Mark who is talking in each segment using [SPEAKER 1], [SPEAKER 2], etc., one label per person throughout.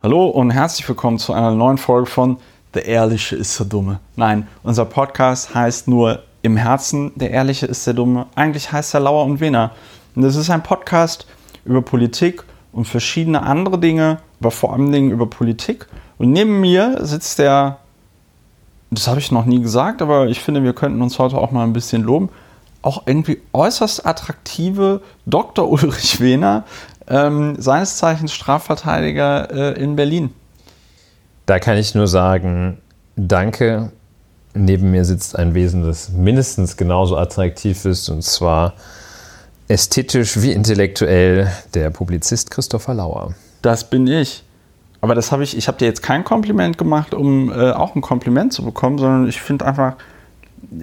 [SPEAKER 1] Hallo und herzlich willkommen zu einer neuen Folge von Der Ehrliche ist der Dumme. Nein, unser Podcast heißt nur Im Herzen, der Ehrliche ist der Dumme. Eigentlich heißt er Lauer und Wiener. Und das ist ein Podcast über Politik und verschiedene andere Dinge, aber vor allem Dingen über Politik. Und neben mir sitzt der, das habe ich noch nie gesagt, aber ich finde, wir könnten uns heute auch mal ein bisschen loben, auch irgendwie äußerst attraktive Dr. Ulrich Wehner, ähm, seines Zeichens Strafverteidiger äh, in Berlin.
[SPEAKER 2] Da kann ich nur sagen, danke. Neben mir sitzt ein Wesen, das mindestens genauso attraktiv ist, und zwar ästhetisch wie intellektuell der Publizist Christopher Lauer.
[SPEAKER 1] Das bin ich. Aber das habe ich, ich habe dir jetzt kein Kompliment gemacht, um äh, auch ein Kompliment zu bekommen, sondern ich finde einfach,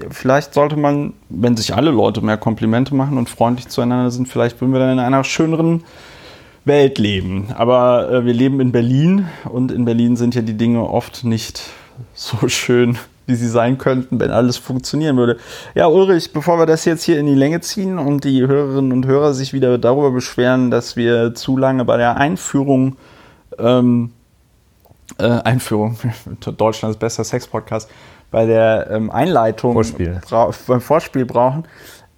[SPEAKER 1] vielleicht sollte man, wenn sich alle Leute mehr Komplimente machen und freundlich zueinander sind, vielleicht würden wir dann in einer schöneren Welt leben. Aber äh, wir leben in Berlin und in Berlin sind ja die Dinge oft nicht so schön, wie sie sein könnten, wenn alles funktionieren würde. Ja, Ulrich, bevor wir das jetzt hier in die Länge ziehen und die Hörerinnen und Hörer sich wieder darüber beschweren, dass wir zu lange bei der Einführung, ähm, äh, Einführung, Deutschlands bester Sex-Podcast, bei der ähm, Einleitung,
[SPEAKER 2] Vorspiel.
[SPEAKER 1] beim Vorspiel brauchen.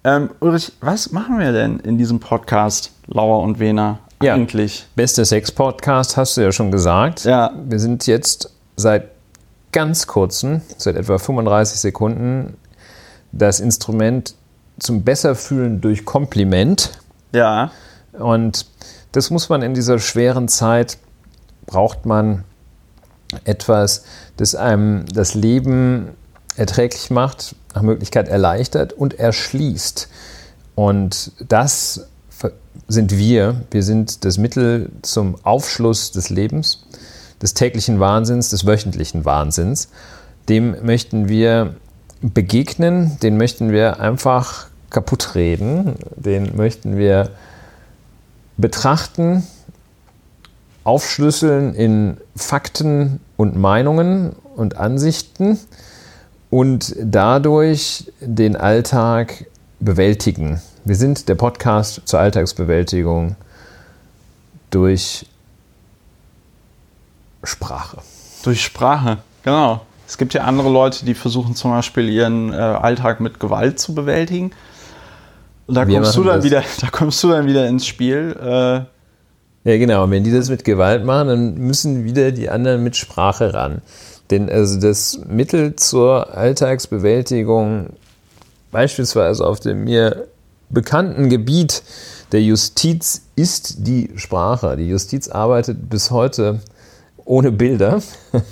[SPEAKER 1] Ähm, Ulrich, was machen wir denn in diesem Podcast, Lauer und Wehner,
[SPEAKER 2] Ja.
[SPEAKER 1] eigentlich?
[SPEAKER 2] Bester Sex-Podcast, hast du ja schon gesagt.
[SPEAKER 1] Ja.
[SPEAKER 2] Wir sind jetzt seit ganz kurzem, seit etwa 35 Sekunden, das Instrument zum Besserfühlen durch Kompliment.
[SPEAKER 1] Ja,
[SPEAKER 2] Und das muss man in dieser schweren Zeit, braucht man etwas, das einem das Leben erträglich macht, nach Möglichkeit erleichtert und erschließt. Und das sind wir. Wir sind das Mittel zum Aufschluss des Lebens, des täglichen Wahnsinns, des wöchentlichen Wahnsinns. Dem möchten wir begegnen, den möchten wir einfach kaputt reden, den möchten wir betrachten, aufschlüsseln in Fakten und Meinungen und Ansichten und dadurch den Alltag bewältigen. Wir sind der Podcast zur Alltagsbewältigung durch Sprache.
[SPEAKER 1] durch Sprache, genau. Es gibt ja andere Leute, die versuchen zum Beispiel ihren äh, Alltag mit Gewalt zu bewältigen. Und da kommst du dann
[SPEAKER 2] das.
[SPEAKER 1] wieder, da kommst du dann wieder ins Spiel. Äh,
[SPEAKER 2] Ja, genau. Und wenn die das mit Gewalt machen, dann müssen wieder die anderen mit Sprache ran. Denn also das Mittel zur Alltagsbewältigung, beispielsweise auf dem mir bekannten Gebiet der Justiz, ist die Sprache. Die Justiz arbeitet bis heute ohne Bilder.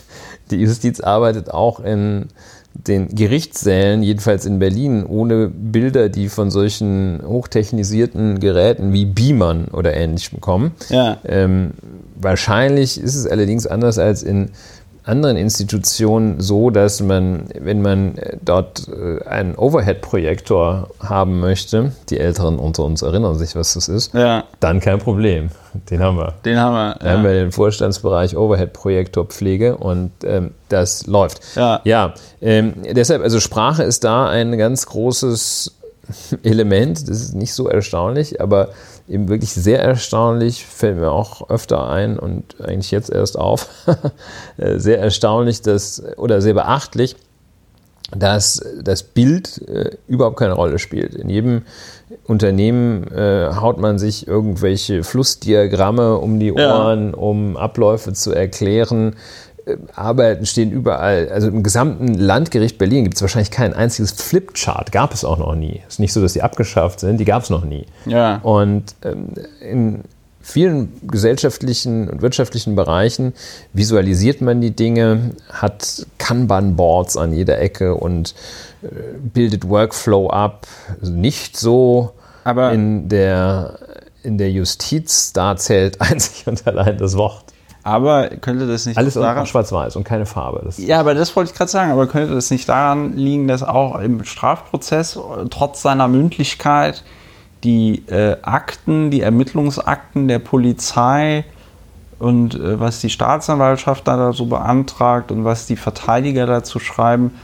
[SPEAKER 2] Die Justiz arbeitet auch in den Gerichtssälen, jedenfalls in Berlin, ohne Bilder, die von solchen hochtechnisierten Geräten wie Beamern oder ähnlichem kommen.
[SPEAKER 1] ja,
[SPEAKER 2] Ähm, wahrscheinlich ist es allerdings anders als in anderen Institutionen so, dass man, wenn man äh, dort äh, einen Overhead-Projektor haben möchte, die Älteren unter uns erinnern sich, was das ist,
[SPEAKER 1] ja,
[SPEAKER 2] dann kein Problem. Den haben wir.
[SPEAKER 1] den haben wir.
[SPEAKER 2] Da haben
[SPEAKER 1] Ja.
[SPEAKER 2] wir den Vorstandsbereich Overhead-Projektorpflege und ähm, das läuft.
[SPEAKER 1] Ja.
[SPEAKER 2] ja ähm, deshalb, also Sprache ist da ein ganz großes Element. Das ist nicht so erstaunlich, aber eben wirklich sehr erstaunlich, fällt mir auch öfter ein und eigentlich jetzt erst auf, äh, sehr erstaunlich, dass, oder sehr beachtlich, dass das Bild äh, überhaupt keine Rolle spielt. In jedem Unternehmen äh, haut man sich irgendwelche Flussdiagramme um die
[SPEAKER 1] Ja.
[SPEAKER 2] Ohren, um Abläufe zu erklären. Arbeiten stehen überall. Also im gesamten Landgericht Berlin gibt es wahrscheinlich kein einziges Flipchart. Gab es auch noch nie. Es ist nicht so, dass die abgeschafft sind. Die gab es noch nie.
[SPEAKER 1] Ja.
[SPEAKER 2] Und ähm, in vielen gesellschaftlichen und wirtschaftlichen Bereichen visualisiert man die Dinge, hat Kanban-Boards an jeder Ecke und äh, bildet Workflow ab. Also nicht so
[SPEAKER 1] Aber-
[SPEAKER 2] in der, in der Justiz, da zählt einzig und allein das Wort.
[SPEAKER 1] Aber könnte das nicht
[SPEAKER 2] Alles
[SPEAKER 1] daran,
[SPEAKER 2] schwarz-weiß und keine Farbe. Das
[SPEAKER 1] Ja, aber das wollte ich gerade sagen. Aber könnte das nicht daran liegen, dass auch im Strafprozess äh, trotz seiner Mündlichkeit die äh, Akten, die Ermittlungsakten der Polizei und äh, was die Staatsanwaltschaft da so beantragt und was die Verteidiger dazu schreiben,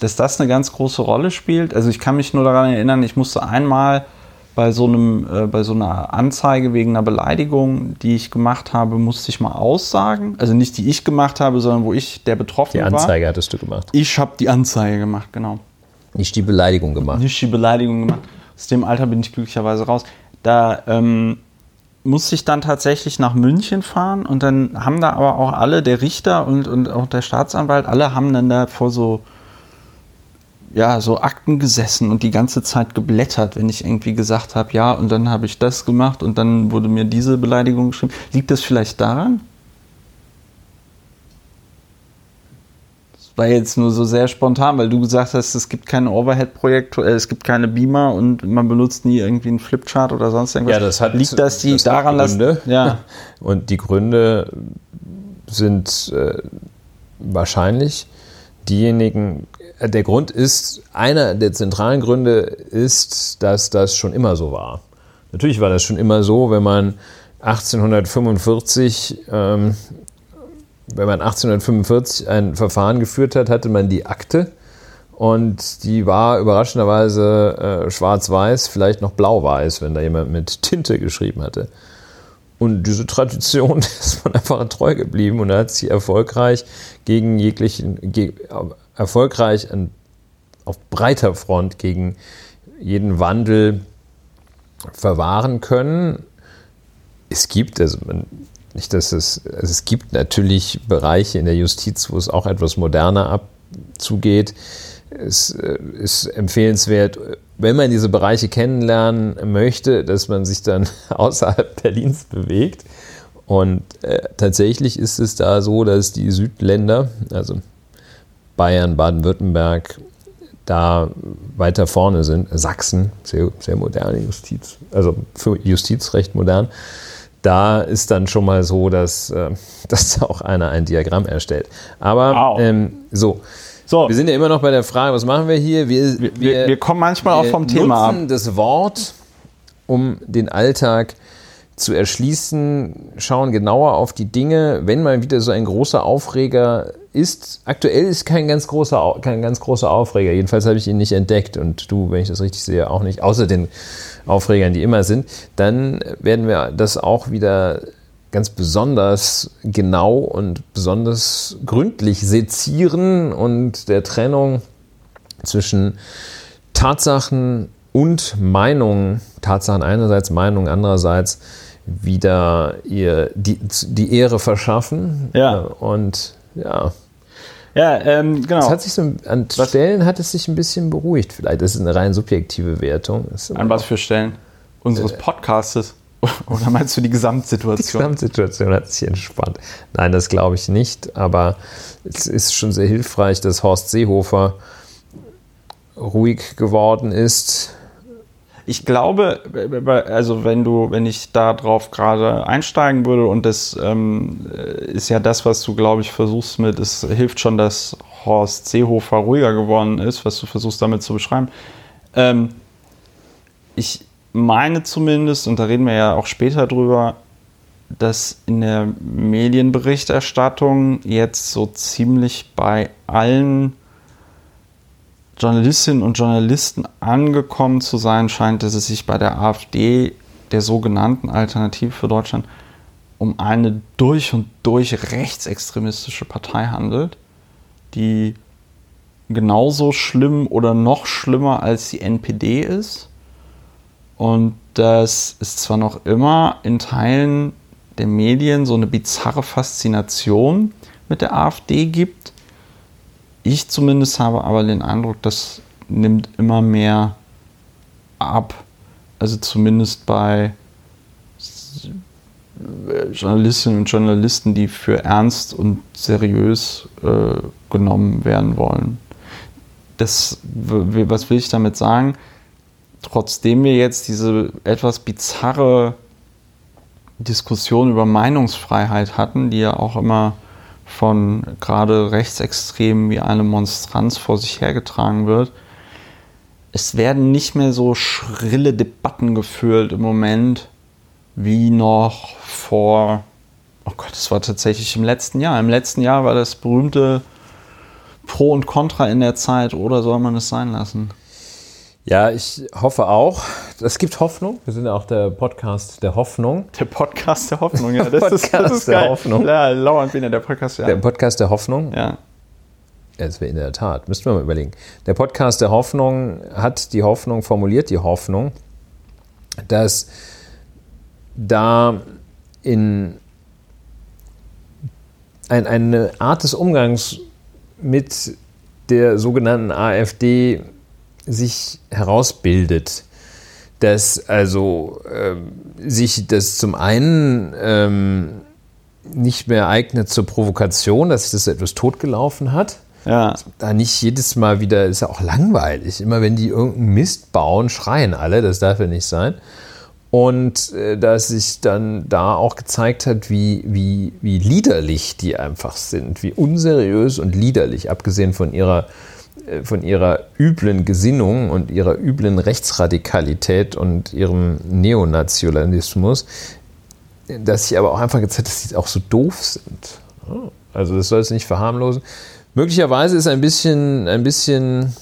[SPEAKER 1] dass das eine ganz große Rolle spielt? Also ich kann mich nur daran erinnern, ich musste einmal bei so einem, äh, bei so einer Anzeige wegen einer Beleidigung, die ich gemacht habe, musste ich mal aussagen. Also nicht die ich gemacht habe, sondern wo ich der Betroffene
[SPEAKER 2] Die
[SPEAKER 1] war.
[SPEAKER 2] Anzeige hattest du gemacht.
[SPEAKER 1] Ich habe die Anzeige gemacht, genau.
[SPEAKER 2] Nicht die Beleidigung gemacht.
[SPEAKER 1] Nicht die Beleidigung gemacht. Aus dem Alter bin ich glücklicherweise raus. Da ähm, musste ich dann tatsächlich nach München fahren und dann haben da aber auch alle, der Richter und, und auch der Staatsanwalt, alle haben dann da vor so, ja, so Akten gesessen und die ganze Zeit geblättert, wenn ich irgendwie gesagt habe, ja, und dann habe ich das gemacht und dann wurde mir diese Beleidigung geschrieben. Liegt das vielleicht daran? Das war jetzt nur so sehr spontan, weil du gesagt hast, es gibt keine Overhead-Projektor, äh, es gibt keine Beamer und man benutzt nie irgendwie einen Flipchart oder sonst irgendwas.
[SPEAKER 2] Ja, das hat-
[SPEAKER 1] Liegt das die
[SPEAKER 2] das
[SPEAKER 1] daran, dass
[SPEAKER 2] Gründe.
[SPEAKER 1] ja,
[SPEAKER 2] Und die Gründe sind äh, wahrscheinlich diejenigen, äh, der Grund ist, einer der zentralen Gründe ist, dass das schon immer so war. Natürlich war das schon immer so, wenn man 1845, ähm, wenn man 1845 ein Verfahren geführt hat, hatte man die Akte und die war überraschenderweise äh, schwarz-weiß, vielleicht noch blau-weiß, wenn da jemand mit Tinte geschrieben hatte. Und diese Tradition ist man einfach treu geblieben und hat sie erfolgreich gegen jeglichen, ge, erfolgreich an, auf breiter Front gegen jeden Wandel verwahren können. Es gibt, also man, nicht, dass es, also es gibt natürlich Bereiche in der Justiz, wo es auch etwas moderner abzugeht. Es äh, ist empfehlenswert, wenn man diese Bereiche kennenlernen möchte, dass man sich dann außerhalb Berlins bewegt. Und äh, tatsächlich ist es da so, dass die Südländer, also Bayern, Baden-Württemberg, da weiter vorne sind. Sachsen, sehr, sehr moderne Justiz, also für Justiz recht modern. Da ist dann schon mal so, dass, äh, dass auch einer ein Diagramm erstellt. Aber
[SPEAKER 1] Wow.
[SPEAKER 2] ähm, so,
[SPEAKER 1] so,
[SPEAKER 2] wir sind ja immer noch bei der Frage, was machen wir hier? Wir,
[SPEAKER 1] wir, wir, wir kommen manchmal auch vom Thema ab.
[SPEAKER 2] nutzen das Wort, um den Alltag zu erschließen, schauen genauer auf die Dinge, wenn mal wieder so ein großer Aufreger ist. Aktuell ist kein ganz großer, kein ganz großer Aufreger. Jedenfalls habe ich ihn nicht entdeckt und du, wenn ich das richtig sehe, auch nicht. Außer den Aufregern, die immer sind. Dann werden wir das auch wieder ganz besonders genau und besonders gründlich sezieren und der Trennung zwischen Tatsachen und Meinungen, Tatsachen einerseits, Meinungen andererseits, wieder ihr die, die Ehre verschaffen.
[SPEAKER 1] Ja.
[SPEAKER 2] Und ja,
[SPEAKER 1] Ja, ähm,
[SPEAKER 2] es
[SPEAKER 1] genau.
[SPEAKER 2] hat sich so an Stellen hat es sich ein bisschen beruhigt. Vielleicht das ist eine rein subjektive Wertung.
[SPEAKER 1] An was für Stellen? Unseres Podcastes. Oder meinst du die
[SPEAKER 2] Die
[SPEAKER 1] Gesamtsituation?
[SPEAKER 2] Gesamtsituation hat sich entspannt. Nein, das glaube ich nicht, aber es ist schon sehr hilfreich, dass Horst Seehofer ruhig geworden ist.
[SPEAKER 1] Ich glaube, also wenn du, wenn ich da drauf gerade einsteigen würde und das ähm, ist ja das, was du, glaube ich, versuchst mit, es hilft schon, dass Horst Seehofer ruhiger geworden ist, was du versuchst damit zu beschreiben. Ähm, ich meine zumindest, und da reden wir ja auch später drüber, dass in der Medienberichterstattung jetzt so ziemlich bei allen Journalistinnen und Journalisten angekommen zu sein scheint, dass es sich bei der AfD, der sogenannten Alternative für Deutschland, um eine durch und durch rechtsextremistische Partei handelt, die genauso schlimm oder noch schlimmer als die NPD ist. Und dass es zwar noch immer in Teilen der Medien so eine bizarre Faszination mit der AfD gibt, ich zumindest habe aber den Eindruck, das nimmt immer mehr ab. Also zumindest bei Journalistinnen und Journalisten, die für ernst und seriös äh, genommen werden wollen. Das, was will ich damit sagen? Trotzdem wir jetzt diese etwas bizarre Diskussion über Meinungsfreiheit hatten, die ja auch immer von gerade Rechtsextremen wie eine Monstranz vor sich hergetragen wird. Es werden nicht mehr so schrille Debatten geführt im Moment wie noch vor, oh Gott, das war tatsächlich im letzten Jahr. Im letzten Jahr war das berühmte Pro und Contra in der Zeit oder soll man es sein lassen?
[SPEAKER 2] Ja, ich hoffe auch. Es gibt Hoffnung. Wir sind ja auch der Podcast der Hoffnung.
[SPEAKER 1] Der Podcast der Hoffnung, ja. Das
[SPEAKER 2] Podcast
[SPEAKER 1] ist, das ist
[SPEAKER 2] der
[SPEAKER 1] geil.
[SPEAKER 2] Hoffnung.
[SPEAKER 1] Ja, Lauer und Wiener, der Podcast, ja.
[SPEAKER 2] Der Podcast der Hoffnung.
[SPEAKER 1] ja.
[SPEAKER 2] Ja, das wäre in der Tat. Müssten wir mal überlegen. Der Podcast der Hoffnung hat die Hoffnung, formuliert die Hoffnung, dass da in ein, eine Art des Umgangs mit der sogenannten AfD sich herausbildet, dass also ähm, sich das zum einen ähm, nicht mehr eignet zur Provokation, dass sich das etwas totgelaufen hat.
[SPEAKER 1] Ja.
[SPEAKER 2] Da nicht jedes Mal wieder, ist ja auch langweilig. Immer wenn die irgendeinen Mist bauen, schreien alle, das darf ja nicht sein. Und äh, dass sich dann da auch gezeigt hat, wie, wie, wie liederlich die einfach sind, wie unseriös und liederlich, abgesehen von ihrer, von ihrer üblen Gesinnung und ihrer üblen Rechtsradikalität und ihrem Neonationalismus, dass sich aber auch einfach gezeigt hat, dass sie auch so doof sind. Also das soll es nicht verharmlosen. Möglicherweise ist ein bisschen, ein bisschen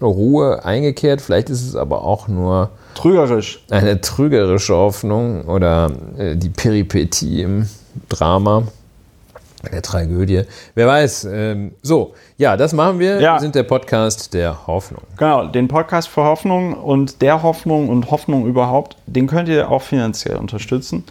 [SPEAKER 2] Ruhe eingekehrt, vielleicht ist es aber auch nur
[SPEAKER 1] Trügerisch.
[SPEAKER 2] eine trügerische Hoffnung oder äh, die Peripetie im Drama, der Tragödie. Wer weiß. Ähm, so, ja, das machen wir.
[SPEAKER 1] Ja.
[SPEAKER 2] Wir sind der Podcast der Hoffnung.
[SPEAKER 1] Genau, den Podcast für Hoffnung und der Hoffnung und Hoffnung überhaupt, den könnt ihr auch finanziell unterstützen.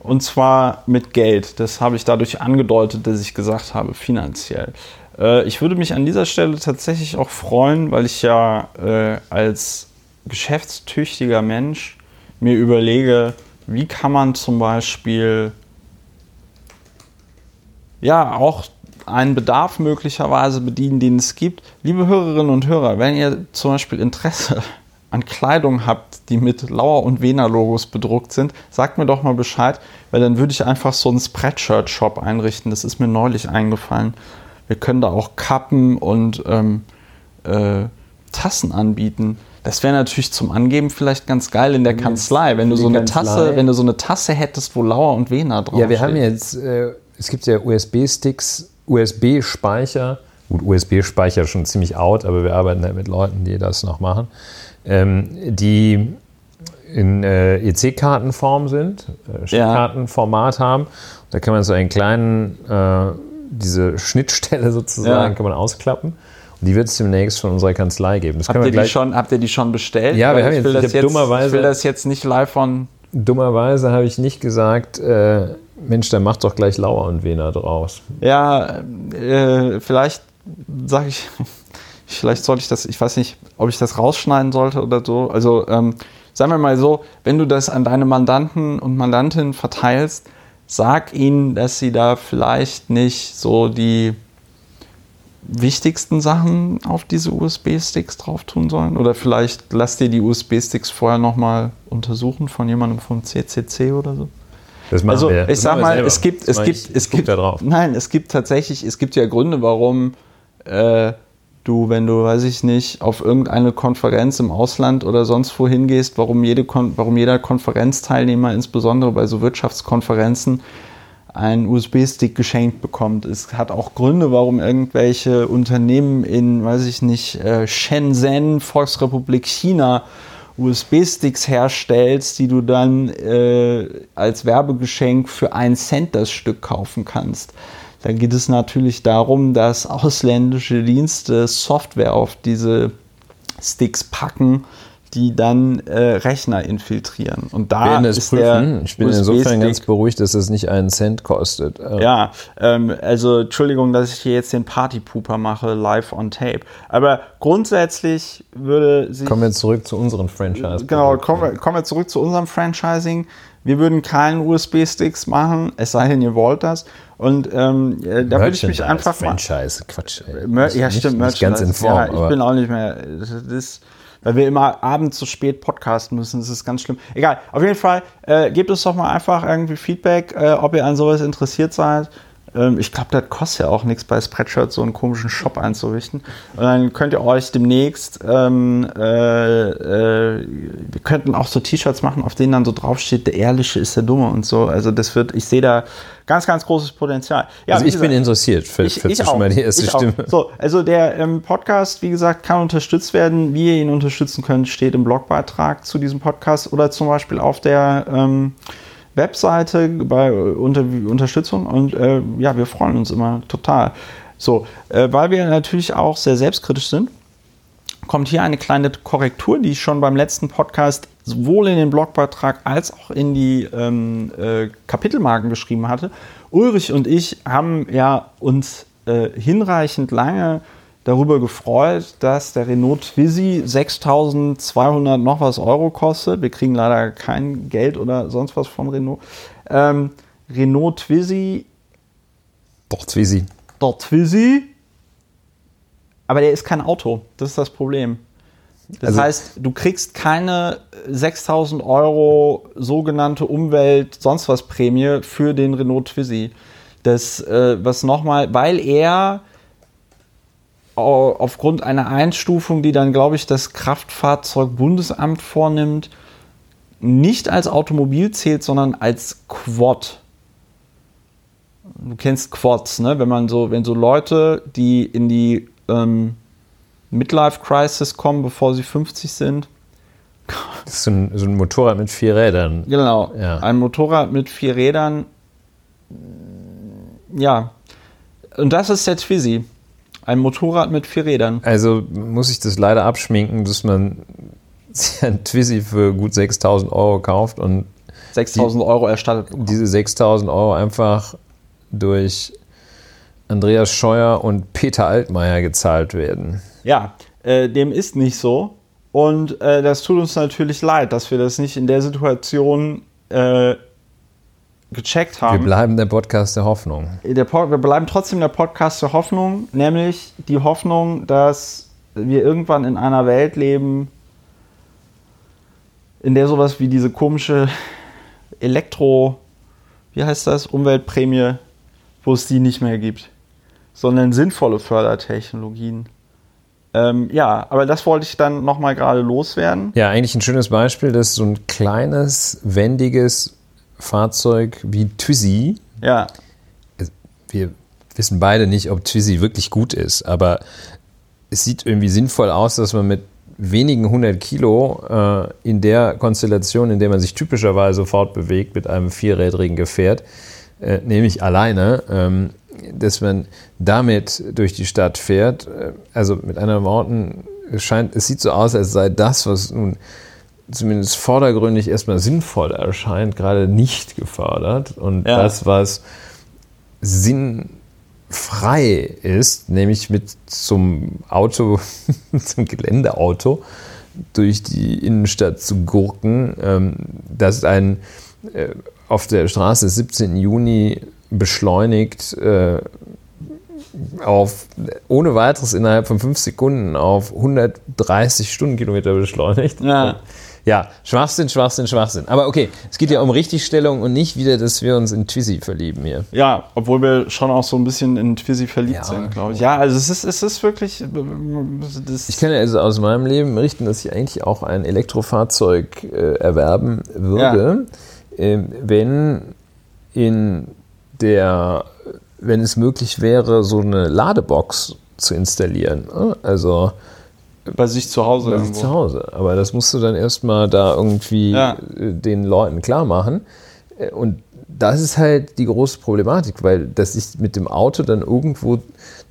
[SPEAKER 1] Und zwar mit Geld. Das habe ich dadurch angedeutet, dass ich gesagt habe, finanziell. Äh, ich würde mich an dieser Stelle tatsächlich auch freuen, weil ich ja äh, als geschäftstüchtiger Mensch mir überlege, wie kann man zum Beispiel ja auch einen Bedarf möglicherweise bedienen, den es gibt. Liebe Hörerinnen und Hörer, wenn ihr zum Beispiel Interesse an Kleidung habt, die mit Lauer und Wiener Logos bedruckt sind, sagt mir doch mal Bescheid, weil dann würde ich einfach so einen Spreadshirt-Shop einrichten. Das ist mir neulich eingefallen. Wir können da auch Kappen und ähm, äh, Tassen anbieten. Das wäre natürlich zum Angeben vielleicht ganz geil in der Kanzlei, wenn du so eine
[SPEAKER 2] Kanzlei.
[SPEAKER 1] Tasse, wenn du so eine Tasse hättest, wo Lauer und Wiener drauf
[SPEAKER 2] Ja, wir haben jetzt, äh, es gibt ja USB-Sticks, USB-Speicher. Gut, USB-Speicher schon ziemlich out, aber wir arbeiten halt mit Leuten, die das noch machen, ähm, die in äh, EC-Kartenform sind, äh, Chipkartenformat haben. Da kann man so einen kleinen, äh, diese Schnittstelle sozusagen,
[SPEAKER 1] Ja.
[SPEAKER 2] kann man ausklappen. Und die wird es demnächst von unserer Kanzlei geben. Das
[SPEAKER 1] Habt ihr, die schon, habt ihr die schon bestellt?
[SPEAKER 2] Ja, wir haben
[SPEAKER 1] ich
[SPEAKER 2] jetzt-
[SPEAKER 1] will
[SPEAKER 2] ich
[SPEAKER 1] das
[SPEAKER 2] hab dummerweise-
[SPEAKER 1] Ich will das jetzt nicht live von.
[SPEAKER 2] dummerweise habe ich nicht gesagt, äh, Mensch, dann macht doch gleich Lauer und Wiener draus.
[SPEAKER 1] Ja, äh, vielleicht sage ich. Vielleicht sollte ich das, ich weiß nicht, ob ich das rausschneiden sollte oder so. Also ähm, sagen wir mal so, wenn du das an deine Mandanten und Mandantinnen verteilst, sag ihnen, dass sie da vielleicht nicht so die wichtigsten Sachen auf diese USB-Sticks drauf tun sollen. Oder vielleicht lass dir die USB-Sticks vorher nochmal untersuchen von jemandem vom CCC oder so.
[SPEAKER 2] Das machen
[SPEAKER 1] Also
[SPEAKER 2] wir.
[SPEAKER 1] ich
[SPEAKER 2] Das
[SPEAKER 1] sag mal, es gibt,
[SPEAKER 2] Das
[SPEAKER 1] es gibt,
[SPEAKER 2] ich,
[SPEAKER 1] es gibt, nein, es gibt tatsächlich, es gibt ja Gründe, warum äh, du, wenn du, weiß ich nicht, auf irgendeine Konferenz im Ausland oder sonst wo hingehst, warum, jede Kon warum jeder Konferenzteilnehmer, insbesondere bei so Wirtschaftskonferenzen, einen USB-Stick geschenkt bekommt. Es hat auch Gründe, warum irgendwelche Unternehmen in, weiß ich nicht, äh, Shenzhen, Volksrepublik China, USB-Sticks herstellst, die du dann äh, als Werbegeschenk für einen Cent das Stück kaufen kannst. Da geht es natürlich darum, dass ausländische Dienste Software auf diese Sticks packen, die dann äh, Rechner infiltrieren. Und da ist der
[SPEAKER 2] prüfen. Ich bin insofern ganz beruhigt, dass es nicht einen Cent kostet. Äh,
[SPEAKER 1] ja, ähm, also Entschuldigung, dass ich hier jetzt den Partypooper mache, live on tape. Aber grundsätzlich würde sich.
[SPEAKER 2] Kommen wir zurück zu unseren Franchise.
[SPEAKER 1] Genau, kommen wir, kommen wir zurück zu unserem Franchising. Wir würden keinen USB-Sticks machen, es sei denn, ihr wollt das. Und ähm, äh, da würde ich mich einfach mal.
[SPEAKER 2] Franchise, Quatsch. Ey.
[SPEAKER 1] Ja,
[SPEAKER 2] nicht,
[SPEAKER 1] stimmt,
[SPEAKER 2] Nicht ganz in
[SPEAKER 1] Merchandise.
[SPEAKER 2] Form.
[SPEAKER 1] Ja, ich bin auch nicht mehr. Das ist, weil wir immer abends so spät podcasten müssen, das ist ganz schlimm. Egal, auf jeden Fall, äh, gebt uns doch mal einfach irgendwie Feedback, äh, ob ihr an sowas interessiert seid. Ähm, ich glaube, das kostet ja auch nichts bei Spreadshirt, so einen komischen Shop einzurichten. Und dann könnt ihr euch demnächst, ähm, äh, äh, wir könnten auch so T-Shirts machen, auf denen dann so draufsteht, der Ehrliche ist der Dumme und so. Also das wird, ich sehe da ganz, ganz großes Potenzial.
[SPEAKER 2] Ja, also ich gesagt, bin interessiert für,
[SPEAKER 1] ich, für ich mal die erste Stimme. Auch. So, also der ähm, Podcast, wie gesagt, kann unterstützt werden. Wie ihr ihn unterstützen könnt, steht im Blogbeitrag zu diesem Podcast oder zum Beispiel auf der ähm, Webseite bei unter, Unterstützung und äh, ja, wir freuen uns immer total. So, äh, weil wir natürlich auch sehr selbstkritisch sind, kommt hier eine kleine Korrektur, die ich schon beim letzten Podcast sowohl in den Blogbeitrag als auch in die ähm, äh, Kapitelmarken geschrieben hatte. Ulrich und ich haben ja uns äh, hinreichend lange darüber gefreut, dass der Renault Twizy 6200 noch was Euro kostet. Wir kriegen leider kein Geld oder sonst was von Renault. Ähm, Renault Twizy.
[SPEAKER 2] Doch, Twizy.
[SPEAKER 1] Doch, Twizy. Aber der ist kein Auto. Das ist das Problem. Das also, heißt, du kriegst keine 6000 Euro sogenannte Umwelt, sonst was Prämie für den Renault Twizy. Das, äh, was nochmal, weil er aufgrund einer Einstufung, die dann, glaube ich, das Kraftfahrzeugbundesamt vornimmt, nicht als Automobil zählt, sondern als Quad. Du kennst Quads, ne? Wenn man so, wenn so Leute, die in die ähm, Midlife Crisis kommen, bevor sie 50 sind.
[SPEAKER 2] Das ist so ein, so ein Motorrad mit vier Rädern.
[SPEAKER 1] Genau. Ja. Ein Motorrad mit vier Rädern. Ja. Und das ist der Twizy. Ein Motorrad mit vier Rädern.
[SPEAKER 2] Also muss ich das leider abschminken, dass man ein Twizy für gut 6000 Euro kauft und
[SPEAKER 1] 6000 Euro erstattet bekommt.
[SPEAKER 2] Diese 6000 Euro einfach durch Andreas Scheuer und Peter Altmaier gezahlt werden.
[SPEAKER 1] Ja, äh, dem ist nicht so. Und äh, das tut uns natürlich leid, dass wir das nicht in der Situation äh, gecheckt haben.
[SPEAKER 2] Wir bleiben der Podcast der Hoffnung.
[SPEAKER 1] Der wir bleiben trotzdem der Podcast der Hoffnung, nämlich die Hoffnung, dass wir irgendwann in einer Welt leben, in der sowas wie diese komische Elektro, wie heißt das, Umweltprämie, wo es die nicht mehr gibt, sondern sinnvolle Fördertechnologien. Ähm, ja, aber das wollte ich dann nochmal gerade loswerden.
[SPEAKER 2] Ja, eigentlich ein schönes Beispiel, dass so ein kleines, wendiges Fahrzeug wie Twizy.
[SPEAKER 1] Ja.
[SPEAKER 2] Wir wissen beide nicht, ob Twizy wirklich gut ist, aber es sieht irgendwie sinnvoll aus, dass man mit wenigen hundert Kilo äh, in der Konstellation, in der man sich typischerweise fortbewegt mit einem vierrädrigen Gefährt, äh, nämlich alleine, ähm, dass man damit durch die Stadt fährt. Äh, also mit anderen Worten, es scheint, es sieht so aus, als sei das, was nun zumindest vordergründig erstmal sinnvoll erscheint, gerade nicht gefördert. Und ja. das, was sinnfrei ist, nämlich mit zum Auto, zum Geländeauto durch die Innenstadt zu gurken, ähm, das ein äh, auf der Straße des 17. Juni beschleunigt äh, auf ohne weiteres innerhalb von fünf Sekunden auf 130 Stundenkilometer beschleunigt.
[SPEAKER 1] Ja.
[SPEAKER 2] Ja, Schwachsinn, Schwachsinn, Schwachsinn. Aber okay, es geht ja um Richtigstellung und nicht wieder, dass wir uns in Twizy verlieben hier.
[SPEAKER 1] Ja, obwohl wir schon auch so ein bisschen in Twizy verliebt ja, sind, glaube ich. Ja, also es ist, es ist wirklich.
[SPEAKER 2] ich kann ja also aus meinem Leben berichten, dass ich eigentlich auch ein Elektrofahrzeug äh, erwerben würde, ja. äh, wenn in der, wenn es möglich wäre, so eine Ladebox zu installieren. Also
[SPEAKER 1] bei sich zu Hause.
[SPEAKER 2] Bei sich zu Hause. Aber das musst du dann erstmal da irgendwie ja. Äh, den Leuten klar machen. Äh, und das ist halt die große Problematik, weil dass ich mit dem Auto dann irgendwo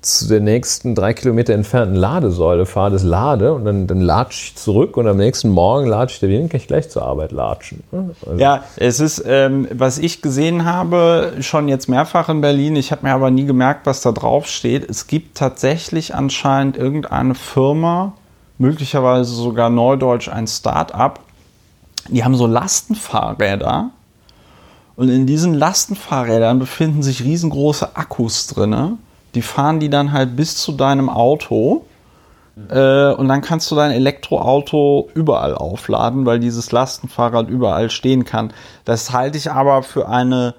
[SPEAKER 2] zu der nächsten drei Kilometer entfernten Ladesäule fahre, das lade und dann, dann latsche ich zurück und am nächsten Morgen latsche ich da wieder, kann ich gleich zur Arbeit latschen.
[SPEAKER 1] Also ja, es ist, ähm, was ich gesehen habe, schon jetzt mehrfach in Berlin, ich habe mir aber nie gemerkt, was da drauf steht. Es gibt tatsächlich anscheinend irgendeine Firma, möglicherweise sogar neudeutsch ein Start-up. Die haben so Lastenfahrräder und in diesen Lastenfahrrädern befinden sich riesengroße Akkus drin. Die fahren die dann halt bis zu deinem Auto äh, und dann kannst du dein Elektroauto überall aufladen, weil dieses Lastenfahrrad überall stehen kann. Das halte ich aber für eine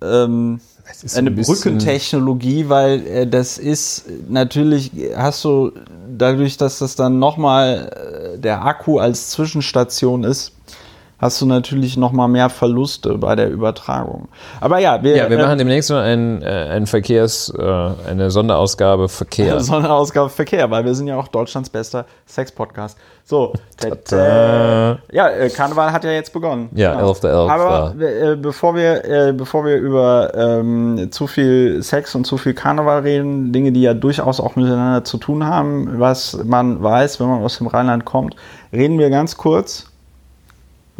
[SPEAKER 1] ähm, ist eine Brückentechnologie, weil äh, das ist natürlich, hast du dadurch, dass das dann nochmal äh, der Akku als Zwischenstation ist, hast du natürlich noch mal mehr Verluste bei der Übertragung. Aber ja,
[SPEAKER 2] wir, ja, wir äh, machen demnächst noch ein, äh, ein Verkehrs, äh, eine Sonderausgabe Verkehr. Eine
[SPEAKER 1] Sonderausgabe Verkehr, weil wir sind ja auch Deutschlands bester Sex-Podcast. So, ja, äh, Karneval hat ja jetzt begonnen.
[SPEAKER 2] Ja, genau. 11.11. 11.
[SPEAKER 1] Aber äh, bevor, wir, äh, bevor wir über ähm, zu viel Sex und zu viel Karneval reden, Dinge, die ja durchaus auch miteinander zu tun haben, was man weiß, wenn man aus dem Rheinland kommt, reden wir ganz kurz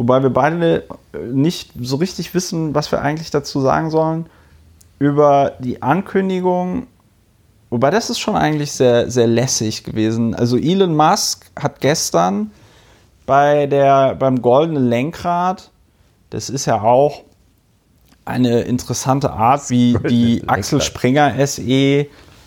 [SPEAKER 1] wobei wir beide nicht so richtig wissen, was wir eigentlich dazu sagen sollen, über die Ankündigung, wobei das ist schon eigentlich sehr, sehr lässig gewesen. Also Elon Musk hat gestern bei der, beim goldenen Lenkrad, das ist ja auch eine interessante Art, wie die Axel Springer SE,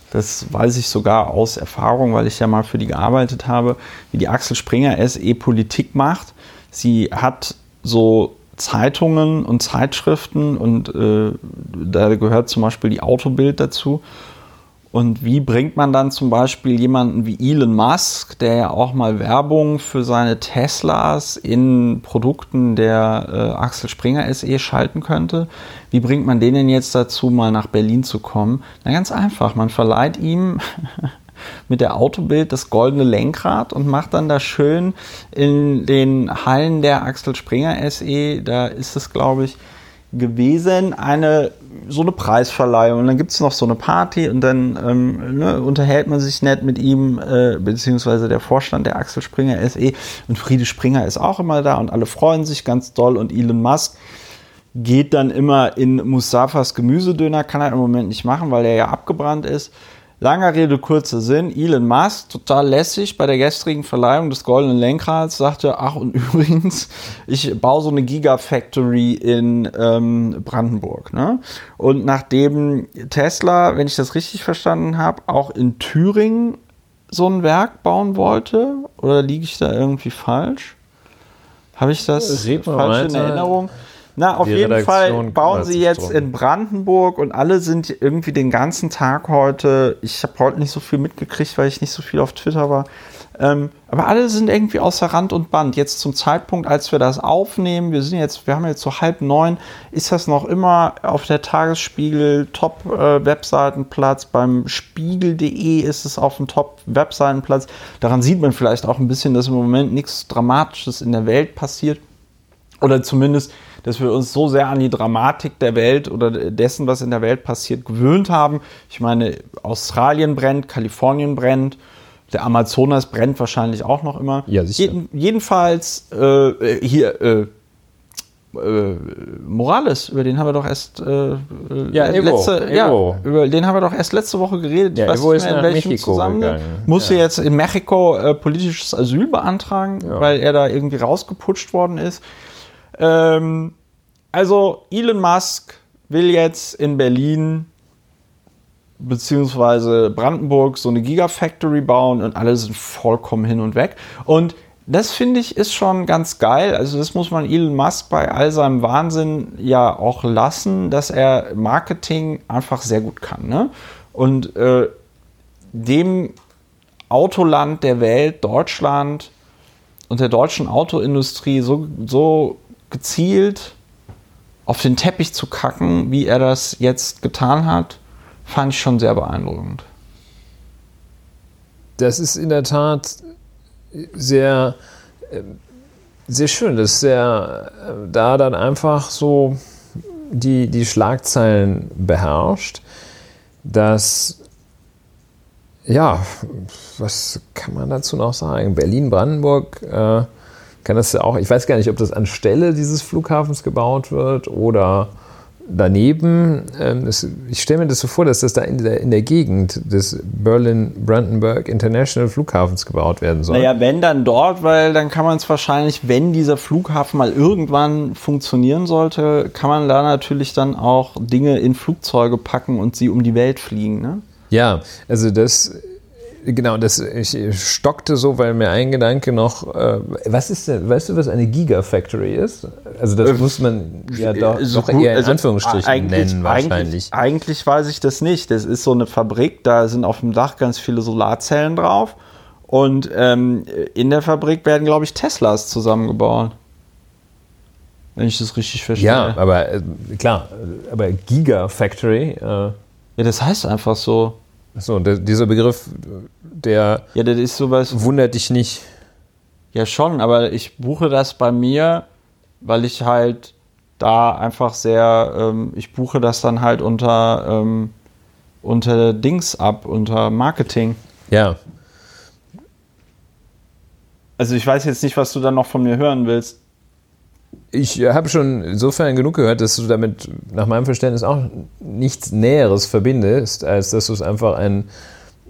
[SPEAKER 1] das weiß ich sogar aus Erfahrung, weil ich ja mal für die gearbeitet habe, wie die Axel Springer SE Politik macht. Sie hat so Zeitungen und Zeitschriften und äh, da gehört zum Beispiel die Autobild dazu. Und wie bringt man dann zum Beispiel jemanden wie Elon Musk, der ja auch mal Werbung für seine Teslas in Produkten der äh, Axel Springer SE schalten könnte, wie bringt man den denn jetzt dazu, mal nach Berlin zu kommen? Na ganz einfach, man verleiht ihm mit der Autobild das goldene Lenkrad und macht dann da schön in den Hallen der Axel Springer SE, da ist es, glaube ich, gewesen, eine so eine Preisverleihung. Und dann gibt es noch so eine Party und dann ähm, ne, unterhält man sich nett mit ihm, äh, beziehungsweise der Vorstand der Axel Springer SE. Und Friede Springer ist auch immer da und alle freuen sich ganz doll. Und Elon Musk geht dann immer in Mustafas Gemüsedöner, kann er im Moment nicht machen, weil er ja abgebrannt ist. Langer Rede, kurzer Sinn. Elon Musk, total lässig, bei der gestrigen Verleihung des Goldenen Lenkrads sagte, ach und übrigens, ich baue so eine Gigafactory in ähm, Brandenburg. Ne? Und nachdem Tesla, wenn ich das richtig verstanden habe, auch in Thüringen so ein Werk bauen wollte, oder liege ich da irgendwie falsch? Habe ich das falsch in Erinnerung? Na, auf jeden Redaktion Fall bauen sie jetzt drum. in Brandenburg und alle sind irgendwie den ganzen Tag heute. Ich habe heute nicht so viel mitgekriegt, weil ich nicht so viel auf Twitter war. Ähm, aber alle sind irgendwie außer Rand und Band. Jetzt zum Zeitpunkt, als wir das aufnehmen, wir sind jetzt, wir haben jetzt so halb neun, ist das noch immer auf der Tagesspiegel Top-Webseitenplatz. Äh, Beim Spiegel.de ist es auf dem Top-Webseitenplatz. Daran sieht man vielleicht auch ein bisschen, dass im Moment nichts Dramatisches in der Welt passiert. Oder zumindest dass wir uns so sehr an die Dramatik der Welt oder dessen, was in der Welt passiert, gewöhnt haben. Ich meine, Australien brennt, Kalifornien brennt, der Amazonas brennt wahrscheinlich auch noch immer.
[SPEAKER 2] Ja, sicher.
[SPEAKER 1] Jeden, jedenfalls äh, hier äh, äh, Morales, über den haben wir doch erst äh,
[SPEAKER 2] ja, Evo,
[SPEAKER 1] letzte, Evo. ja, über den haben wir doch erst letzte Woche geredet.
[SPEAKER 2] Ja, Evo ist in nach Mexiko gegangen.
[SPEAKER 1] Musste ja. jetzt in Mexiko äh, politisches Asyl beantragen, ja. weil er da irgendwie rausgeputscht worden ist. Ähm, also Elon Musk will jetzt in Berlin beziehungsweise Brandenburg so eine Gigafactory bauen und alle sind vollkommen hin und weg. Und das finde ich ist schon ganz geil. Also das muss man Elon Musk bei all seinem Wahnsinn ja auch lassen, dass er Marketing einfach sehr gut kann. Ne? Und äh, dem Autoland der Welt, Deutschland und der deutschen Autoindustrie so, so gezielt auf den Teppich zu kacken, wie er das jetzt getan hat, fand ich schon sehr beeindruckend.
[SPEAKER 2] Das ist in der Tat sehr, sehr schön, dass er äh, da dann einfach so die, die Schlagzeilen beherrscht, dass ja, was kann man dazu noch sagen? Berlin-Brandenburg äh, kann das ja auch, ich weiß gar nicht, ob das anstelle dieses Flughafens gebaut wird oder daneben. Ähm, ich stelle mir das so vor, dass das da in der, in der Gegend des Berlin-Brandenburg International Flughafens gebaut werden soll.
[SPEAKER 1] Naja, wenn dann dort, weil dann kann man es wahrscheinlich, wenn dieser Flughafen mal irgendwann funktionieren sollte, kann man da natürlich dann auch Dinge in Flugzeuge packen und sie um die Welt fliegen. Ne?
[SPEAKER 2] Ja, also das genau, das, ich stockte so, weil mir ein Gedanke noch, äh, was ist denn, weißt du, was eine Gigafactory ist? Also das
[SPEAKER 1] Äh,
[SPEAKER 2] muss man ja doch,
[SPEAKER 1] so
[SPEAKER 2] doch eher in
[SPEAKER 1] also
[SPEAKER 2] Anführungsstrichen
[SPEAKER 1] eigentlich-
[SPEAKER 2] nennen wahrscheinlich.
[SPEAKER 1] Eigentlich, eigentlich weiß ich das nicht. Das ist so eine Fabrik, da sind auf dem Dach ganz viele Solarzellen drauf. Und ähm, in der Fabrik werden, glaube ich, Teslas zusammengebaut. Wenn ich das richtig verstehe.
[SPEAKER 2] Ja, aber äh, klar, äh, aber Gigafactory, äh,
[SPEAKER 1] ja, das heißt einfach so.
[SPEAKER 2] So, der, dieser Begriff, der
[SPEAKER 1] Ja, das ist sowas.
[SPEAKER 2] wundert dich nicht.
[SPEAKER 1] Ja, schon, aber ich buche das bei mir, weil ich halt da einfach sehr, ähm, ich buche das dann halt unter, ähm, unter Dings ab, unter Marketing.
[SPEAKER 2] Ja,
[SPEAKER 1] Also ich weiß jetzt nicht, was du dann noch von mir hören willst.
[SPEAKER 2] Ich habe schon insofern genug gehört, dass du damit nach meinem Verständnis auch nichts Näheres verbindest, als dass du es einfach ein,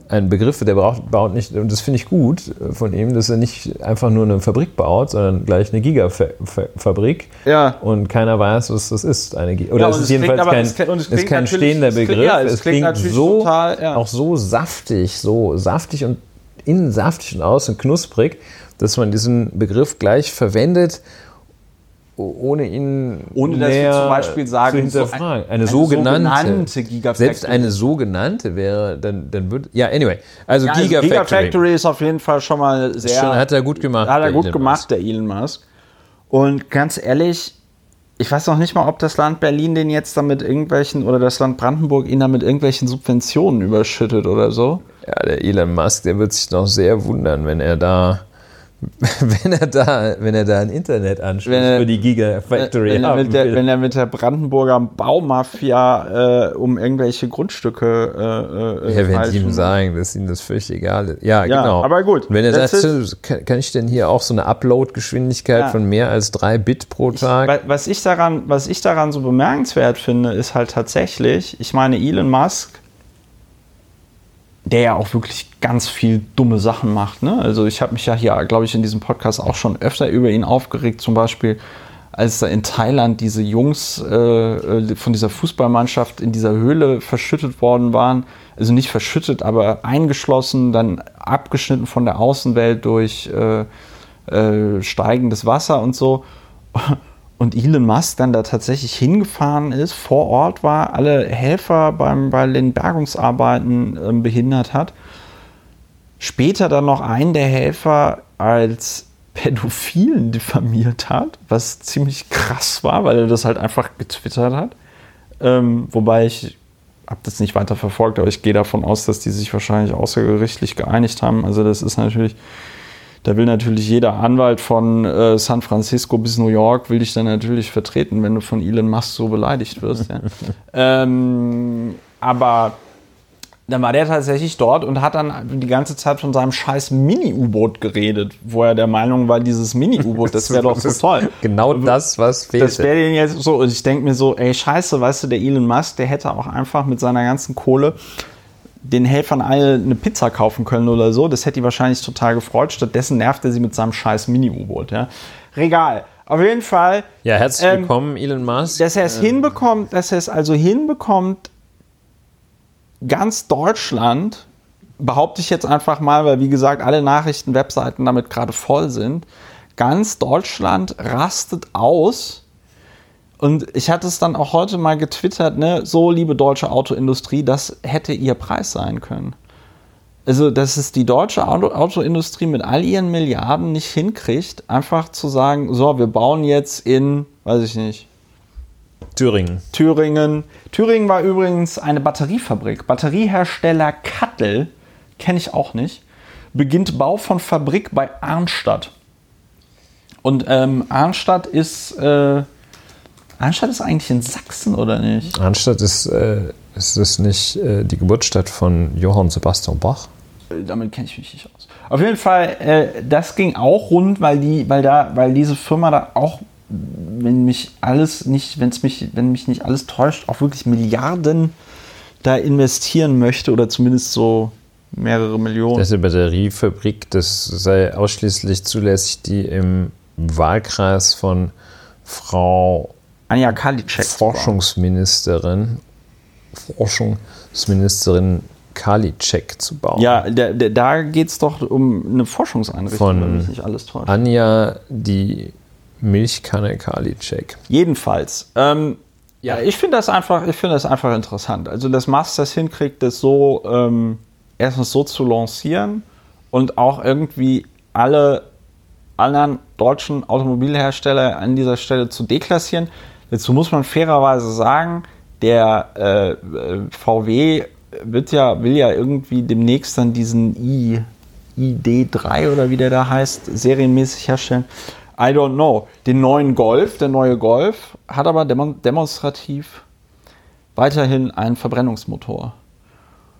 [SPEAKER 2] ein Begriff, der braucht, baut nicht, und das finde ich gut von ihm, dass er nicht einfach nur eine Fabrik baut, sondern gleich eine Gigafabrik
[SPEAKER 1] Ja.
[SPEAKER 2] und keiner weiß, was das ist. Eine Giga oder
[SPEAKER 1] Ja,
[SPEAKER 2] es ist jedenfalls
[SPEAKER 1] aber-
[SPEAKER 2] kein,
[SPEAKER 1] es klingt- es
[SPEAKER 2] ist
[SPEAKER 1] klingt
[SPEAKER 2] kein stehender
[SPEAKER 1] es klingt-
[SPEAKER 2] Begriff.
[SPEAKER 1] ja, es
[SPEAKER 2] es
[SPEAKER 1] klingt
[SPEAKER 2] so,
[SPEAKER 1] total, ja.
[SPEAKER 2] auch so saftig, so saftig und innen saftig und außen knusprig, dass man diesen Begriff gleich verwendet, ohne ihn
[SPEAKER 1] Ohne dass wir zum Beispiel sagen,
[SPEAKER 2] zu
[SPEAKER 1] so
[SPEAKER 2] hinterfragen.
[SPEAKER 1] ein-
[SPEAKER 2] eine,
[SPEAKER 1] eine
[SPEAKER 2] sogenannte,
[SPEAKER 1] sogenannte Gigafactory.
[SPEAKER 2] Selbst eine sogenannte wäre, dann, dann würde, ja, anyway. Also
[SPEAKER 1] Ja, also
[SPEAKER 2] Gigafactory.
[SPEAKER 1] Gigafactory ist auf jeden Fall schon mal sehr.
[SPEAKER 2] Schon, hat er gut gemacht.
[SPEAKER 1] Hat er gut
[SPEAKER 2] Elon
[SPEAKER 1] gemacht,
[SPEAKER 2] Musk.
[SPEAKER 1] der Elon Musk. Und ganz ehrlich, ich weiß noch nicht mal, ob das Land Berlin den jetzt damit irgendwelchen oder das Land Brandenburg ihn damit irgendwelchen Subventionen überschüttet oder so.
[SPEAKER 2] Ja, der Elon Musk, der wird sich noch sehr wundern, wenn er da, wenn er da, wenn er da ein
[SPEAKER 1] Wenn er-
[SPEAKER 2] für die Gigafactory
[SPEAKER 1] wenn, er mit der, wenn er mit der Brandenburger Baumafia äh, um irgendwelche Grundstücke äh, äh,
[SPEAKER 2] Er wird
[SPEAKER 1] feilschen.
[SPEAKER 2] ihm sagen, dass ihm das völlig egal ist. Ja,
[SPEAKER 1] Ja,
[SPEAKER 2] genau.
[SPEAKER 1] aber gut.
[SPEAKER 2] Wenn er sagt, kann, kann ich denn hier auch so eine Upload-Geschwindigkeit
[SPEAKER 1] Ja.
[SPEAKER 2] von mehr als drei Bit pro Tag?
[SPEAKER 1] Wa- Was ich, daran, was ich daran so bemerkenswert finde, ist halt tatsächlich, ich meine, Elon Musk, der ja auch wirklich ganz viel dumme Sachen macht. Ne? Also ich habe mich ja hier, glaube ich, in diesem Podcast auch schon öfter über ihn aufgeregt. Zum Beispiel, als da in Thailand diese Jungs äh, äh, von dieser Fußballmannschaft in dieser Höhle verschüttet worden waren. Also nicht verschüttet, aber eingeschlossen, dann abgeschnitten von der Außenwelt durch äh, äh, steigendes Wasser und so. Und Elon Musk dann da tatsächlich hingefahren ist, vor Ort war, alle Helfer beim, bei den Bergungsarbeiten ähm, behindert hat. Später dann noch einen der Helfer als Pädophilen diffamiert hat, was ziemlich krass war, weil er das halt einfach getwittert hat. Ähm, wobei ich habe das nicht weiter verfolgt, aber ich gehe davon aus, dass die sich wahrscheinlich außergerichtlich geeinigt haben. Also das ist natürlich, da will natürlich jeder Anwalt von äh, San Francisco bis New York, will dich dann natürlich vertreten, wenn du von Elon Musk so beleidigt wirst. ja. ähm, aber dann war der tatsächlich dort und hat dann die ganze Zeit von seinem scheiß Mini-U-Boot geredet, wo er der Meinung war, dieses Mini-U-Boot, das wäre doch so toll.
[SPEAKER 2] Genau das, was fehlt.
[SPEAKER 1] Das wäre den jetzt so, und ich denke mir so, ey, scheiße, weißt du, der Elon Musk, der hätte auch einfach mit seiner ganzen Kohle den Helfern alle eine Pizza kaufen können oder so. Das hätte die wahrscheinlich total gefreut. Stattdessen nervt er sie mit seinem scheiß Mini-U-Boot. Ja. Regal. Auf jeden Fall,
[SPEAKER 2] ja, herzlich
[SPEAKER 1] Ähm,
[SPEAKER 2] willkommen, Elon Musk.
[SPEAKER 1] dass er es hinbekommt, dass er es also hinbekommt, ganz Deutschland, behaupte ich jetzt einfach mal, weil wie gesagt, alle Nachrichten-Webseiten damit gerade voll sind, ganz Deutschland rastet aus. Und ich hatte es dann auch heute mal getwittert, ne, so liebe deutsche Autoindustrie, das hätte ihr Preis sein können. Also, dass es die deutsche Auto Autoindustrie mit all ihren Milliarden nicht hinkriegt, einfach zu sagen, so, wir bauen jetzt in, weiß ich nicht,
[SPEAKER 2] Thüringen.
[SPEAKER 1] Thüringen. Thüringen war übrigens eine Batteriefabrik. Batteriehersteller Kattel, kenne ich auch nicht, beginnt Bau von Fabrik bei Arnstadt. Und ähm, Arnstadt ist, äh, Arnstadt ist eigentlich in Sachsen oder nicht?
[SPEAKER 2] Arnstadt ist, äh, ist das nicht äh, die Geburtsstadt von Johann Sebastian Bach?
[SPEAKER 1] Äh, Damit kenne ich mich nicht aus. Auf jeden Fall, äh, das ging auch rund, weil die, weil da, weil diese Firma da auch, wenn mich alles nicht, wenn es mich, wenn mich nicht alles täuscht, auch wirklich Milliarden da investieren möchte oder zumindest so mehrere Millionen.
[SPEAKER 2] Das ist eine Batteriefabrik, das sei ausschließlich zulässig, die im Wahlkreis von Frau
[SPEAKER 1] Anja Karliczek.
[SPEAKER 2] Forschungsministerin, Forschungsministerin Kali-Check zu bauen.
[SPEAKER 1] Ja, der, da geht es doch um eine Forschungseinrichtung,
[SPEAKER 2] Von
[SPEAKER 1] wenn mich nicht alles täuscht.
[SPEAKER 2] Anja, die Milchkanne Kali-Check.
[SPEAKER 1] Jedenfalls. Ähm, ja, ich finde das einfach, ich finde das einfach interessant. Also, dass Mast das hinkriegt, das so ähm, erstens so zu lancieren und auch irgendwie alle anderen deutschen Automobilhersteller an dieser Stelle zu deklassieren. Dazu muss man fairerweise sagen, der äh, äh VW wird ja, will ja irgendwie demnächst dann diesen I, ID3 oder wie der da heißt, serienmäßig herstellen. I don't know. Den neuen Golf, der neue Golf, hat aber demonstrativ weiterhin einen Verbrennungsmotor.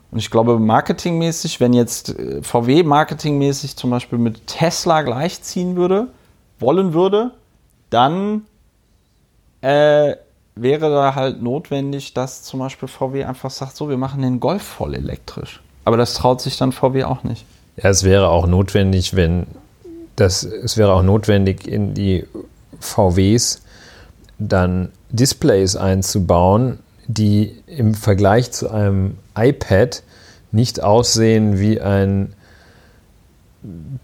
[SPEAKER 1] Und ich glaube, marketingmäßig, wenn jetzt äh, VW marketingmäßig zum Beispiel mit Tesla gleichziehen würde, wollen würde, dann äh, wäre da halt notwendig, dass zum Beispiel VW einfach sagt, so, wir machen den Golf voll elektrisch. Aber das traut sich dann VW auch nicht.
[SPEAKER 2] Ja, es wäre auch notwendig, wenn das, es wäre auch notwendig, in die VWs dann Displays einzubauen, die im Vergleich zu einem iPad nicht aussehen wie ein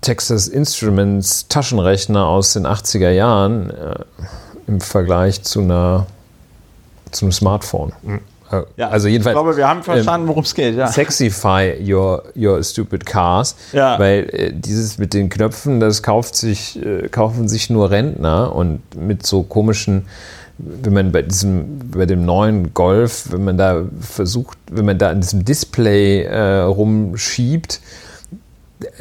[SPEAKER 2] Texas Instruments Taschenrechner aus den 80er Jahren äh, im Vergleich zu einer zu einem Smartphone. Mhm.
[SPEAKER 1] Ja, also jedenfalls. Ich glaube, wir haben verstanden, worum es geht. Ja.
[SPEAKER 2] Sexify your, your stupid cars. Ja. Weil äh, dieses mit den Knöpfen, das kauft sich, äh, kaufen sich nur Rentner und mit so komischen wenn man bei diesem, bei dem neuen Golf, wenn man da versucht, wenn man da an diesem Display äh, rumschiebt,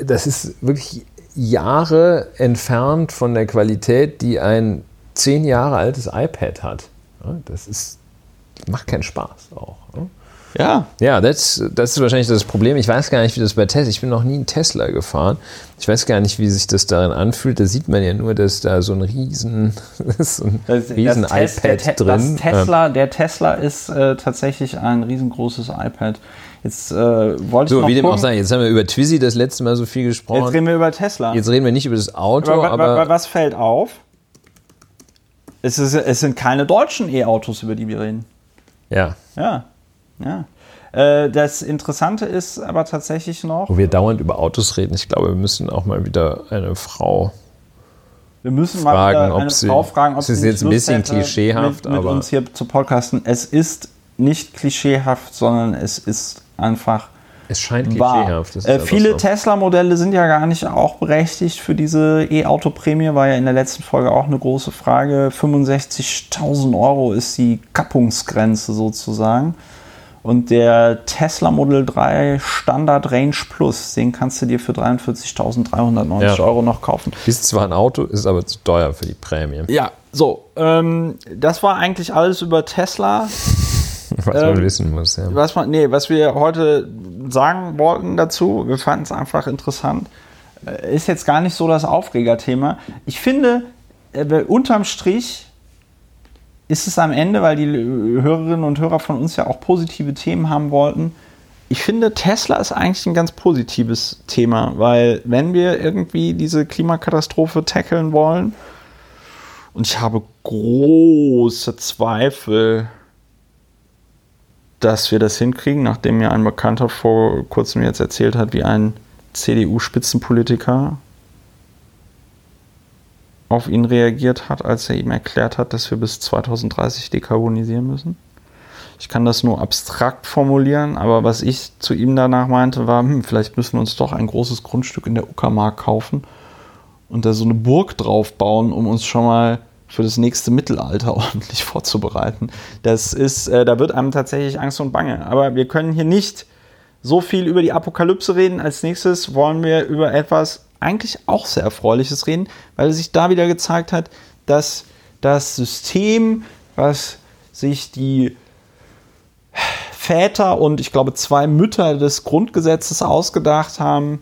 [SPEAKER 2] das ist wirklich Jahre entfernt von der Qualität, die ein zehn Jahre altes iPad hat. Das ist, macht keinen Spaß auch.
[SPEAKER 1] Ja.
[SPEAKER 2] Ja, das, das ist wahrscheinlich das Problem. Ich weiß gar nicht, wie das bei Tesla Ich bin noch nie einen Tesla gefahren. Ich weiß gar nicht, wie sich das darin anfühlt. Da sieht man ja nur, dass da so ein riesen, so ein das, riesen das iPad
[SPEAKER 1] der,
[SPEAKER 2] drin.
[SPEAKER 1] Das Tesla, der Tesla ist äh, tatsächlich ein riesengroßes iPad. Jetzt äh, wollte
[SPEAKER 2] so,
[SPEAKER 1] ich
[SPEAKER 2] wie dem auch sagen, jetzt haben wir über Twizy das letzte Mal so viel gesprochen.
[SPEAKER 1] Jetzt reden wir über Tesla.
[SPEAKER 2] Jetzt reden wir nicht über das Auto, aber,
[SPEAKER 1] aber was fällt auf? Es, ist, es sind keine deutschen E-Autos, über die wir reden.
[SPEAKER 2] Ja.
[SPEAKER 1] Ja. Ja. Äh, das Interessante ist aber tatsächlich noch.
[SPEAKER 2] Wo wir dauernd über Autos reden, ich glaube, wir müssen auch mal wieder eine Frau.
[SPEAKER 1] Wir müssen fragen, mal eine
[SPEAKER 2] sie,
[SPEAKER 1] Frau fragen, ob
[SPEAKER 2] sie. Ist jetzt ein bisschen klischeehaft,
[SPEAKER 1] mit, mit
[SPEAKER 2] aber.
[SPEAKER 1] uns hier zu podcasten. Es ist nicht klischeehaft, sondern es ist einfach.
[SPEAKER 2] Es scheint klischeehaft.
[SPEAKER 1] Äh, viele so. Tesla-Modelle sind ja gar nicht auch berechtigt für diese E-Auto-Prämie, war ja in der letzten Folge auch eine große Frage. 65.000 Euro ist die Kappungsgrenze sozusagen. Und der Tesla Model 3 Standard Range Plus, den kannst du dir für 43.390 ja. Euro noch kaufen.
[SPEAKER 2] Ist zwar ein Auto, ist aber zu teuer für die Prämie.
[SPEAKER 1] Ja, so. Ähm, das war eigentlich alles über Tesla.
[SPEAKER 2] was ähm, man wissen muss, ja.
[SPEAKER 1] Was, man, nee, was wir heute sagen wollten dazu, wir fanden es einfach interessant, äh, ist jetzt gar nicht so das Aufregerthema. Ich finde, äh, unterm Strich ist es am Ende, weil die Hörerinnen und Hörer von uns ja auch positive Themen haben wollten. Ich finde, Tesla ist eigentlich ein ganz positives Thema, weil wenn wir irgendwie diese Klimakatastrophe tackeln wollen, und ich habe große Zweifel, dass wir das hinkriegen, nachdem mir ein Bekannter vor kurzem jetzt erzählt hat, wie ein CDU-Spitzenpolitiker auf ihn reagiert hat, als er ihm erklärt hat, dass wir bis 2030 dekarbonisieren müssen. Ich kann das nur abstrakt formulieren, aber was ich zu ihm danach meinte, war, hm, vielleicht müssen wir uns doch ein großes Grundstück in der Uckermark kaufen und da so eine Burg drauf bauen, um uns schon mal für das nächste Mittelalter ordentlich vorzubereiten. Das ist, äh, da wird einem tatsächlich Angst und Bange. Aber wir können hier nicht so viel über die Apokalypse reden. Als nächstes wollen wir über etwas eigentlich auch sehr Erfreuliches reden, weil sich da wieder gezeigt hat, dass das System, was sich die Väter und ich glaube zwei Mütter des Grundgesetzes ausgedacht haben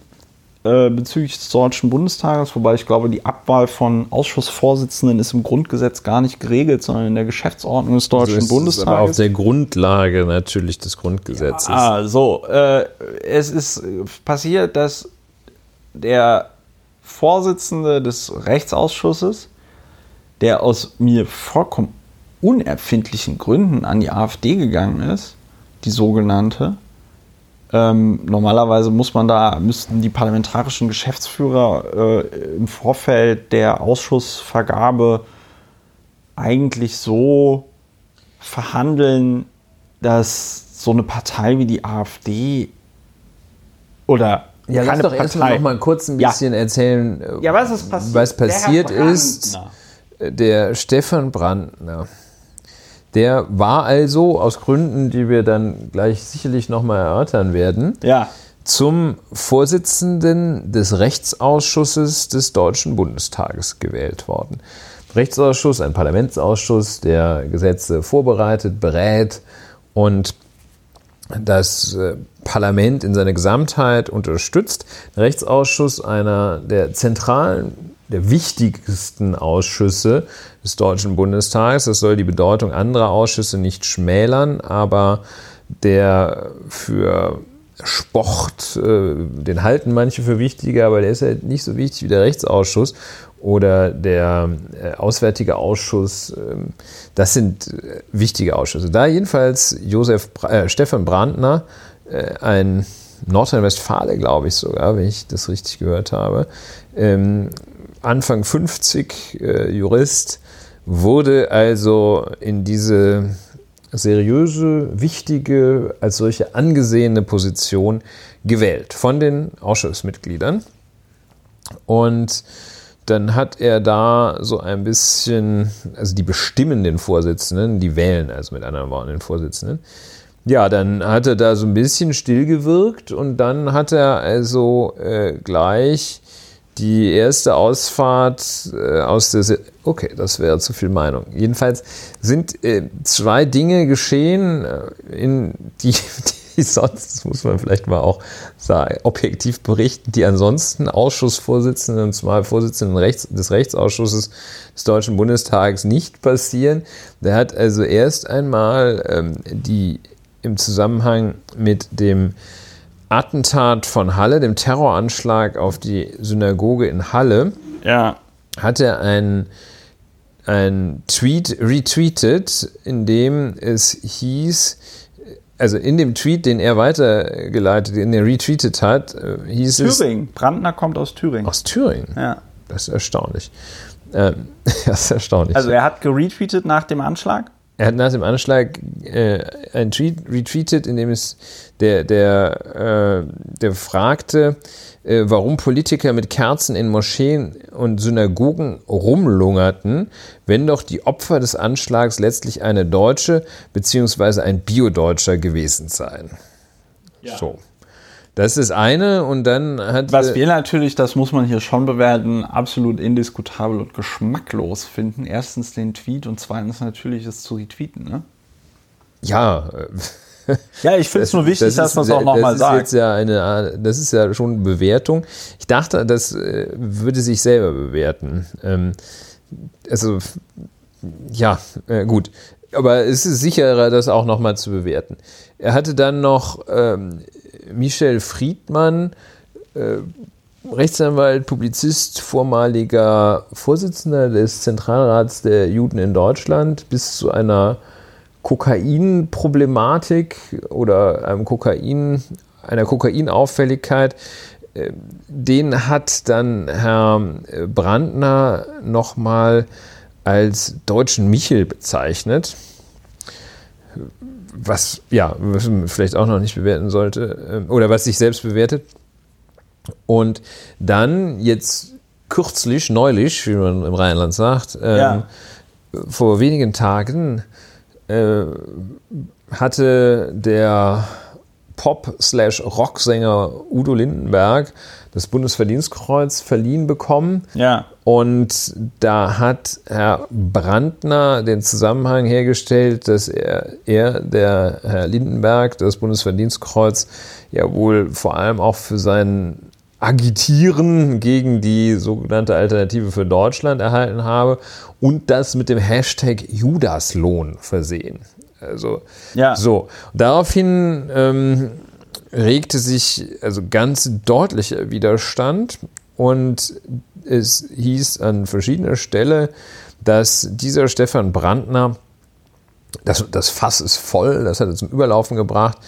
[SPEAKER 1] äh, bezüglich des Deutschen Bundestages, wobei ich glaube, die Abwahl von Ausschussvorsitzenden ist im Grundgesetz gar nicht geregelt, sondern in der Geschäftsordnung des Deutschen also Bundestages. aber
[SPEAKER 2] auf der Grundlage natürlich des Grundgesetzes.
[SPEAKER 1] Ah, ja, so. Äh, es ist passiert, dass der Vorsitzende des Rechtsausschusses, der aus mir vollkommen unerfindlichen Gründen an die AfD gegangen ist, die sogenannte, Ähm, normalerweise muss man da, müssten die parlamentarischen Geschäftsführer äh, im Vorfeld der Ausschussvergabe eigentlich so verhandeln, dass so eine Partei wie die AfD oder
[SPEAKER 2] ja, lass doch erstmal noch mal kurz ein bisschen ja. erzählen,
[SPEAKER 1] ja, was, ist passiert,
[SPEAKER 2] was passiert ist. Der Stefan Brandner, der war also aus Gründen, die wir dann gleich sicherlich noch mal erörtern werden,
[SPEAKER 1] ja.
[SPEAKER 2] zum Vorsitzenden des Rechtsausschusses des Deutschen Bundestages gewählt worden. Rechtsausschuss, ein Parlamentsausschuss, der Gesetze vorbereitet, berät und das äh, Parlament in seiner Gesamtheit unterstützt. Der Rechtsausschuss, einer der zentralen, der wichtigsten Ausschüsse des Deutschen Bundestages. Das soll die Bedeutung anderer Ausschüsse nicht schmälern, aber der für Sport, äh, den halten manche für wichtiger, aber der ist halt nicht so wichtig wie der Rechtsausschuss oder der äh, Auswärtige Ausschuss. Ähm, das sind äh, wichtige Ausschüsse. Da jedenfalls Josef, äh, Stefan Brandner, ein Nordrhein-Westfale, glaube ich sogar, wenn ich das richtig gehört habe, ähm, Anfang 50 äh, Jurist, wurde also in diese seriöse, wichtige, als solche angesehene Position gewählt von den Ausschussmitgliedern. Und dann hat er da so ein bisschen, also die bestimmen den Vorsitzenden, die wählen also mit anderen Worten den Vorsitzenden. Ja, dann hat er da so ein bisschen stillgewirkt und dann hat er also äh, gleich die erste Ausfahrt äh, aus der. Se okay, das wäre zu viel Meinung. Jedenfalls sind äh, zwei Dinge geschehen, äh, in die, die sonst, das muss man vielleicht mal auch sagen, objektiv berichten, die ansonsten Ausschussvorsitzenden, und zwar Vorsitzenden des Rechtsausschusses des Deutschen Bundestages nicht passieren. Der hat also erst einmal ähm, die im Zusammenhang mit dem Attentat von Halle, dem Terroranschlag auf die Synagoge in Halle,
[SPEAKER 1] ja.
[SPEAKER 2] hat er einen, einen Tweet retweetet, in dem es hieß, also in dem Tweet, den er weitergeleitet, den er retweetet hat, äh, hieß
[SPEAKER 1] Thüringen. es. Thüringen. Brandner kommt aus Thüringen.
[SPEAKER 2] Aus Thüringen?
[SPEAKER 1] Ja.
[SPEAKER 2] Das ist erstaunlich. Ähm, das ist erstaunlich.
[SPEAKER 1] Also er hat geretweetet nach dem Anschlag?
[SPEAKER 2] Er hat nach dem Anschlag äh, einen Tweet retweetet, in dem es der, der, äh, der fragte, äh, warum Politiker mit Kerzen in Moscheen und Synagogen rumlungerten, wenn doch die Opfer des Anschlags letztlich eine Deutsche bzw. ein Biodeutscher gewesen seien. Ja. So. Das ist eine und dann hat.
[SPEAKER 1] Was wir natürlich, das muss man hier schon bewerten, absolut indiskutabel und geschmacklos finden. Erstens den Tweet und zweitens natürlich es zu retweeten, ne?
[SPEAKER 2] Ja.
[SPEAKER 1] Ja, ich finde es nur wichtig, das dass man es auch nochmal sagt.
[SPEAKER 2] Jetzt ja eine, das ist ja schon eine Bewertung. Ich dachte, das äh, würde sich selber bewerten. Ähm, also, ja, äh, gut. Aber es ist sicherer, das auch nochmal zu bewerten. Er hatte dann noch ähm, Michel Friedmann, äh, Rechtsanwalt, Publizist, vormaliger Vorsitzender des Zentralrats der Juden in Deutschland, bis zu einer Kokainproblematik oder einem Kokain, einer Kokainauffälligkeit. Äh, den hat dann Herr Brandner nochmal als deutschen Michel bezeichnet was ja, was man vielleicht auch noch nicht bewerten sollte, ähm, oder was sich selbst bewertet. Und dann jetzt kürzlich, neulich, wie man im Rheinland sagt, ähm, ja. vor wenigen Tagen äh, hatte der Pop-Rocksänger Udo Lindenberg das Bundesverdienstkreuz verliehen bekommen.
[SPEAKER 1] Ja.
[SPEAKER 2] Und da hat Herr Brandner den Zusammenhang hergestellt, dass er, er, der Herr Lindenberg, das Bundesverdienstkreuz ja wohl vor allem auch für sein Agitieren gegen die sogenannte Alternative für Deutschland erhalten habe und das mit dem Hashtag Judaslohn versehen. Also
[SPEAKER 1] ja.
[SPEAKER 2] so. Daraufhin ähm, regte sich also ganz deutlicher Widerstand und es hieß an verschiedener Stelle, dass dieser Stefan Brandner, das, das Fass ist voll, das hat er zum Überlaufen gebracht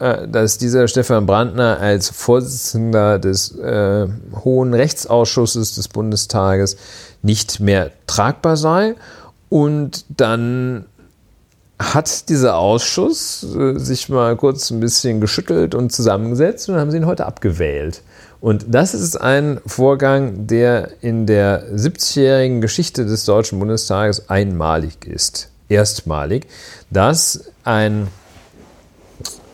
[SPEAKER 2] äh, dass dieser Stefan Brandner als Vorsitzender des äh, Hohen Rechtsausschusses des Bundestages nicht mehr tragbar sei. Und dann hat dieser Ausschuss äh, sich mal kurz ein bisschen geschüttelt und zusammengesetzt und haben sie ihn heute abgewählt. Und das ist ein Vorgang, der in der 70-jährigen Geschichte des Deutschen Bundestages einmalig ist. Erstmalig, dass ein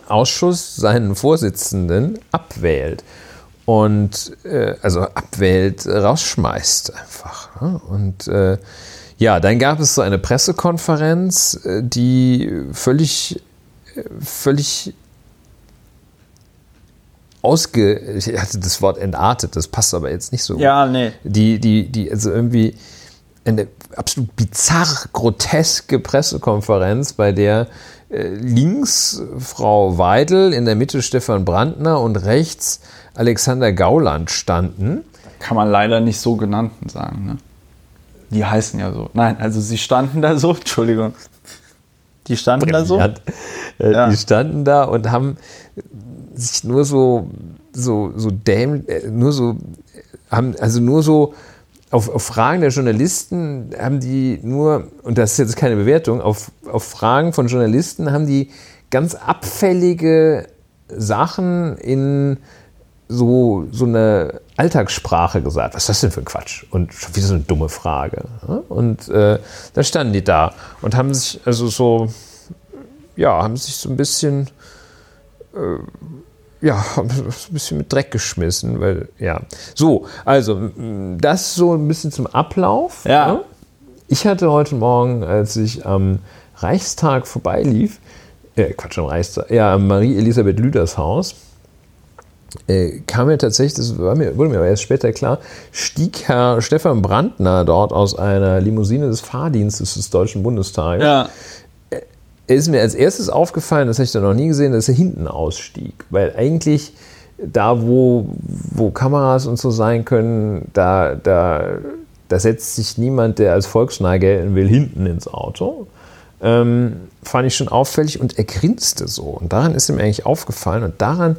[SPEAKER 2] Ausschuss seinen Vorsitzenden abwählt und äh, also abwählt, rausschmeißt einfach. Ne? Und äh, ja, dann gab es so eine Pressekonferenz, äh, die völlig, äh, völlig ausge, ich hatte das Wort entartet, das passt aber jetzt nicht so.
[SPEAKER 1] Ja, nee.
[SPEAKER 2] Die, die, die, also irgendwie eine absolut bizarr groteske Pressekonferenz, bei der äh, links Frau Weidel, in der Mitte Stefan Brandner und rechts Alexander Gauland standen.
[SPEAKER 1] Kann man leider nicht so genannten sagen, ne? Die heißen ja so. Nein, also sie standen da so, Entschuldigung. Die standen da so.
[SPEAKER 2] Äh, ja. Die standen da und haben sich nur so, so, so dämlich, äh, nur so, haben also nur so auf, auf, Fragen der Journalisten haben die nur, und das ist jetzt keine Bewertung, auf, auf Fragen von Journalisten haben die ganz abfällige Sachen in so, so eine Alltagssprache gesagt. Was ist das denn für ein Quatsch? Und schon wieder so eine dumme Frage. Und äh, da standen die da und haben sich also so, ja, haben sich so ein bisschen, äh, ja, ein bisschen mit Dreck geschmissen, weil, ja. So, also, das so ein bisschen zum Ablauf.
[SPEAKER 1] Ja. Ne?
[SPEAKER 2] Ich hatte heute Morgen, als ich am Reichstag vorbeilief, äh, Quatsch, am Reichstag, ja, am Marie-Elisabeth Lüders Haus, äh, kam mir tatsächlich, das war mir, wurde mir aber erst später klar, stieg Herr Stefan Brandner dort aus einer Limousine des Fahrdienstes des Deutschen Bundestages.
[SPEAKER 1] Ja.
[SPEAKER 2] Er ist mir als erstes aufgefallen, das habe ich da noch nie gesehen, dass er hinten ausstieg. Weil eigentlich da, wo, wo Kameras und so sein können, da, da, da setzt sich niemand, der als volksnah gelten will, hinten ins Auto. Ähm, fand ich schon auffällig und er grinste so. Und daran ist ihm eigentlich aufgefallen. Und daran,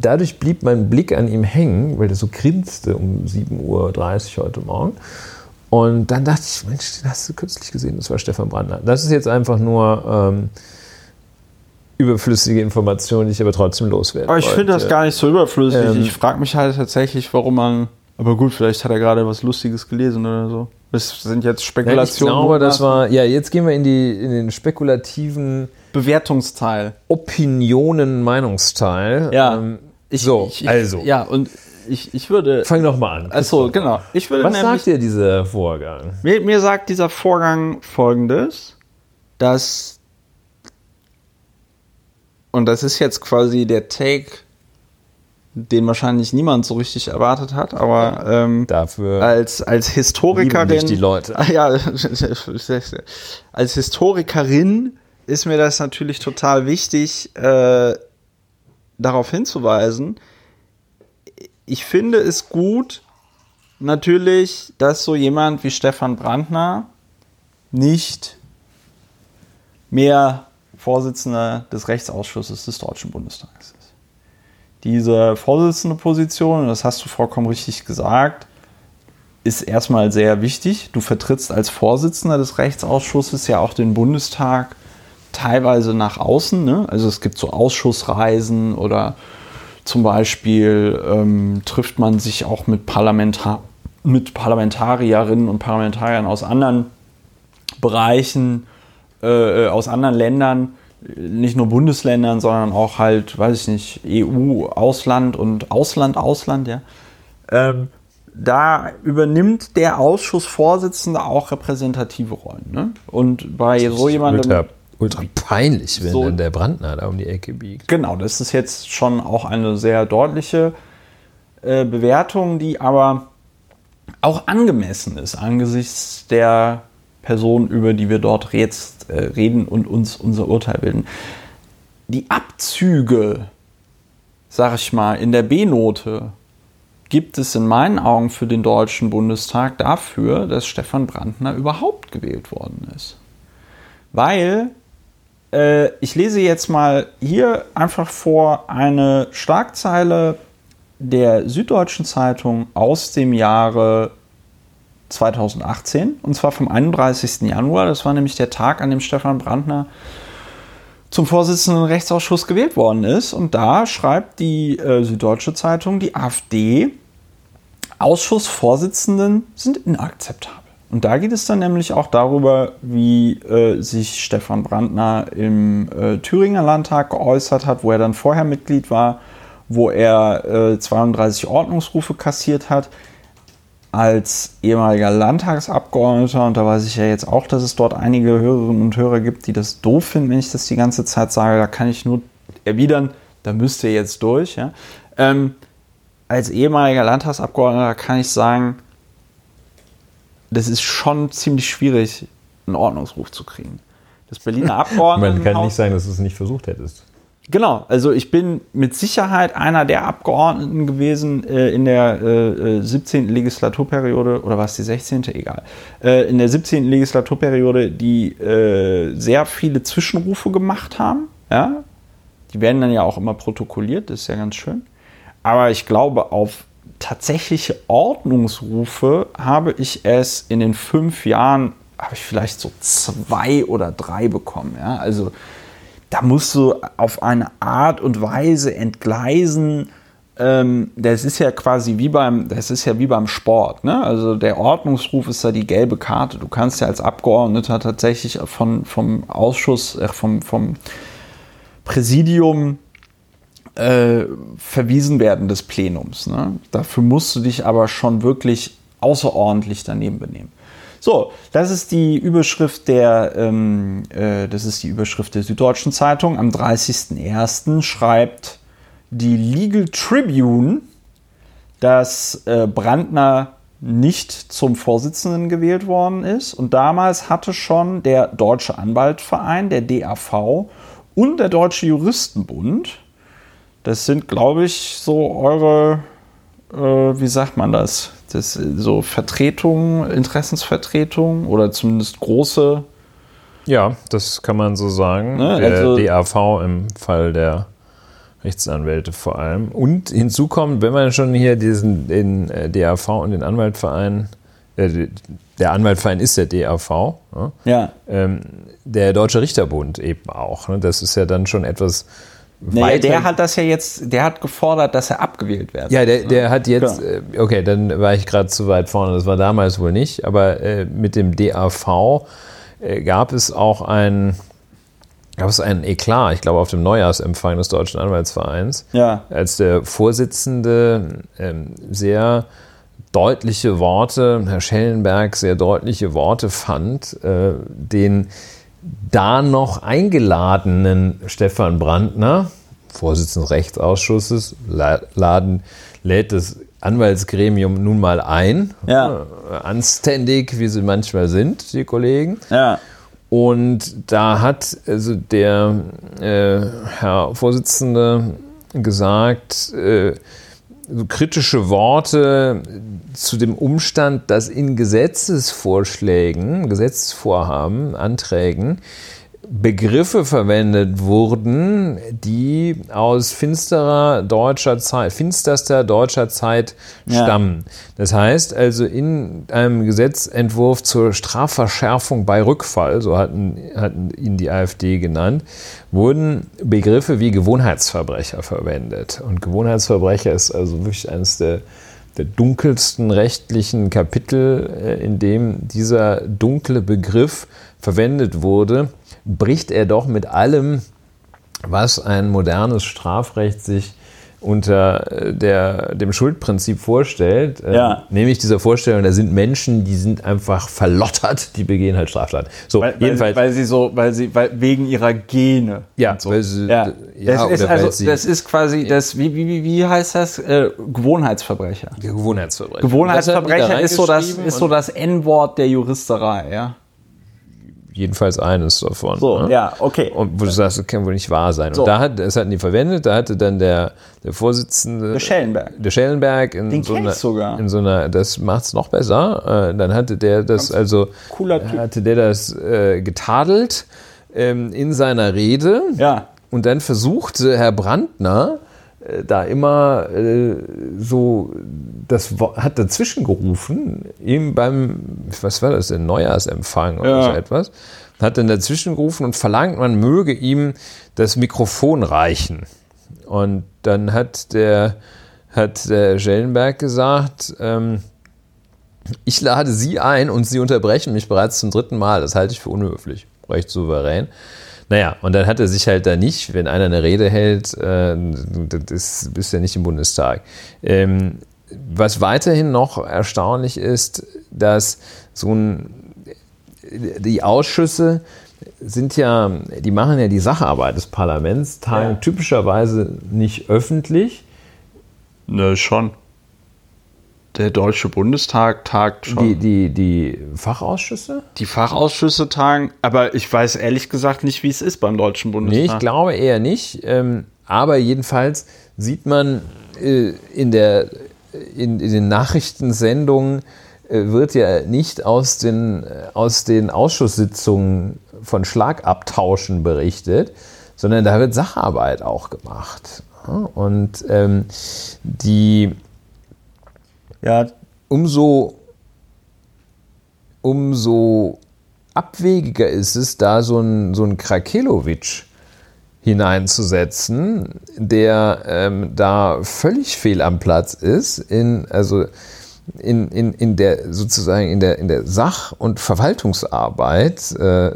[SPEAKER 2] dadurch blieb mein Blick an ihm hängen, weil er so grinste um 7.30 Uhr heute Morgen. Und dann dachte ich, Mensch, den hast du kürzlich gesehen, das war Stefan Brandner. Das ist jetzt einfach nur ähm, überflüssige Information, die ich aber trotzdem loswerde.
[SPEAKER 1] Aber ich finde das gar nicht so überflüssig. Ähm, ich frage mich halt tatsächlich, warum man. Aber gut, vielleicht hat er gerade was Lustiges gelesen oder so. Das sind jetzt Spekulationen.
[SPEAKER 2] Ja, ich glaube, das war. Ja, jetzt gehen wir in, die, in den spekulativen
[SPEAKER 1] Bewertungsteil.
[SPEAKER 2] Opinionen, Meinungsteil.
[SPEAKER 1] Ja. Ähm,
[SPEAKER 2] ich, so, ich, also.
[SPEAKER 1] Ja, und ich, ich würde.
[SPEAKER 2] Fang doch mal an.
[SPEAKER 1] Achso, genau.
[SPEAKER 2] Ich würde Was sagt dir dieser Vorgang?
[SPEAKER 1] Mir, mir sagt dieser Vorgang folgendes: dass. Und das ist jetzt quasi der Take den wahrscheinlich niemand so richtig erwartet hat, aber ähm,
[SPEAKER 2] dafür
[SPEAKER 1] als, als Historikerin.
[SPEAKER 2] die Leute.
[SPEAKER 1] Ja, als Historikerin ist mir das natürlich total wichtig, äh, darauf hinzuweisen. Ich finde es gut, natürlich, dass so jemand wie Stefan Brandner nicht mehr Vorsitzender des Rechtsausschusses des Deutschen Bundestages ist diese Vorsitzende Position, und das hast du vollkommen richtig gesagt, ist erstmal sehr wichtig. Du vertrittst als Vorsitzender des Rechtsausschusses ja auch den Bundestag teilweise nach außen. Ne? Also es gibt so Ausschussreisen oder zum Beispiel ähm, trifft man sich auch mit, Parlamentar mit Parlamentarierinnen und Parlamentariern aus anderen Bereichen, äh, aus anderen Ländern nicht nur Bundesländern, sondern auch halt, weiß ich nicht, EU, Ausland und Ausland, Ausland, ja. Ähm, da übernimmt der Ausschussvorsitzende auch repräsentative Rollen. Ne? Und bei so jemandem.
[SPEAKER 2] Ultra, ultra peinlich, wenn so, dann der Brandner da um die Ecke biegt.
[SPEAKER 1] Genau, das ist jetzt schon auch eine sehr deutliche äh, Bewertung, die aber auch angemessen ist angesichts der Person, über die wir dort jetzt äh, reden und uns unser Urteil bilden. Die Abzüge, sag ich mal, in der B-Note gibt es in meinen Augen für den Deutschen Bundestag dafür, dass Stefan Brandner überhaupt gewählt worden ist. Weil äh, ich lese jetzt mal hier einfach vor eine Schlagzeile der Süddeutschen Zeitung aus dem Jahre 2018 und zwar vom 31. Januar. Das war nämlich der Tag, an dem Stefan Brandner zum Vorsitzenden Rechtsausschuss gewählt worden ist. Und da schreibt die äh, Süddeutsche Zeitung, die AfD, Ausschussvorsitzenden sind inakzeptabel. Und da geht es dann nämlich auch darüber, wie äh, sich Stefan Brandner im äh, Thüringer Landtag geäußert hat, wo er dann vorher Mitglied war, wo er 32 äh, Ordnungsrufe kassiert hat als ehemaliger Landtagsabgeordneter, und da weiß ich ja jetzt auch, dass es dort einige Hörerinnen und Hörer gibt, die das doof finden, wenn ich das die ganze Zeit sage, da kann ich nur erwidern, da müsst ihr jetzt durch. Ja? Ähm, als ehemaliger Landtagsabgeordneter kann ich sagen, das ist schon ziemlich schwierig, einen Ordnungsruf zu kriegen. Das Berliner Abgeordneten.
[SPEAKER 2] Man kann nicht sagen, dass du es nicht versucht hättest.
[SPEAKER 1] Genau, also ich bin mit Sicherheit einer der Abgeordneten gewesen äh, in der äh, 17. Äh, Legislaturperiode, oder war es die 16.? Egal. Äh, in der 17. Legislaturperiode, die äh, sehr viele Zwischenrufe gemacht haben. Ja? Die werden dann ja auch immer protokolliert, das ist ja ganz schön. Aber ich glaube, auf tatsächliche Ordnungsrufe habe ich es in den fünf Jahren, habe ich vielleicht so zwei oder drei bekommen. Ja? Also da musst du auf eine Art und Weise entgleisen. Ähm, das ist ja quasi wie beim, das ist ja wie beim Sport. Ne? Also der Ordnungsruf ist da die gelbe Karte. Du kannst ja als Abgeordneter tatsächlich von, vom Ausschuss, äh, vom, vom Präsidium äh, verwiesen werden des Plenums. Ne? Dafür musst du dich aber schon wirklich außerordentlich daneben benehmen. So, das ist die Überschrift der, ähm, äh, das ist die Überschrift der Süddeutschen Zeitung. Am 30.01. schreibt die Legal Tribune, dass äh, Brandner nicht zum Vorsitzenden gewählt worden ist. Und damals hatte schon der Deutsche Anwaltverein, der DAV und der Deutsche Juristenbund, das sind, glaube ich, so eure, äh, wie sagt man das? Das, so Vertretungen, Interessensvertretungen oder zumindest große.
[SPEAKER 2] Ja, das kann man so sagen. Ne? Der also, DAV im Fall der Rechtsanwälte vor allem. Und hinzu kommt, wenn man schon hier diesen den äh, DAV und den Anwaltverein, äh, der Anwaltverein ist der DAV,
[SPEAKER 1] ne? ja.
[SPEAKER 2] Ähm, der Deutsche Richterbund eben auch. Ne? Das ist ja dann schon etwas
[SPEAKER 1] naja, der hat das ja jetzt, der hat gefordert, dass er abgewählt wird.
[SPEAKER 2] Ja, der, der hat jetzt. Äh, okay, dann war ich gerade zu weit vorne, das war damals wohl nicht, aber äh, mit dem DAV äh, gab es auch ein, gab es einen Eklat, ich glaube auf dem Neujahrsempfang des Deutschen Anwaltsvereins,
[SPEAKER 1] ja.
[SPEAKER 2] als der Vorsitzende ähm, sehr deutliche Worte, Herr Schellenberg sehr deutliche Worte fand, äh, den da noch eingeladenen Stefan Brandner, Vorsitzender des Rechtsausschusses, laden, lädt das Anwaltsgremium nun mal ein.
[SPEAKER 1] Ja.
[SPEAKER 2] Anständig, wie sie manchmal sind, die Kollegen.
[SPEAKER 1] Ja.
[SPEAKER 2] Und da hat also der äh, Herr Vorsitzende gesagt, äh, kritische Worte zu dem Umstand, dass in Gesetzesvorschlägen, Gesetzesvorhaben, Anträgen Begriffe verwendet wurden, die aus finsterer deutscher Zeit, finsterster deutscher Zeit stammen. Ja. Das heißt also in einem Gesetzentwurf zur Strafverschärfung bei Rückfall, so hatten, hatten ihn die AfD genannt, wurden Begriffe wie Gewohnheitsverbrecher verwendet. Und Gewohnheitsverbrecher ist also wirklich eines der der dunkelsten rechtlichen Kapitel, äh, in dem dieser dunkle Begriff verwendet wurde bricht er doch mit allem, was ein modernes Strafrecht sich unter äh, der, dem Schuldprinzip vorstellt,
[SPEAKER 1] äh, ja.
[SPEAKER 2] nämlich dieser Vorstellung, da sind Menschen, die sind einfach verlottert, die begehen halt Straftaten.
[SPEAKER 1] So, weil, jedenfalls, weil, weil sie so, weil sie, weil wegen ihrer Gene.
[SPEAKER 2] Ja,
[SPEAKER 1] so.
[SPEAKER 2] weil sie,
[SPEAKER 1] ja. ja das, ist also, das ist quasi das, wie, wie, wie heißt das? Äh, Gewohnheitsverbrecher.
[SPEAKER 2] Gewohnheitsverbrecher.
[SPEAKER 1] Gewohnheitsverbrecher ist so das, ist so das N-Wort der Juristerei, ja
[SPEAKER 2] jedenfalls eines davon.
[SPEAKER 1] So, ne? ja, okay.
[SPEAKER 2] Und wo du sagst, das kann wohl nicht wahr sein. So. Und da hat, das hatten die verwendet, da hatte dann der, der Vorsitzende.
[SPEAKER 1] Der Schellenberg.
[SPEAKER 2] Der Schellenberg in
[SPEAKER 1] Den
[SPEAKER 2] so einer,
[SPEAKER 1] sogar.
[SPEAKER 2] in so einer, das macht es noch besser. Äh, dann hatte der das, also,
[SPEAKER 1] Cooler typ.
[SPEAKER 2] hatte der das äh, getadelt ähm, in seiner Rede.
[SPEAKER 1] Ja.
[SPEAKER 2] Und dann versuchte Herr Brandner da immer äh, so, das hat dazwischen gerufen, ihm beim, was war das denn, Neujahrsempfang oder
[SPEAKER 1] Ja.
[SPEAKER 2] so etwas, hat dann dazwischen gerufen und verlangt, man möge ihm das Mikrofon reichen. Und dann hat der, hat der Schellenberg gesagt, ähm, ich lade Sie ein und Sie unterbrechen mich bereits zum dritten Mal. Das halte ich für unhöflich. Recht souverän. Naja, und dann hat er sich halt da nicht, wenn einer eine Rede hält, äh, das bist ja nicht im Bundestag. Ähm, was weiterhin noch erstaunlich ist, dass so ein, die Ausschüsse sind ja, die machen ja die Sacharbeit des Parlaments, tagen
[SPEAKER 1] Ja.
[SPEAKER 2] typischerweise nicht öffentlich.
[SPEAKER 1] Ne, schon. Der Deutsche Bundestag tagt schon.
[SPEAKER 2] Die, die, die Fachausschüsse?
[SPEAKER 1] Die Fachausschüsse tagen, aber ich weiß ehrlich gesagt nicht, wie es ist beim Deutschen Bundestag.
[SPEAKER 2] Nee, ich glaube eher nicht. Ähm, aber jedenfalls sieht man äh, in, der, in, in den Nachrichtensendungen äh, wird ja nicht aus den, äh, aus den Ausschusssitzungen von Schlagabtauschen berichtet, sondern da wird Sacharbeit auch gemacht. Und ähm, die
[SPEAKER 1] Ja,
[SPEAKER 2] umso, umso abwegiger ist es, da so ein, so ein Krakelowitsch hineinzusetzen, der ähm, da völlig fehl am Platz ist, in, also in, in, in der sozusagen in der, in der Sach- und Verwaltungsarbeit, äh,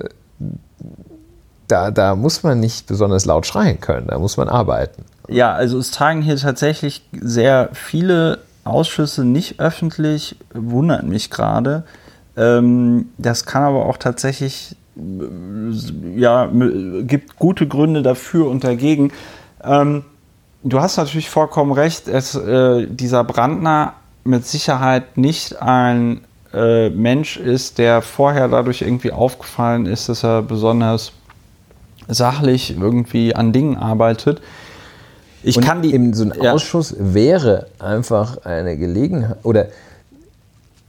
[SPEAKER 2] da, da muss man nicht besonders laut schreien können, da muss man arbeiten.
[SPEAKER 1] Ja, also es tagen hier tatsächlich sehr viele Ausschüsse nicht öffentlich, wundert mich gerade. Ähm, das kann aber auch tatsächlich, äh, ja, gibt gute Gründe dafür und dagegen. Ähm, du hast natürlich vollkommen recht, es, äh, dieser Brandner mit Sicherheit nicht ein äh, Mensch ist, der vorher dadurch irgendwie aufgefallen ist, dass er besonders sachlich irgendwie an Dingen arbeitet. Ich
[SPEAKER 2] Und
[SPEAKER 1] kann die
[SPEAKER 2] eben so ein
[SPEAKER 1] ja.
[SPEAKER 2] Ausschuss wäre einfach eine Gelegenheit oder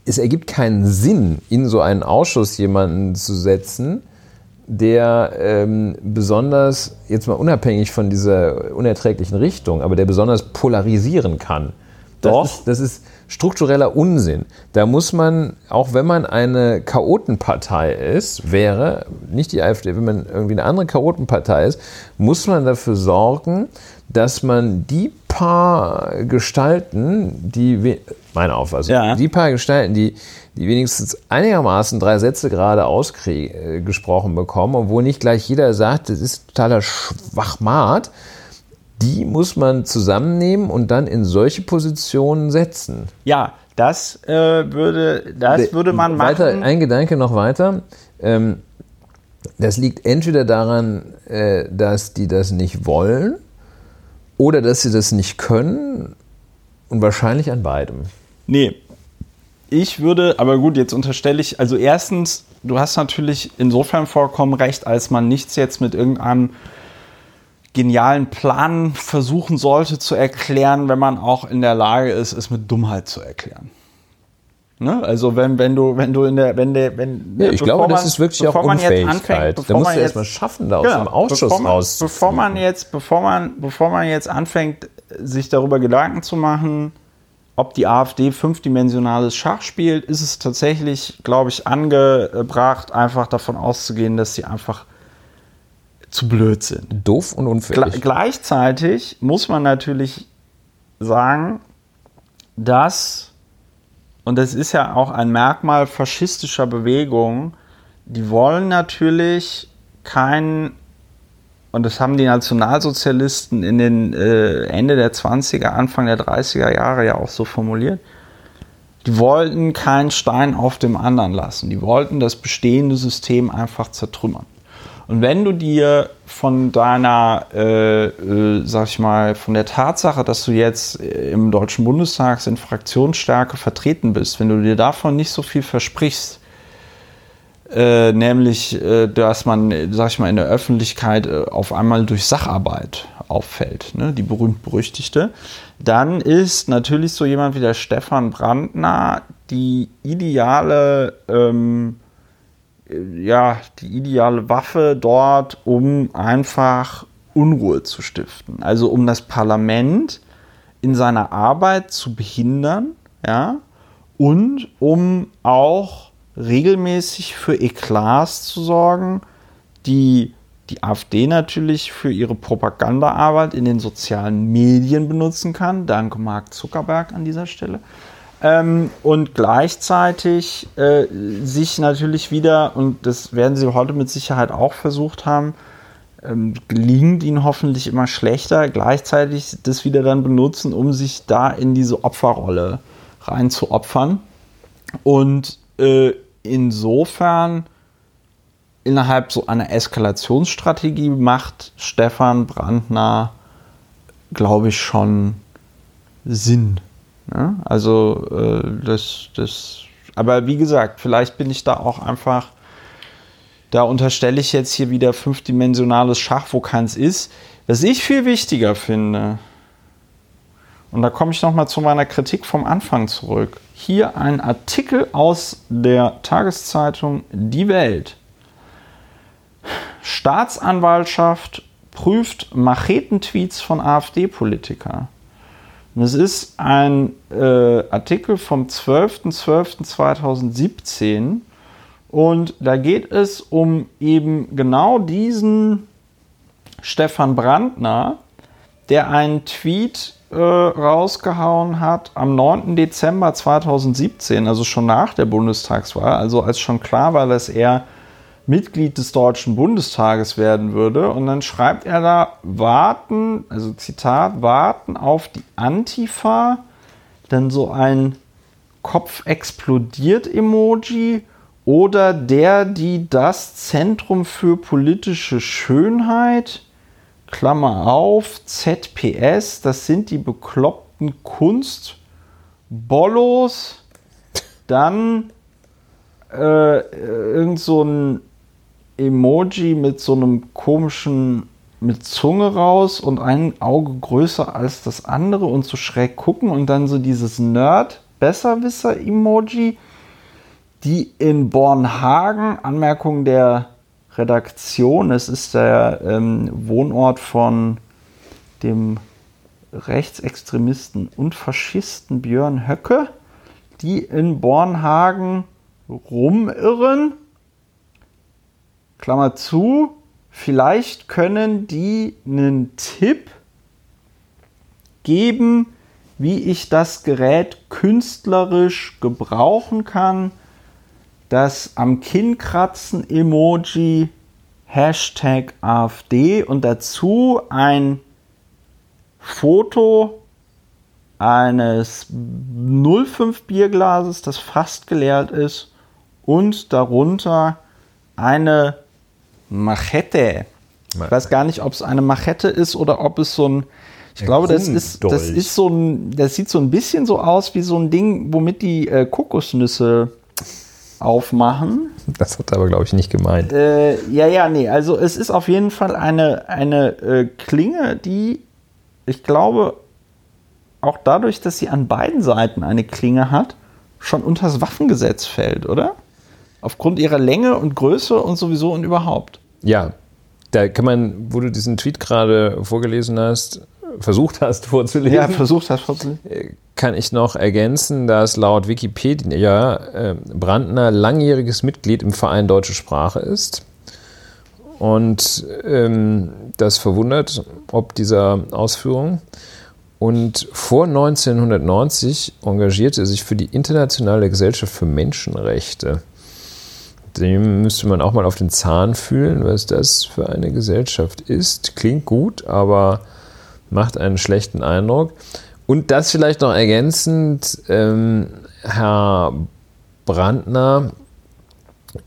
[SPEAKER 2] es ergibt keinen Sinn, in so einen Ausschuss jemanden zu setzen, der ähm, besonders, jetzt mal unabhängig von dieser unerträglichen Richtung, aber der besonders polarisieren kann. Das
[SPEAKER 1] Doch.
[SPEAKER 2] Ist, das ist struktureller Unsinn. Da muss man, auch wenn man eine Chaotenpartei ist, wäre, nicht die AfD, wenn man irgendwie eine andere Chaotenpartei ist, muss man dafür sorgen, dass man die paar Gestalten, die, meine Auffassung,
[SPEAKER 1] Ja.
[SPEAKER 2] die paar Gestalten, die, die wenigstens einigermaßen drei Sätze gerade ausgesprochen bekommen, obwohl nicht gleich jeder sagt, das ist totaler Schwachmat, die muss man zusammennehmen und dann in solche Positionen setzen.
[SPEAKER 1] Ja, das äh, würde, das würde man machen.
[SPEAKER 2] Weiter, ein Gedanke noch weiter. Ähm, das liegt entweder daran, äh, dass die das nicht wollen oder dass sie das nicht können und wahrscheinlich an beidem.
[SPEAKER 1] Nee. Ich würde, aber gut, jetzt unterstelle ich, also erstens, du hast natürlich insofern vollkommen recht, als man nichts jetzt mit irgendeinem genialen Plan versuchen sollte zu erklären, wenn man auch in der Lage ist, es mit Dummheit zu erklären. Ne? Also wenn, wenn du, wenn du in der, wenn der, wenn
[SPEAKER 2] Ja, ich glaube, das
[SPEAKER 1] man-
[SPEAKER 2] ist wirklich auch
[SPEAKER 1] bevor man jetzt
[SPEAKER 2] Unfähigkeit.
[SPEAKER 1] anfängt,
[SPEAKER 2] da
[SPEAKER 1] bevor
[SPEAKER 2] musst
[SPEAKER 1] man
[SPEAKER 2] du
[SPEAKER 1] jetzt-
[SPEAKER 2] erstmal schaffen, da aus
[SPEAKER 1] Genau,
[SPEAKER 2] dem Ausschuss
[SPEAKER 1] bevor man,
[SPEAKER 2] raus.
[SPEAKER 1] Bevor man jetzt, bevor man, bevor man jetzt anfängt, sich darüber Gedanken zu machen, ob die AfD fünfdimensionales Schach spielt, ist es tatsächlich, glaube ich, angebracht, einfach davon auszugehen, dass sie einfach zu blöd sind.
[SPEAKER 2] Doof und
[SPEAKER 1] Gle
[SPEAKER 2] unfähig.
[SPEAKER 1] gleichzeitig muss man natürlich sagen, dass, und das ist ja auch ein Merkmal faschistischer Bewegungen, die wollen natürlich kein, und das haben die Nationalsozialisten in den äh, Ende der 20er, Anfang der 30er Jahre ja auch so formuliert, die wollten keinen Stein auf dem anderen lassen. Die wollten das bestehende System einfach zertrümmern. Und wenn du dir von deiner, äh, äh, sag ich mal, von der Tatsache, dass du jetzt äh, im Deutschen Bundestag in Fraktionsstärke vertreten bist, wenn du dir davon nicht so viel versprichst, äh, nämlich, äh, dass man, sag ich mal, in der Öffentlichkeit äh, auf einmal durch Sacharbeit auffällt, ne, die berühmt-berüchtigte, dann ist natürlich so jemand wie der Stefan Brandner die ideale ähm, äh, ja, die ideale Waffe dort, um einfach Unruhe zu stiften. Also um das Parlament in seiner Arbeit zu behindern, ja, und um auch regelmäßig für Eklats zu sorgen, die die AfD natürlich für ihre Propagandaarbeit in den sozialen Medien benutzen kann. Danke Mark Zuckerberg an dieser Stelle. Ähm, und gleichzeitig äh, sich natürlich wieder, und das werden sie heute mit Sicherheit auch versucht haben, ähm, gelingt ihnen hoffentlich immer schlechter, gleichzeitig das wieder dann benutzen, um sich da in diese Opferrolle reinzuopfern. Und äh, insofern innerhalb so einer Eskalationsstrategie macht Stefan Brandner, glaube ich, schon Sinn. Ja? Also äh, das, das, aber wie gesagt, vielleicht bin ich da auch einfach, da unterstelle ich jetzt hier wieder fünfdimensionales Schach, wo keins ist. Was ich viel wichtiger finde, und da komme ich nochmal zu meiner Kritik vom Anfang zurück. Hier ein Artikel aus der Tageszeitung Die Welt. Staatsanwaltschaft prüft Machetentweets von AfD-Politiker. Es ist ein äh, Artikel vom 12.12.2017 und da geht es um eben genau diesen Stefan Brandner, der einen Tweet äh, rausgehauen hat am 9. Dezember 2017, also schon nach der Bundestagswahl, also als schon klar war, dass er Mitglied des Deutschen Bundestages werden würde. Und dann schreibt er da, warten, also Zitat, warten auf die Antifa, dann so ein Kopf explodiert Emoji oder der, die das Zentrum für politische Schönheit, Klammer auf, ZPS, das sind die bekloppten Kunstbollos, dann äh, irgend so ein Emoji mit so einem komischen, mit Zunge raus und ein Auge größer als das andere und so schräg gucken und dann so dieses Nerd-Besserwisser-Emoji, die in Bornhagen, Anmerkung der Redaktion, es ist der ähm, Wohnort von dem Rechtsextremisten und Faschisten Björn Höcke, die in Bornhagen rumirren Klammer zu, vielleicht können die einen Tipp geben, wie ich das Gerät künstlerisch gebrauchen kann. Das am Kinn kratzen Emoji Hashtag AfD und dazu ein Foto eines 05 Bierglases, das fast geleert ist und darunter eine Machete. Ich weiß gar nicht, ob es eine Machete ist oder ob es so ein. Ich ein glaube, das ist, das ist so ein. Das sieht so ein bisschen so aus wie so ein Ding, womit die äh, Kokosnüsse aufmachen.
[SPEAKER 2] Das hat er aber, glaube ich, nicht gemeint.
[SPEAKER 1] Äh, ja, ja, nee. Also, es ist auf jeden Fall eine, eine äh, Klinge, die, ich glaube, auch dadurch, dass sie an beiden Seiten eine Klinge hat, schon unter das Waffengesetz fällt, oder? Aufgrund ihrer Länge und Größe und sowieso und überhaupt.
[SPEAKER 2] Ja, da kann man, wo du diesen Tweet gerade vorgelesen hast, versucht hast vorzulesen. Ja,
[SPEAKER 1] versucht hast vorzulesen.
[SPEAKER 2] Äh, kann ich noch ergänzen, dass laut Wikipedia äh, Brandner langjähriges Mitglied im Verein Deutsche Sprache ist. Und ähm, das verwundert ob dieser Ausführung. Und vor 1990 engagierte er sich für die Internationale Gesellschaft für Menschenrechte dem müsste man auch mal auf den Zahn fühlen, was das für eine Gesellschaft ist. Klingt gut, aber macht einen schlechten Eindruck. Und das vielleicht noch ergänzend, ähm, Herr Brandner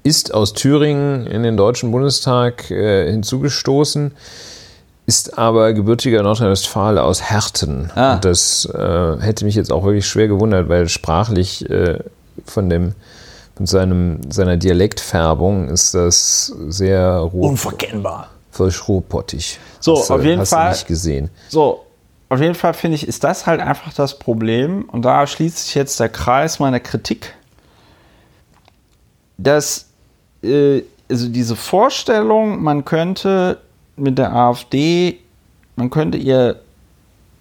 [SPEAKER 2] ist aus Thüringen in den Deutschen Bundestag äh, hinzugestoßen, ist aber gebürtiger Nordrhein-Westfale aus Herten. Ah. Und das äh, hätte mich jetzt auch wirklich schwer gewundert, weil sprachlich äh, von dem mit seinem, seiner Dialektfärbung ist das sehr
[SPEAKER 1] ruhr unverkennbar.
[SPEAKER 2] Völlig ruhrpottig.
[SPEAKER 1] So, hast auf jeden
[SPEAKER 2] hast
[SPEAKER 1] Fall.
[SPEAKER 2] Du nicht gesehen.
[SPEAKER 1] So, auf jeden Fall finde ich, ist das halt einfach das Problem. Und da schließt sich jetzt der Kreis meiner Kritik, dass äh, also diese Vorstellung, man könnte mit der AfD, man könnte ihr,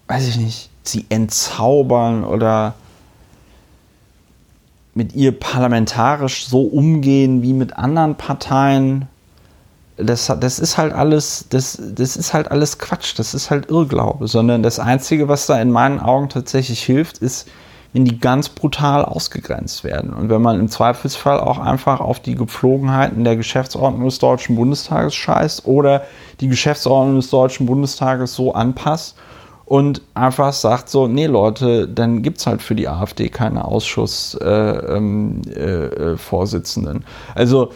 [SPEAKER 1] weiß ich nicht, sie entzaubern oder mit ihr parlamentarisch so umgehen wie mit anderen Parteien. Das, das ist halt alles, das, das ist halt alles Quatsch, das ist halt Irrglaube, sondern das Einzige, was da in meinen Augen tatsächlich hilft, ist, wenn die ganz brutal ausgegrenzt werden. Und wenn man im Zweifelsfall auch einfach auf die Gepflogenheiten der Geschäftsordnung des Deutschen Bundestages scheißt oder die Geschäftsordnung des Deutschen Bundestages so anpasst und einfach sagt so, nee Leute, dann gibt es halt für die AfD keine Ausschussvorsitzenden. Äh, ähm, äh, also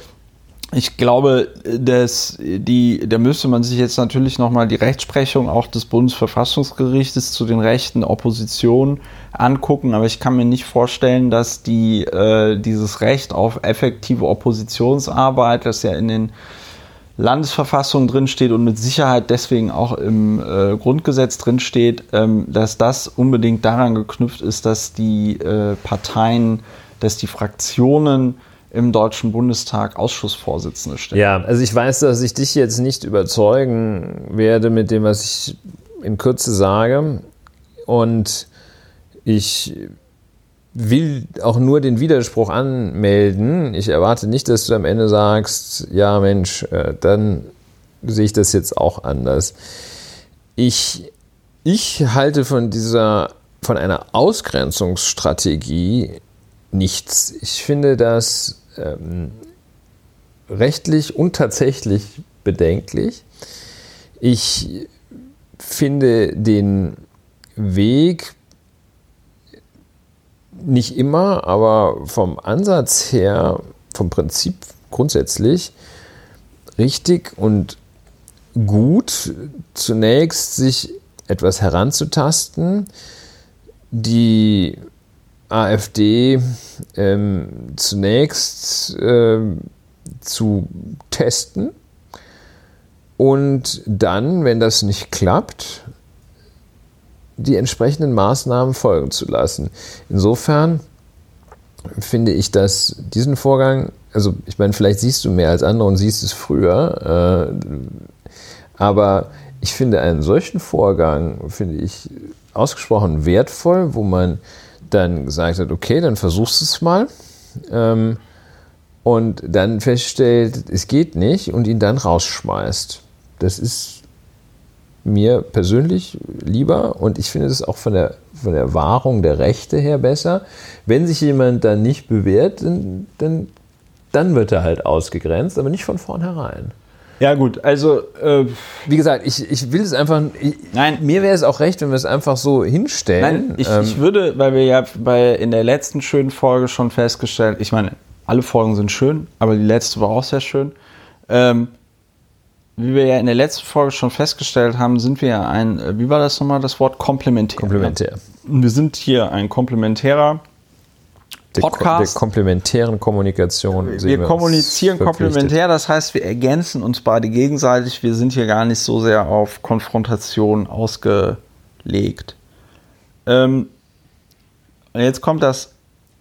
[SPEAKER 1] ich glaube, dass die, da müsste man sich jetzt natürlich nochmal die Rechtsprechung auch des Bundesverfassungsgerichtes zu den Rechten Opposition angucken, aber ich kann mir nicht vorstellen, dass die, äh, dieses Recht auf effektive Oppositionsarbeit, das ja in den Landesverfassung drinsteht und mit Sicherheit deswegen auch im äh, Grundgesetz drinsteht, ähm, dass das unbedingt daran geknüpft ist, dass die äh, Parteien, dass die Fraktionen im Deutschen Bundestag Ausschussvorsitzende stellen.
[SPEAKER 2] Ja, also ich weiß, dass ich dich jetzt nicht überzeugen werde mit dem, was ich in Kürze sage. Und ich will auch nur den Widerspruch anmelden. Ich erwarte nicht, dass du am Ende sagst, ja Mensch, äh, dann sehe ich das jetzt auch anders. Ich, ich halte von dieser, von einer Ausgrenzungsstrategie nichts. Ich finde das ähm, rechtlich und tatsächlich bedenklich. Ich finde den Weg nicht immer, aber vom Ansatz her, vom Prinzip grundsätzlich richtig und gut, zunächst sich etwas heranzutasten, die AfD ähm, zunächst ähm, zu testen. Und dann, wenn das nicht klappt, die entsprechenden Maßnahmen folgen zu lassen. Insofern finde ich, dass diesen Vorgang, also ich meine, vielleicht siehst du mehr als andere und siehst es früher, äh, aber ich finde einen solchen Vorgang, finde ich ausgesprochen wertvoll, wo man dann gesagt hat, okay, dann versuchst du es mal ähm, und dann feststellt, es geht nicht und ihn dann rausschmeißt. Das ist mir persönlich lieber und ich finde es auch von der, von der Wahrung der Rechte her besser. Wenn sich jemand dann nicht bewährt, dann, dann, dann wird er halt ausgegrenzt, aber nicht von vornherein.
[SPEAKER 1] Ja, gut, also. Äh,
[SPEAKER 2] Wie gesagt, ich, ich will es einfach. Ich, nein. Mir wäre es auch recht, wenn wir es einfach so hinstellen.
[SPEAKER 1] Nein, ich, ähm, ich würde, weil wir ja bei, in der letzten schönen Folge schon festgestellt, ich meine, alle Folgen sind schön, aber die letzte war auch sehr schön. Ähm, wie wir ja in der letzten Folge schon festgestellt haben, sind wir ja ein, äh, wie war das nochmal, das Wort komplementär.
[SPEAKER 2] Komplementär.
[SPEAKER 1] Wir sind hier ein komplementärer Podcast. Der,
[SPEAKER 2] der komplementären Kommunikation.
[SPEAKER 1] Wir, wir kommunizieren komplementär, das heißt, wir ergänzen uns beide gegenseitig. Wir sind hier gar nicht so sehr auf Konfrontation ausgelegt. Ähm, jetzt kommt das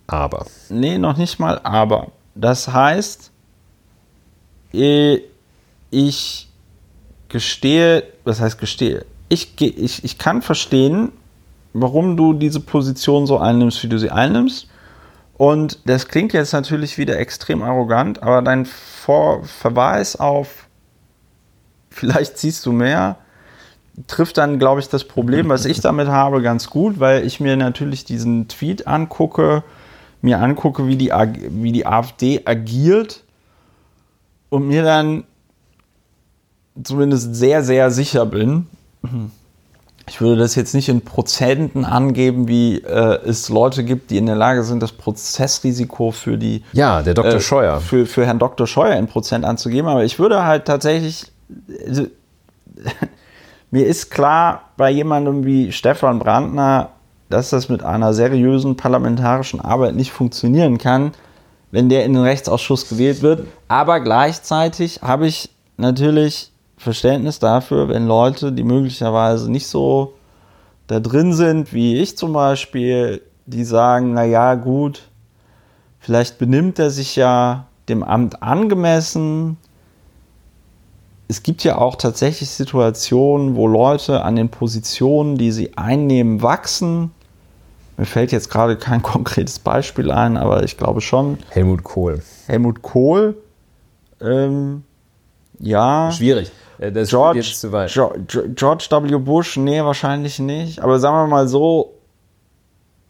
[SPEAKER 2] Aber.
[SPEAKER 1] Nee, noch nicht mal Aber. Das heißt, äh, ich gestehe, was heißt gestehe? Ich, ich, ich kann verstehen, warum du diese Position so einnimmst, wie du sie einnimmst. Und das klingt jetzt natürlich wieder extrem arrogant, aber dein Vor Verweis auf vielleicht siehst du mehr, trifft dann, glaube ich, das Problem, was ich damit habe, ganz gut, weil ich mir natürlich diesen Tweet angucke, mir angucke, wie die, wie die AfD agiert und mir dann zumindest sehr, sehr sicher bin. Ich würde das jetzt nicht in Prozenten angeben, wie äh, es Leute gibt, die in der Lage sind, das Prozessrisiko für die.
[SPEAKER 2] Ja, der Dr. Äh, Scheuer.
[SPEAKER 1] Für, für Herrn Dr. Scheuer in Prozent anzugeben. Aber ich würde halt tatsächlich. Also, mir ist klar, bei jemandem wie Stefan Brandner, dass das mit einer seriösen parlamentarischen Arbeit nicht funktionieren kann, wenn der in den Rechtsausschuss gewählt wird. Aber gleichzeitig habe ich natürlich Verständnis dafür, wenn Leute, die möglicherweise nicht so da drin sind, wie ich zum Beispiel, die sagen, na ja, gut, vielleicht benimmt er sich ja dem Amt angemessen. Es gibt ja auch tatsächlich Situationen, wo Leute an den Positionen, die sie einnehmen, wachsen. Mir fällt jetzt gerade kein konkretes Beispiel ein, aber ich glaube schon.
[SPEAKER 2] Helmut Kohl.
[SPEAKER 1] Helmut Kohl, ähm, ja.
[SPEAKER 2] Schwierig. Äh, Das
[SPEAKER 1] George,
[SPEAKER 2] jetzt zu weit.
[SPEAKER 1] George W. Bush, nee, wahrscheinlich nicht. Aber sagen wir mal so,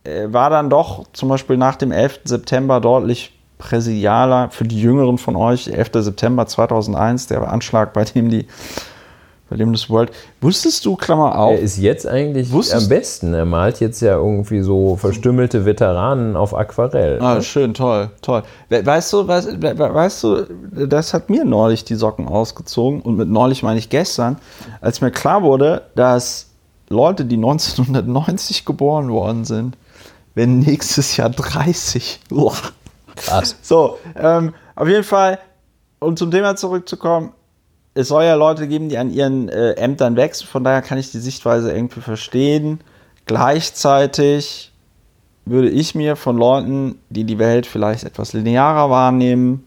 [SPEAKER 1] er war dann doch zum Beispiel nach dem 11. September deutlich präsidialer für die Jüngeren von euch. 11. September 2001, der Anschlag, bei dem die, bei dem das World. Wusstest du, Klammer auf,
[SPEAKER 2] Er ist jetzt eigentlich
[SPEAKER 1] Wusstest-
[SPEAKER 2] am besten. Er malt jetzt ja irgendwie so verstümmelte Veteranen auf Aquarell.
[SPEAKER 1] Ah, schön, toll, toll. We- Weißt du, weißt, we- we- weißt du, das hat mir neulich die Socken ausgezogen und mit neulich meine ich gestern, als mir klar wurde, dass Leute, die 1990 geboren worden sind, werden nächstes Jahr 30. Uah.
[SPEAKER 2] Krass.
[SPEAKER 1] So, ähm, auf jeden Fall, um zum Thema zurückzukommen, es soll ja Leute geben, die an ihren äh, Ämtern wechseln, von daher kann ich die Sichtweise irgendwie verstehen. Gleichzeitig würde ich mir von Leuten, die die Welt vielleicht etwas linearer wahrnehmen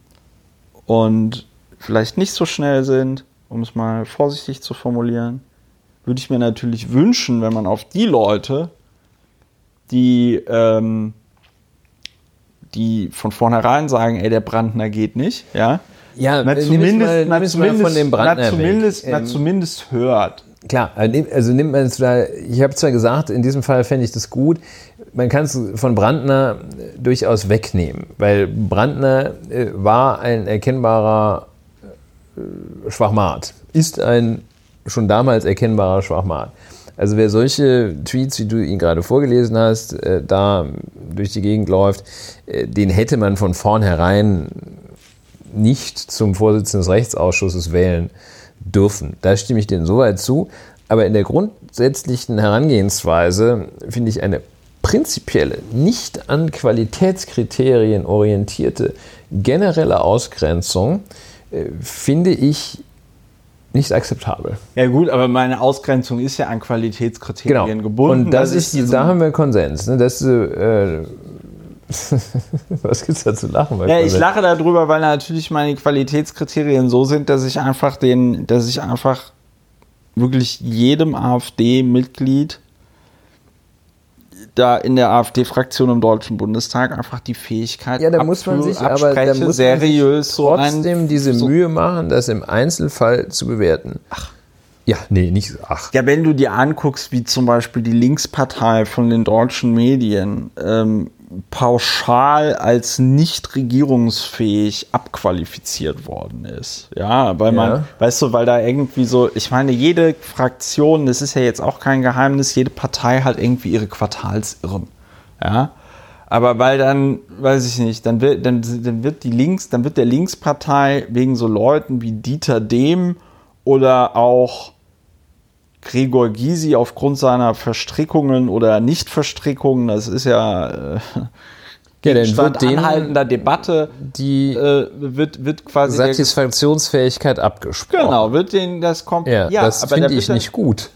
[SPEAKER 1] und vielleicht nicht so schnell sind, um es mal vorsichtig zu formulieren, würde ich mir natürlich wünschen, wenn man auf die Leute, die, ähm, die von vornherein sagen, ey, der Brandner geht nicht, ja,
[SPEAKER 2] Ja,
[SPEAKER 1] na,
[SPEAKER 2] äh,
[SPEAKER 1] zumindest,
[SPEAKER 2] es mal,
[SPEAKER 1] na, zumindest,
[SPEAKER 2] von dem Brandner
[SPEAKER 1] na, zumindest,
[SPEAKER 2] weg.
[SPEAKER 1] na,
[SPEAKER 2] Ähm,
[SPEAKER 1] zumindest hört.
[SPEAKER 2] Klar, also nimm- also nimmt man es da, ich habe zwar gesagt, in diesem Fall fände ich das gut, man kann es von Brandner äh, durchaus wegnehmen, weil Brandner äh, war ein erkennbarer äh, Schwachmat, ist ein schon damals erkennbarer Schwachmat. Also wer solche Tweets, wie du ihn gerade vorgelesen hast, äh, da durch die Gegend läuft, äh, den hätte man von vornherein nicht zum Vorsitzenden des Rechtsausschusses wählen dürfen. Da stimme ich denen soweit zu. Aber in der grundsätzlichen Herangehensweise finde ich eine prinzipielle, nicht an Qualitätskriterien orientierte generelle Ausgrenzung, äh, finde ich nicht akzeptabel.
[SPEAKER 1] Ja gut, aber meine Ausgrenzung ist ja an Qualitätskriterien
[SPEAKER 2] Genau.
[SPEAKER 1] gebunden.
[SPEAKER 2] Und das
[SPEAKER 1] dass
[SPEAKER 2] ist,
[SPEAKER 1] ich diese-
[SPEAKER 2] da haben wir Konsens. Ne? Das, äh, was gibt's da zu lachen? bei
[SPEAKER 1] Ja, ich lache darüber, weil natürlich meine Qualitätskriterien so sind, dass ich einfach den, dass ich einfach wirklich jedem AfD-Mitglied da in der AfD-Fraktion im Deutschen Bundestag einfach die Fähigkeit
[SPEAKER 2] Ja, da muss man sich aber da muss man sich
[SPEAKER 1] seriös so ein-
[SPEAKER 2] trotzdem diese
[SPEAKER 1] so-
[SPEAKER 2] Mühe machen, das im Einzelfall zu bewerten. Ach. Ja, nee, nicht ach.
[SPEAKER 1] Ja, wenn du dir anguckst, wie zum Beispiel die Linkspartei von den deutschen Medien ähm, pauschal als nicht regierungsfähig abqualifiziert worden ist. Ja, weil man,
[SPEAKER 2] Ja.
[SPEAKER 1] weißt du, weil da irgendwie so, ich meine, jede Fraktion, das ist ja jetzt auch kein Geheimnis, jede Partei hat irgendwie ihre Quartalsirren. Ja. Aber weil dann, weiß ich nicht, dann wird, dann, dann wird die Links, dann wird der Linkspartei wegen so Leuten wie Dieter Dehm oder auch Gregor Gysi aufgrund seiner Verstrickungen oder Nichtverstrickungen, das ist ja, äh,
[SPEAKER 2] Ja,
[SPEAKER 1] Gegenstand
[SPEAKER 2] denen
[SPEAKER 1] anhaltender Debatte,
[SPEAKER 2] die
[SPEAKER 1] äh, wird, wird quasi
[SPEAKER 2] Satisfaktionsfähigkeit abgesprochen.
[SPEAKER 1] genau, wird denen das kommt.
[SPEAKER 2] Ja, das
[SPEAKER 1] aber da
[SPEAKER 2] finde ich nicht gut.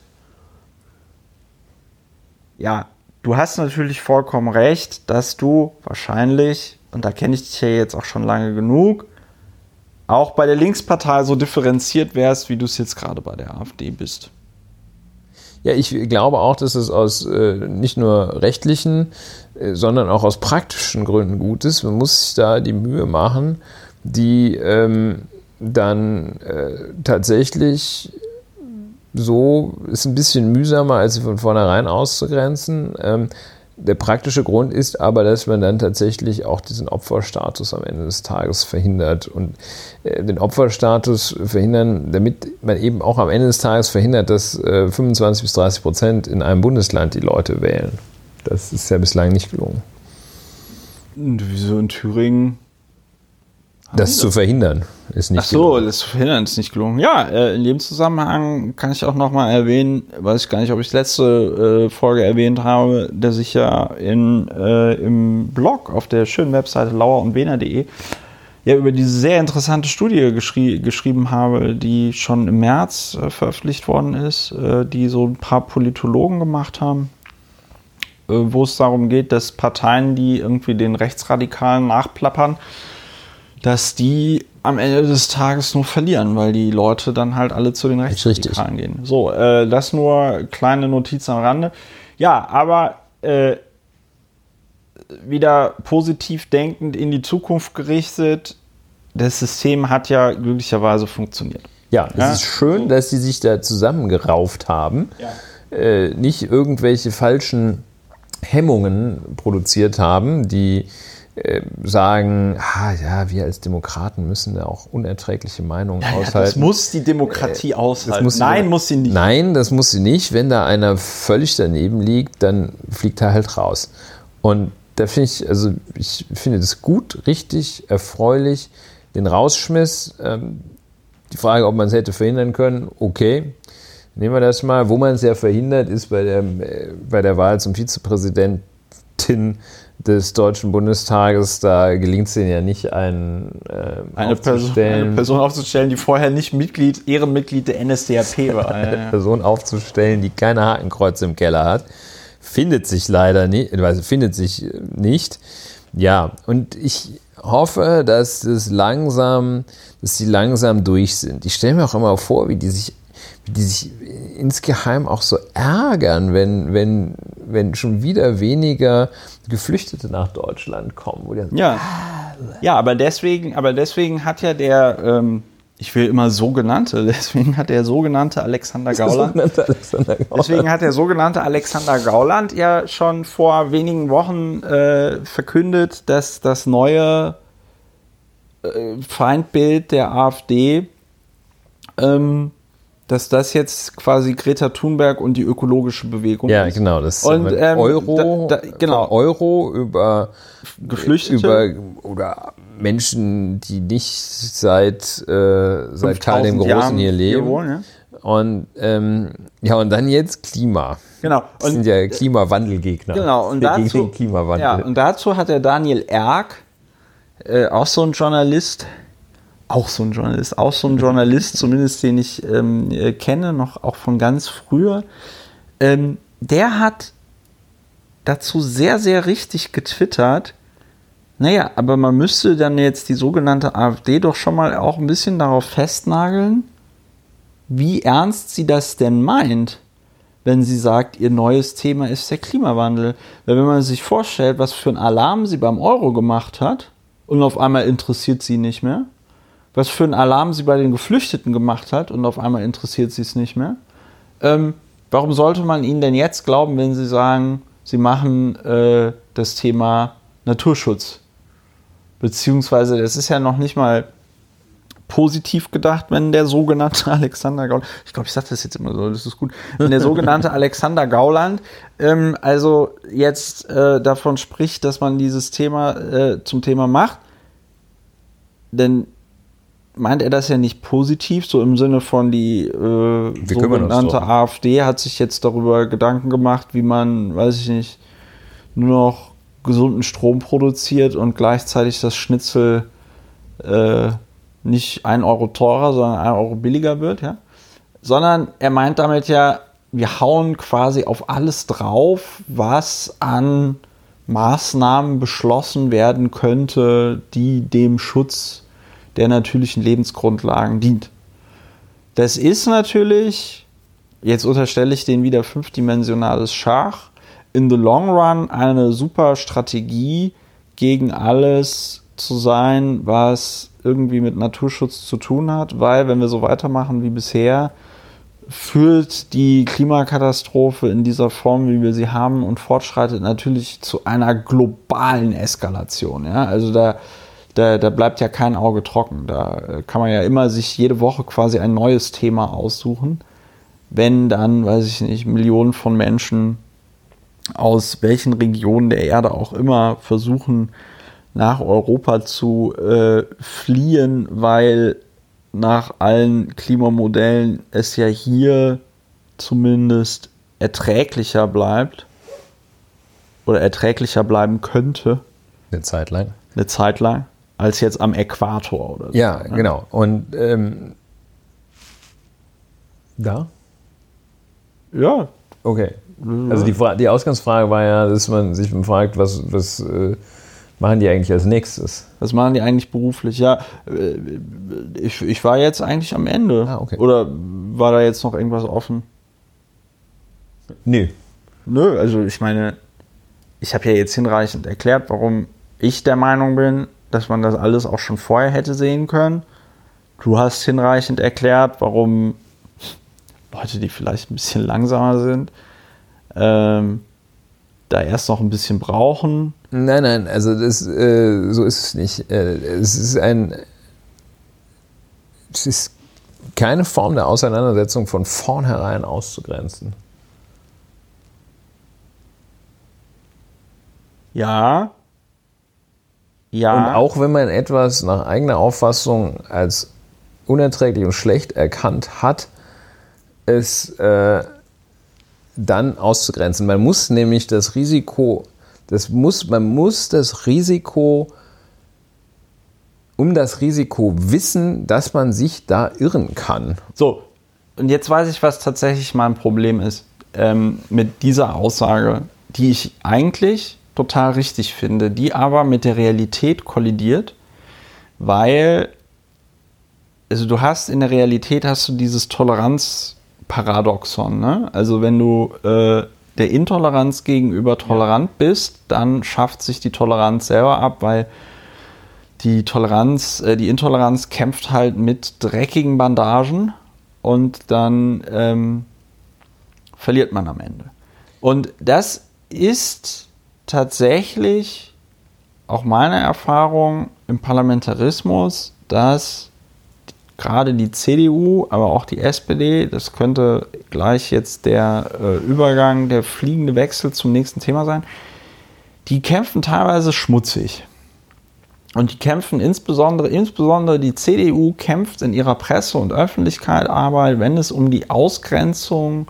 [SPEAKER 1] Ja, du hast natürlich vollkommen recht, dass du wahrscheinlich, und da kenne ich dich ja jetzt auch schon lange genug, auch bei der Linkspartei so differenziert wärst, wie du es jetzt gerade bei der AfD bist.
[SPEAKER 2] Ja, ich glaube auch, dass es aus äh, nicht nur rechtlichen, äh, sondern auch aus praktischen Gründen gut ist. Man muss sich da die Mühe machen, die ähm, dann äh, tatsächlich so ist ein bisschen mühsamer, als sie von vornherein auszugrenzen. Ähm, der praktische Grund ist aber, dass man dann tatsächlich auch diesen Opferstatus am Ende des Tages verhindert. Und äh, den Opferstatus verhindern, damit man eben auch am Ende des Tages verhindert, dass äh, 25 bis 30 Prozent in einem Bundesland die Leute wählen. Das ist ja bislang nicht gelungen.
[SPEAKER 1] Und wieso in Thüringen?
[SPEAKER 2] Das zu verhindern ist nicht
[SPEAKER 1] Ach so,
[SPEAKER 2] gelungen.
[SPEAKER 1] das zu verhindern ist nicht gelungen. Ja, äh, in dem Zusammenhang kann ich auch nochmal erwähnen, weiß ich gar nicht, ob ich letzte äh, Folge erwähnt habe, dass ich ja in, äh, im Blog auf der schönen Webseite lauerundwener.de ja über diese sehr interessante Studie geschrie geschrieben habe, die schon im März äh, veröffentlicht worden ist, die so ein paar Politologen gemacht haben, wo es darum geht, dass Parteien, die irgendwie den Rechtsradikalen nachplappern, dass die am Ende des Tages nur verlieren, weil die Leute dann halt alle zu den Rechtsradikalen gehen. So, äh, das nur kleine Notiz am Rande. Ja, aber äh, wieder positiv denkend in die Zukunft gerichtet. Das System hat ja glücklicherweise funktioniert.
[SPEAKER 2] Ja, es ja? ist schön, dass sie sich da zusammengerauft haben, ja. äh, nicht irgendwelche falschen Hemmungen produziert haben, die sagen, ah, ja, wir als Demokraten müssen da auch unerträgliche Meinungen ja, aushalten. das
[SPEAKER 1] muss die Demokratie äh, aushalten.
[SPEAKER 2] Muss nein, die, muss sie nicht. Nein, das muss sie nicht. Wenn da einer völlig daneben liegt, dann fliegt er halt raus. Und da finde ich, also ich finde das gut, richtig, erfreulich. Den Rausschmiss, ähm, die Frage, ob man es hätte verhindern können, okay. Nehmen wir das mal. Wo man es ja verhindert, ist bei der, äh, bei der Wahl zum Vizepräsidentin des Deutschen Bundestages, da gelingt es ihnen ja nicht, einen,
[SPEAKER 1] äh, eine, Person, eine, Person, aufzustellen, die vorher nicht Mitglied, Ehrenmitglied der NSDAP war.
[SPEAKER 2] eine Person aufzustellen, die keine Hakenkreuze im Keller hat. Findet sich leider nicht, also findet sich nicht. Ja, und ich hoffe, dass das langsam, dass sie langsam durch sind. Ich stelle mir auch immer vor, wie die sich die sich insgeheim auch so ärgern, wenn, wenn, wenn schon wieder weniger Geflüchtete nach Deutschland kommen.
[SPEAKER 1] ja. Ah, ja, aber deswegen, aber deswegen hat ja der, ähm, ich will immer sogenannte, deswegen hat der sogenannte Alexander Gauland, sogenannte Alexander Gauland. deswegen hat der sogenannte Alexander Gauland ja schon vor wenigen Wochen äh, verkündet, dass das neue äh, Feindbild der AfD ähm, dass das jetzt quasi Greta Thunberg und die ökologische Bewegung
[SPEAKER 2] ja, ist. Ja, genau. Das
[SPEAKER 1] und ähm,
[SPEAKER 2] Euro, da, da, genau. Euro über
[SPEAKER 1] Geflüchtete
[SPEAKER 2] über, oder Menschen, die nicht seit, äh, seit Karl dem Großen Jahren hier leben. Hier wohnen, ja? Und ähm, ja, und dann jetzt Klima.
[SPEAKER 1] Genau.
[SPEAKER 2] Das sind ja Klimawandelgegner.
[SPEAKER 1] Genau. Und dazu,
[SPEAKER 2] Klimawandel.
[SPEAKER 1] Ja, und dazu hat der Daniel Erk, äh, auch so ein Journalist, auch so ein Journalist, auch so ein Journalist, zumindest den ich ähm, äh, kenne, noch auch von ganz früher, ähm, der hat dazu sehr, sehr richtig getwittert. Naja, aber man müsste dann jetzt die sogenannte AfD doch schon mal auch ein bisschen darauf festnageln, wie ernst sie das denn meint, wenn sie sagt, ihr neues Thema ist der Klimawandel. Weil wenn man sich vorstellt, was für ein Alarm sie beim Euro gemacht hat und auf einmal interessiert sie nicht mehr, was für einen Alarm sie bei den Geflüchteten gemacht hat und auf einmal interessiert sie es nicht mehr. Ähm, warum sollte man ihnen denn jetzt glauben, wenn sie sagen, sie machen äh, das Thema Naturschutz? Beziehungsweise, das ist ja noch nicht mal positiv gedacht, wenn der sogenannte Alexander Gauland, ich glaube, ich sage das jetzt immer so, das ist gut, wenn der sogenannte Alexander Gauland ähm, also jetzt äh, davon spricht, dass man dieses Thema äh, zum Thema macht, denn meint er das ja nicht positiv, so im Sinne von die äh, sogenannte AfD hat sich jetzt darüber Gedanken gemacht, wie man, weiß ich nicht, nur noch gesunden Strom produziert und gleichzeitig das Schnitzel äh, nicht ein Euro teurer, sondern ein Euro billiger wird, ja. Sondern er meint damit ja, wir hauen quasi auf alles drauf, was an Maßnahmen beschlossen werden könnte, die dem Schutz der natürlichen Lebensgrundlagen dient. Das ist natürlich, jetzt unterstelle ich den wieder fünfdimensionales Schach, in the long run eine super Strategie gegen alles zu sein, was irgendwie mit Naturschutz zu tun hat, weil wenn wir so weitermachen wie bisher, führt die Klimakatastrophe in dieser Form, wie wir sie haben, und fortschreitet natürlich zu einer globalen Eskalation. Ja? Also da da, da bleibt ja kein Auge trocken. Da äh, kann man ja immer sich jede Woche quasi ein neues Thema aussuchen. Wenn dann, weiß ich nicht, Millionen von Menschen aus welchen Regionen der Erde auch immer versuchen, nach Europa zu äh, fliehen, weil nach allen Klimamodellen es ja hier zumindest erträglicher bleibt oder erträglicher bleiben könnte.
[SPEAKER 2] Eine Zeit lang.
[SPEAKER 1] Eine Zeit lang als jetzt am Äquator oder
[SPEAKER 2] so. Ja, ne? genau. Und ähm, da?
[SPEAKER 1] Ja.
[SPEAKER 2] Okay. Also die, die Ausgangsfrage war ja, dass man sich fragt, was, was, äh, machen die eigentlich als nächstes?
[SPEAKER 1] Was machen die eigentlich beruflich? Ja, äh, ich, ich war jetzt eigentlich am Ende.
[SPEAKER 2] Ah, okay.
[SPEAKER 1] Oder war da jetzt noch irgendwas offen?
[SPEAKER 2] Nö.
[SPEAKER 1] Nö, also ich meine, ich habe ja jetzt hinreichend erklärt, warum ich der Meinung bin, dass man das alles auch schon vorher hätte sehen können. Du hast hinreichend erklärt, warum Leute, die vielleicht ein bisschen langsamer sind, ähm, da erst noch ein bisschen brauchen.
[SPEAKER 2] Nein, nein, also das, äh, so ist es nicht. Äh, es ist ein. Es ist keine Form der Auseinandersetzung von vornherein auszugrenzen.
[SPEAKER 1] Ja. Ja.
[SPEAKER 2] Und auch wenn man etwas nach eigener Auffassung als unerträglich und schlecht erkannt hat, es äh, dann auszugrenzen. Man muss nämlich das Risiko, das muss, man muss das Risiko, um das Risiko wissen, dass man sich da irren kann.
[SPEAKER 1] So, und jetzt weiß ich, was tatsächlich mein Problem ist ähm, mit dieser Aussage, die ich eigentlich total richtig finde, die aber mit der Realität kollidiert, weil also du hast in der Realität hast du dieses Toleranzparadoxon, ne? Also wenn du äh, der Intoleranz gegenüber tolerant bist, dann schafft sich die Toleranz selber ab, weil die Toleranz, äh, die Intoleranz kämpft halt mit dreckigen Bandagen und dann ähm, verliert man am Ende. Und das ist tatsächlich auch meine Erfahrung im Parlamentarismus, dass gerade die CDU, aber auch die SPD, das könnte gleich jetzt der äh, Übergang, der fliegende Wechsel zum nächsten Thema sein, die kämpfen teilweise schmutzig. Und die kämpfen insbesondere, insbesondere die CDU kämpft in ihrer Presse- und Öffentlichkeitsarbeit, wenn es um die Ausgrenzung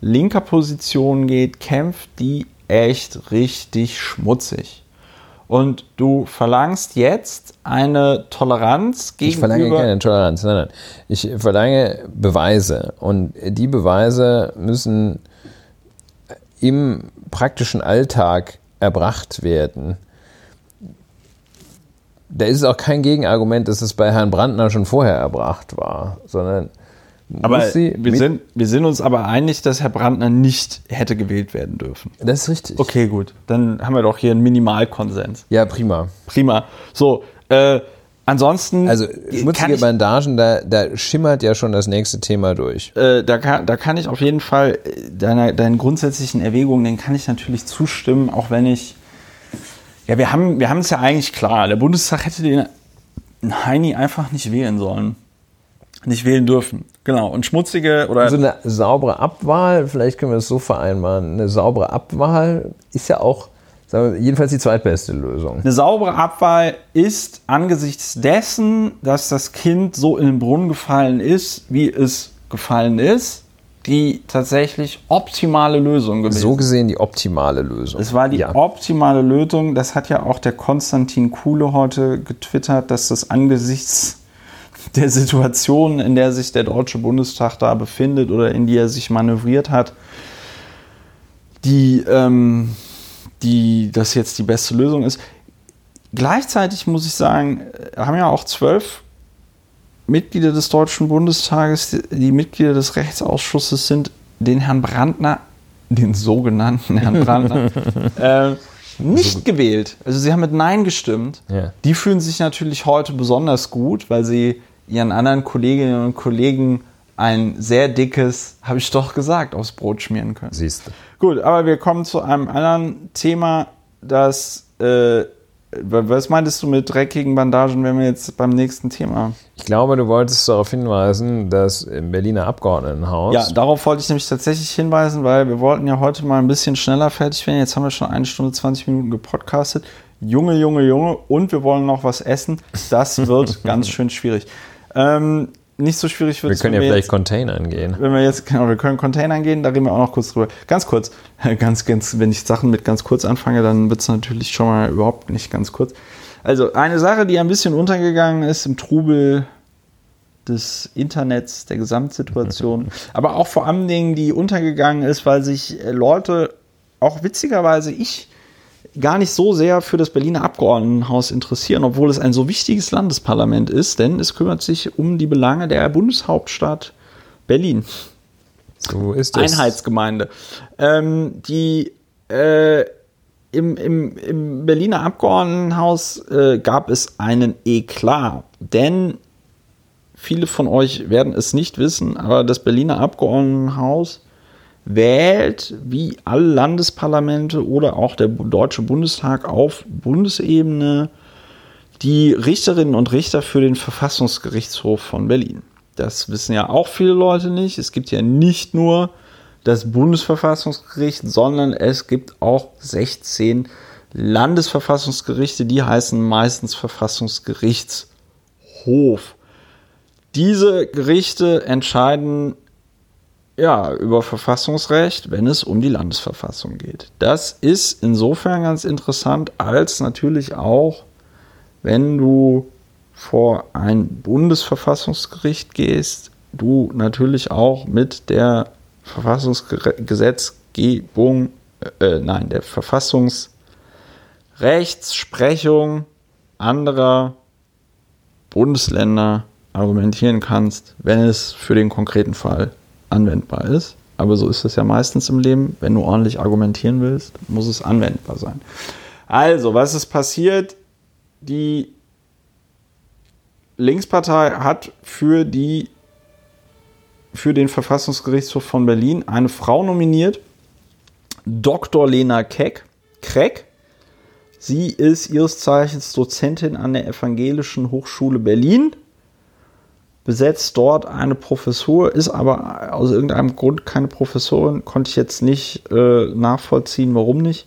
[SPEAKER 1] linker Positionen geht, kämpft die echt richtig schmutzig. Und du verlangst jetzt eine Toleranz gegenüber.
[SPEAKER 2] Ich verlange keine Toleranz, nein, nein. Ich verlange Beweise. Und die Beweise müssen im praktischen Alltag erbracht werden. Da ist auch kein Gegenargument, dass es bei Herrn Brandner schon vorher erbracht war, sondern
[SPEAKER 1] aber wir sind, wir sind uns aber einig, dass Herr Brandner nicht hätte gewählt werden dürfen.
[SPEAKER 2] Das ist richtig.
[SPEAKER 1] Okay, gut. Dann haben wir doch hier einen Minimalkonsens.
[SPEAKER 2] Ja, prima.
[SPEAKER 1] Prima. So, äh, ansonsten.
[SPEAKER 2] Also, schmutzige Bandagen, da, da schimmert ja schon das nächste Thema durch.
[SPEAKER 1] Äh, da, kann, da kann ich auf jeden Fall äh, deiner, deinen grundsätzlichen Erwägungen, den kann ich natürlich zustimmen, auch wenn ich. Ja, wir haben, wir haben es ja eigentlich klar. Der Bundestag hätte den Heini einfach nicht wählen sollen. Nicht wählen dürfen. Genau, und schmutzige oder.
[SPEAKER 2] So eine saubere Abwahl, vielleicht können wir es so vereinbaren. Eine saubere Abwahl ist ja auch, sagen wir, jedenfalls die zweitbeste Lösung.
[SPEAKER 1] Eine saubere Abwahl ist angesichts dessen, dass das Kind so in den Brunnen gefallen ist, wie es gefallen ist, die tatsächlich optimale Lösung
[SPEAKER 2] gewesen. So gesehen die optimale Lösung.
[SPEAKER 1] Es war die ja. optimale Lösung. Das hat ja auch der Konstantin Kuhle heute getwittert, dass das angesichts der Situation, in der sich der Deutsche Bundestag da befindet oder in die er sich manövriert hat, die, ähm, die das jetzt die beste Lösung ist. Gleichzeitig muss ich sagen, haben ja auch zwölf Mitglieder des Deutschen Bundestages, die Mitglieder des Rechtsausschusses sind, den Herrn Brandner, den sogenannten Herrn Brandner, äh, nicht gewählt. Also sie haben mit Nein gestimmt.
[SPEAKER 2] Ja.
[SPEAKER 1] Die fühlen sich natürlich heute besonders gut, weil sie ihren anderen Kolleginnen und Kollegen ein sehr dickes, habe ich doch gesagt, aufs Brot schmieren können.
[SPEAKER 2] Siehst du.
[SPEAKER 1] Gut, aber wir kommen zu einem anderen Thema, das, äh, was meintest du mit dreckigen Bandagen, wenn wir jetzt beim nächsten Thema?
[SPEAKER 2] Ich glaube, du wolltest darauf hinweisen, dass im Berliner Abgeordnetenhaus.
[SPEAKER 1] Ja, darauf wollte ich nämlich tatsächlich hinweisen, weil wir wollten ja heute mal ein bisschen schneller fertig werden. Jetzt haben wir schon eine Stunde 20 Minuten gepodcastet. Junge, Junge, Junge, und wir wollen noch was essen. Das wird ganz schön schwierig. Ähm, nicht so schwierig
[SPEAKER 2] wird es. Wir können ja vielleicht jetzt, Containern gehen.
[SPEAKER 1] Wenn wir jetzt, genau, wir können Containern gehen, da reden wir auch noch kurz drüber. Ganz kurz, ganz, ganz, wenn ich Sachen mit ganz kurz anfange, dann wird es natürlich schon mal überhaupt nicht ganz kurz. Also eine Sache, die ein bisschen untergegangen ist im Trubel des Internets, der Gesamtsituation, aber auch vor allen Dingen, die untergegangen ist, weil sich äh, Leute, auch witzigerweise ich, gar nicht so sehr für das Berliner Abgeordnetenhaus interessieren, obwohl es ein so wichtiges Landesparlament ist, denn es kümmert sich um die Belange der Bundeshauptstadt Berlin.
[SPEAKER 2] So ist es.
[SPEAKER 1] Einheitsgemeinde. Ähm, die äh, im, im, im Berliner Abgeordnetenhaus äh, gab es einen Eklat, denn viele von euch werden es nicht wissen, aber das Berliner Abgeordnetenhaus wählt, wie alle Landesparlamente oder auch der Deutsche Bundestag auf Bundesebene, die Richterinnen und Richter für den Verfassungsgerichtshof von Berlin. Das wissen ja auch viele Leute nicht. Es gibt ja nicht nur das Bundesverfassungsgericht, sondern es gibt auch 16 Landesverfassungsgerichte, die heißen meistens Verfassungsgerichtshof. Diese Gerichte entscheiden ja, über Verfassungsrecht, wenn es um die Landesverfassung geht. Das ist insofern ganz interessant, als natürlich auch, wenn du vor ein Bundesverfassungsgericht gehst, du natürlich auch mit der Verfassungsgesetzgebung, äh, nein, der Verfassungsrechtsprechung anderer Bundesländer argumentieren kannst, wenn es für den konkreten Fall anwendbar ist. Aber so ist es ja meistens im Leben. Wenn du ordentlich argumentieren willst, muss es anwendbar sein. Also, was ist passiert? Die Linkspartei hat für, die, für den Verfassungsgerichtshof von Berlin eine Frau nominiert, Dr. Lena Keck. Kreck. Sie ist ihres Zeichens Dozentin an der Evangelischen Hochschule Berlin besetzt dort eine Professur, ist aber aus irgendeinem Grund keine Professorin, konnte ich jetzt nicht äh, nachvollziehen, warum nicht.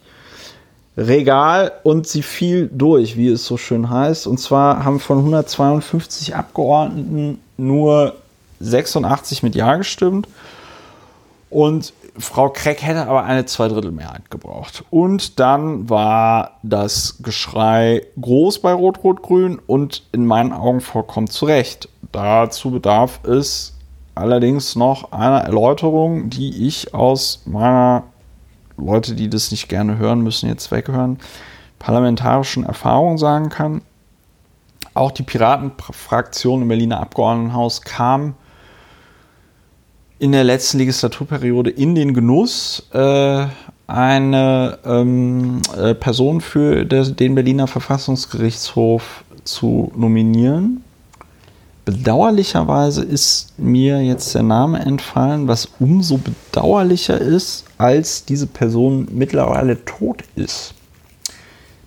[SPEAKER 1] Regal und sie fiel durch, wie es so schön heißt. Und zwar haben von 152 Abgeordneten nur 86 mit Ja gestimmt. Und Frau Kreck hätte aber eine Zweidrittelmehrheit gebraucht. Und dann war das Geschrei groß bei Rot-Rot-Grün und in meinen Augen vollkommen zu Recht. Dazu bedarf es allerdings noch einer Erläuterung, die ich aus meiner, Leute, die das nicht gerne hören, müssen jetzt weghören, parlamentarischen Erfahrung sagen kann. Auch die Piratenfraktion im Berliner Abgeordnetenhaus kam in der letzten Legislaturperiode in den Genuss, äh, eine ähm, äh, Person für den Berliner Verfassungsgerichtshof zu nominieren. Bedauerlicherweise ist mir jetzt der Name entfallen, was umso bedauerlicher ist, als diese Person mittlerweile tot ist.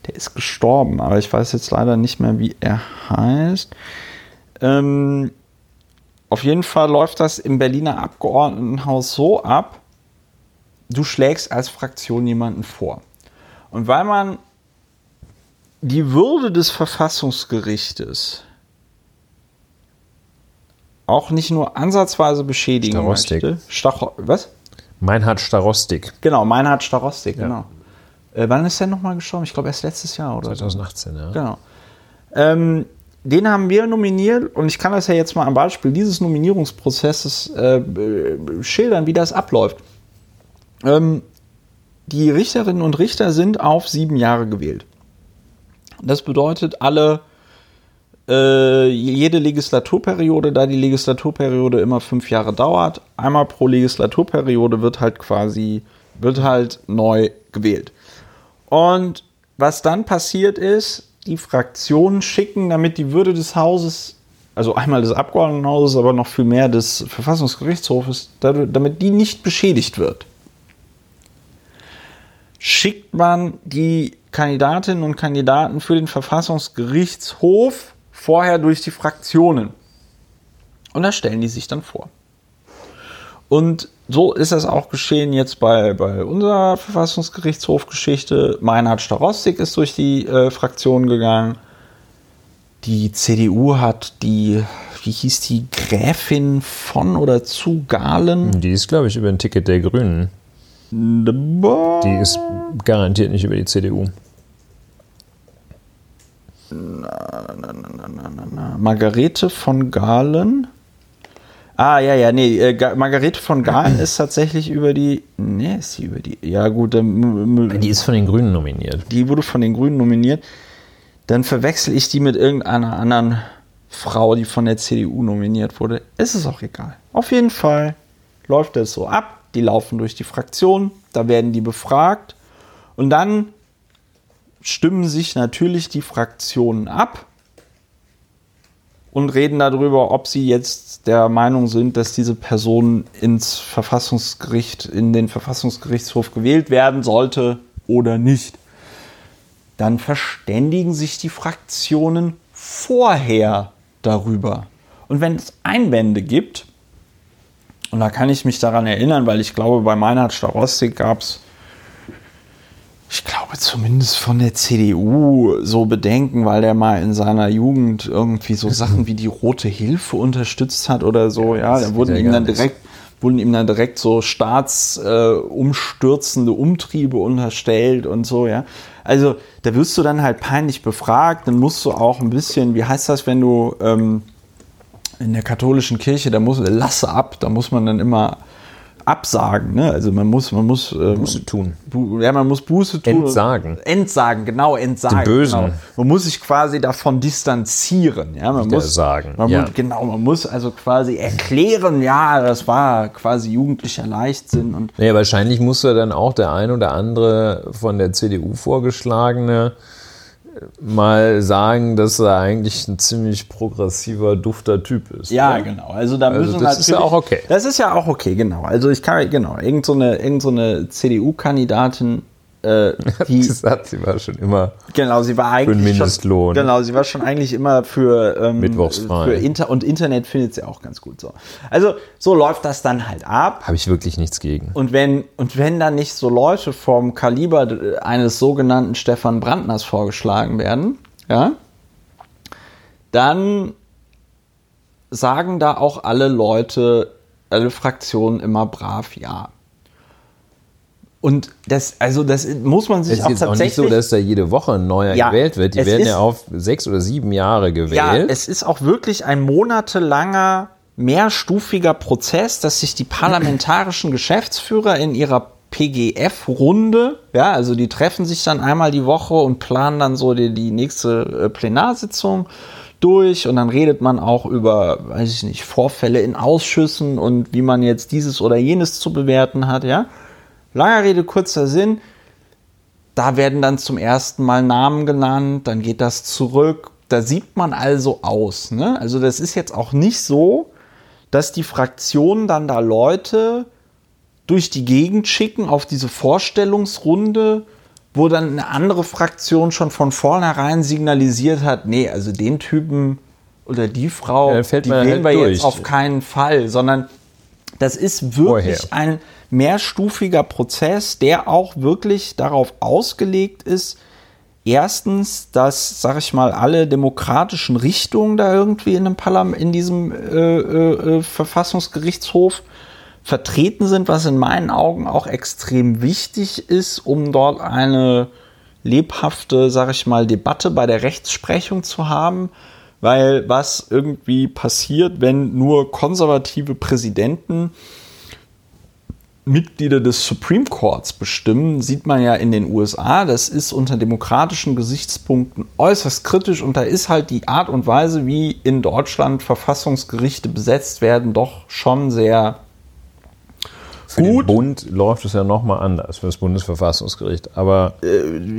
[SPEAKER 1] Der ist gestorben, aber ich weiß jetzt leider nicht mehr, wie er heißt. Ähm, auf jeden Fall läuft das im Berliner Abgeordnetenhaus so ab, du schlägst als Fraktion jemanden vor. Und weil man die Würde des Verfassungsgerichtes auch nicht nur ansatzweise beschädigen
[SPEAKER 2] Starostik.
[SPEAKER 1] möchte. Stach was?
[SPEAKER 2] Meinhard Starostik.
[SPEAKER 1] Genau, Meinhard Starostik,
[SPEAKER 2] Ja.
[SPEAKER 1] genau. Äh, wann ist der nochmal gestorben? Ich glaube erst letztes Jahr oder so.
[SPEAKER 2] 2018, ja.
[SPEAKER 1] Genau. Ähm, den haben wir nominiert und ich kann das ja jetzt mal am Beispiel dieses Nominierungsprozesses äh, schildern, wie das abläuft. Ähm, die Richterinnen und Richter sind auf sieben Jahre gewählt. Das bedeutet, alle äh, jede Legislaturperiode, da die Legislaturperiode immer fünf Jahre dauert, einmal pro Legislaturperiode wird halt quasi, wird halt neu gewählt. Und was dann passiert ist, die Fraktionen schicken, damit die Würde des Hauses, also einmal des Abgeordnetenhauses, aber noch viel mehr des Verfassungsgerichtshofes, damit die nicht beschädigt wird, schickt man die Kandidatinnen und Kandidaten für den Verfassungsgerichtshof vorher durch die Fraktionen. Und da stellen die sich dann vor. Und so ist das auch geschehen jetzt bei, bei unserer Verfassungsgerichtshofgeschichte. Meinhard Starostik ist durch die äh, Fraktion gegangen. Die CDU hat die, wie hieß die, Gräfin von oder zu Galen.
[SPEAKER 2] Die ist, glaube ich, über ein Ticket der Grünen.
[SPEAKER 1] Die
[SPEAKER 2] Die ist garantiert nicht über die CDU.
[SPEAKER 1] Margarete von Galen. Ah, ja, ja, nee, äh, Ga- Margarete von Gahlen ist tatsächlich über die. Nee, ist sie über die. Ja, gut, dann, m- m-
[SPEAKER 2] Die ist von den Grünen nominiert.
[SPEAKER 1] die wurde von den Grünen nominiert. Dann verwechsel ich die mit irgendeiner anderen Frau, die von der CDU nominiert wurde. Es ist auch egal. Auf jeden Fall läuft das so ab. Die laufen durch die Fraktion, da werden die befragt und dann stimmen sich natürlich die Fraktionen ab und reden darüber, ob sie jetzt der Meinung sind, dass diese Person ins Verfassungsgericht, in den Verfassungsgerichtshof gewählt werden sollte oder nicht. Dann verständigen sich die Fraktionen vorher darüber. Und wenn es Einwände gibt, und da kann ich mich daran erinnern, weil ich glaube, bei Meinhard Starostik gab es ich glaube zumindest von der CDU so Bedenken, weil der mal in seiner Jugend irgendwie so Sachen wie die Rote Hilfe unterstützt hat oder so. Ja, da wurden ihm dann direkt wurden ihm dann direkt so staatsumstürzende äh, Umtriebe unterstellt und so, ja. Also da wirst du dann halt peinlich befragt, dann musst du auch ein bisschen, wie heißt das, wenn du ähm, in der katholischen Kirche, da muss lasse ab, da muss man dann immer absagen, ne? Also man muss, man muss ähm,
[SPEAKER 2] Buße tun.
[SPEAKER 1] Bu ja, man muss Buße tun.
[SPEAKER 2] Entsagen.
[SPEAKER 1] Entsagen, genau, entsagen.
[SPEAKER 2] Dem Bösen.
[SPEAKER 1] Genau. Man muss sich quasi davon distanzieren. Ja, man muss
[SPEAKER 2] sagen,
[SPEAKER 1] Man
[SPEAKER 2] ja.
[SPEAKER 1] muss, genau, man muss also quasi erklären, ja, das war quasi jugendlicher Leichtsinn und
[SPEAKER 2] Naja, wahrscheinlich muss ja dann auch der ein oder andere von der CDU vorgeschlagene mal sagen, dass er eigentlich ein ziemlich progressiver, dufter Typ ist.
[SPEAKER 1] Ja,
[SPEAKER 2] oder?
[SPEAKER 1] genau. Also da
[SPEAKER 2] Also
[SPEAKER 1] müssen
[SPEAKER 2] das ist ja auch okay.
[SPEAKER 1] Das ist ja auch okay, genau. Also ich kann, genau, irgend so eine, irgend so eine CDU-Kandidatin, äh, die,
[SPEAKER 2] hat sie war schon immer.
[SPEAKER 1] genau, sie war eigentlich
[SPEAKER 2] Für den Mindestlohn.
[SPEAKER 1] Schon, genau, sie war schon eigentlich immer für, ähm,
[SPEAKER 2] Mittwochsfrei.
[SPEAKER 1] für Inter und Internet findet sie auch ganz gut so. Also so läuft das dann halt ab.
[SPEAKER 2] Habe ich wirklich nichts gegen.
[SPEAKER 1] Und wenn, und wenn dann nicht so Leute vom Kaliber eines sogenannten Stefan Brandners vorgeschlagen werden, ja, dann sagen da auch alle Leute, alle Fraktionen immer brav ja. Und das, also das muss man sich
[SPEAKER 2] Es ist
[SPEAKER 1] auch
[SPEAKER 2] jetzt auch nicht
[SPEAKER 1] tatsächlich.
[SPEAKER 2] so, dass da jede Woche ein neuer
[SPEAKER 1] Ja,
[SPEAKER 2] gewählt wird. Die
[SPEAKER 1] es
[SPEAKER 2] werden
[SPEAKER 1] ist-
[SPEAKER 2] ja auf sechs oder sieben Jahre gewählt.
[SPEAKER 1] Ja, es ist auch wirklich ein monatelanger, mehrstufiger Prozess, dass sich die parlamentarischen Geschäftsführer in ihrer PGF-Runde, ja, also die treffen sich dann einmal die Woche und planen dann so die, die nächste äh, Plenarsitzung durch und dann redet man auch über, weiß ich nicht, Vorfälle in Ausschüssen und wie man jetzt dieses oder jenes zu bewerten hat, ja. Langer Rede, kurzer Sinn. Da werden dann zum ersten Mal Namen genannt, dann geht das zurück. Da sieht man also aus. Ne? Also das ist jetzt auch nicht so, dass die Fraktionen dann da Leute durch die Gegend schicken auf diese Vorstellungsrunde, wo dann eine andere Fraktion schon von vornherein signalisiert hat, nee, also den Typen oder die Frau,
[SPEAKER 2] Ja,
[SPEAKER 1] die wählen
[SPEAKER 2] halt
[SPEAKER 1] wir
[SPEAKER 2] durch.
[SPEAKER 1] jetzt auf keinen Fall, sondern das ist wirklich
[SPEAKER 2] Vorher.
[SPEAKER 1] ein mehrstufiger Prozess, der auch wirklich darauf ausgelegt ist, erstens, dass, sag ich mal, alle demokratischen Richtungen da irgendwie in, einem Parlam in diesem äh, äh, äh, Verfassungsgerichtshof vertreten sind, was in meinen Augen auch extrem wichtig ist, um dort eine lebhafte, sag ich mal, Debatte bei der Rechtsprechung zu haben. Weil was irgendwie passiert, wenn nur konservative Präsidenten Mitglieder des Supreme Courts bestimmen, sieht man ja in den USA. Das ist unter demokratischen Gesichtspunkten äußerst kritisch und da ist halt die Art und Weise, wie in Deutschland Verfassungsgerichte besetzt werden, doch schon sehr
[SPEAKER 2] Für den
[SPEAKER 1] gut.
[SPEAKER 2] Bund läuft es ja nochmal anders, für das Bundesverfassungsgericht. Aber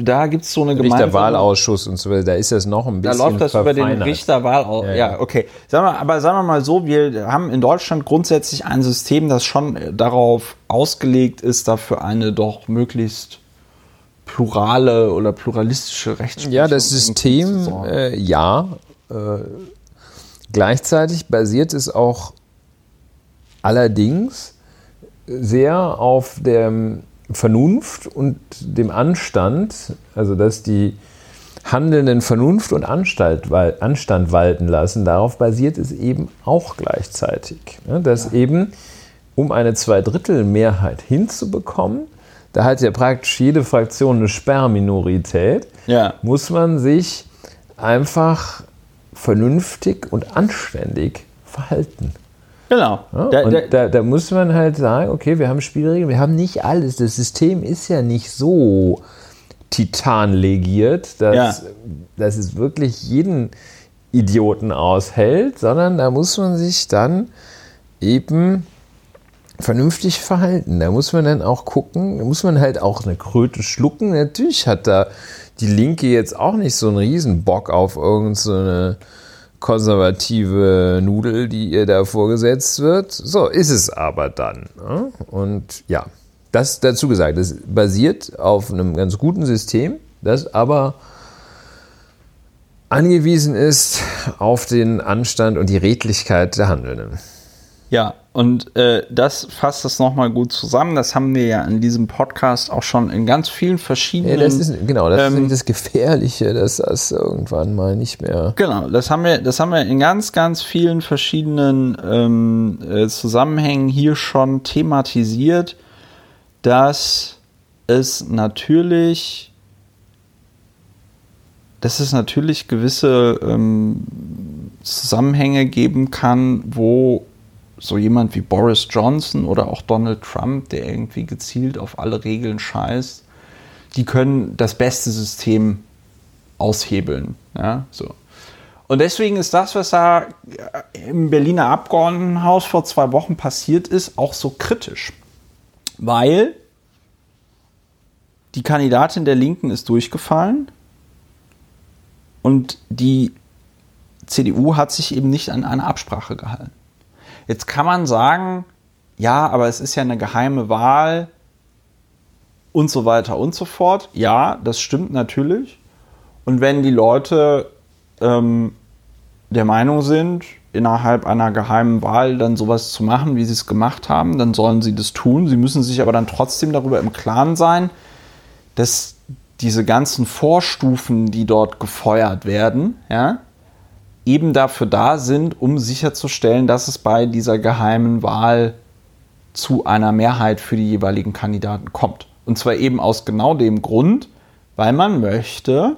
[SPEAKER 1] Da gibt es so eine gemeinsame...
[SPEAKER 2] Richterwahlausschuss und so weiter, da ist das noch ein
[SPEAKER 1] Da
[SPEAKER 2] bisschen
[SPEAKER 1] läuft das über den
[SPEAKER 2] verfeinert.
[SPEAKER 1] Richterwahl. Ja,
[SPEAKER 2] Ja, ja.
[SPEAKER 1] okay. Sagen wir, aber sagen wir mal so, wir haben in Deutschland grundsätzlich ein System, das schon darauf ausgelegt ist, dafür eine doch möglichst plurale oder pluralistische Rechtsprechung.
[SPEAKER 2] Ja, das System, äh, ja. Äh, gleichzeitig basiert es auch allerdings sehr auf der Vernunft und dem Anstand, also dass die Handelnden Vernunft und Anstalt, Anstand walten lassen. Darauf basiert es eben auch gleichzeitig. Ne? Dass eben, um eine Zweidrittelmehrheit hinzubekommen, da hat ja praktisch jede Fraktion eine Sperrminorität,
[SPEAKER 1] Ja.
[SPEAKER 2] muss man sich einfach vernünftig und anständig verhalten.
[SPEAKER 1] Genau.
[SPEAKER 2] Ja,
[SPEAKER 1] Der-
[SPEAKER 2] und da, da muss man halt sagen, okay, wir haben Spielregeln, wir haben nicht alles. Das System ist ja nicht so titanlegiert, dass,
[SPEAKER 1] Ja.
[SPEAKER 2] dass es wirklich jeden Idioten aushält, sondern da muss man sich dann eben vernünftig verhalten. Da muss man dann auch gucken, da muss man halt auch eine Kröte schlucken. Natürlich hat da die Linke jetzt auch nicht so einen riesen Bock auf irgendeine so konservative Nudel, die ihr da vorgesetzt wird. So ist es aber dann. ne? Und ja, das dazu gesagt, das basiert auf einem ganz guten System, das aber angewiesen ist auf den Anstand und die Redlichkeit der Handelnden.
[SPEAKER 1] Ja, und äh, das fasst das nochmal gut zusammen. Das haben wir ja in diesem Podcast auch schon in ganz vielen
[SPEAKER 2] Ja,
[SPEAKER 1] verschiedenen.
[SPEAKER 2] das ist, genau, das ist
[SPEAKER 1] Ähm,
[SPEAKER 2] nämlich das Gefährliche, dass das irgendwann mal nicht mehr.
[SPEAKER 1] Genau, das haben wir, das haben wir in ganz, ganz vielen verschiedenen ähm, äh, Zusammenhängen hier schon thematisiert, dass es natürlich, dass es natürlich gewisse ähm, Zusammenhänge geben kann, wo so jemand wie Boris Johnson oder auch Donald Trump, der irgendwie gezielt auf alle Regeln scheißt, die können das beste System aushebeln. Ja, so. Und deswegen ist das, was da im Berliner Abgeordnetenhaus vor zwei Wochen passiert ist, auch so kritisch. Weil die Kandidatin der Linken ist durchgefallen und die CDU hat sich eben nicht an eine Absprache gehalten. Jetzt kann man sagen, ja, aber es ist ja eine geheime Wahl und so weiter und so fort. Ja, das stimmt natürlich. Und wenn die Leute ähm, der Meinung sind, innerhalb einer geheimen Wahl dann sowas zu machen, wie sie es gemacht haben, dann sollen sie das tun. Sie müssen sich aber dann trotzdem darüber im Klaren sein, dass diese ganzen Vorstufen, die dort gefeuert werden, ja, eben dafür da sind, um sicherzustellen, dass es bei dieser geheimen Wahl zu einer Mehrheit für die jeweiligen Kandidaten kommt. Und zwar eben aus genau dem Grund, weil man möchte,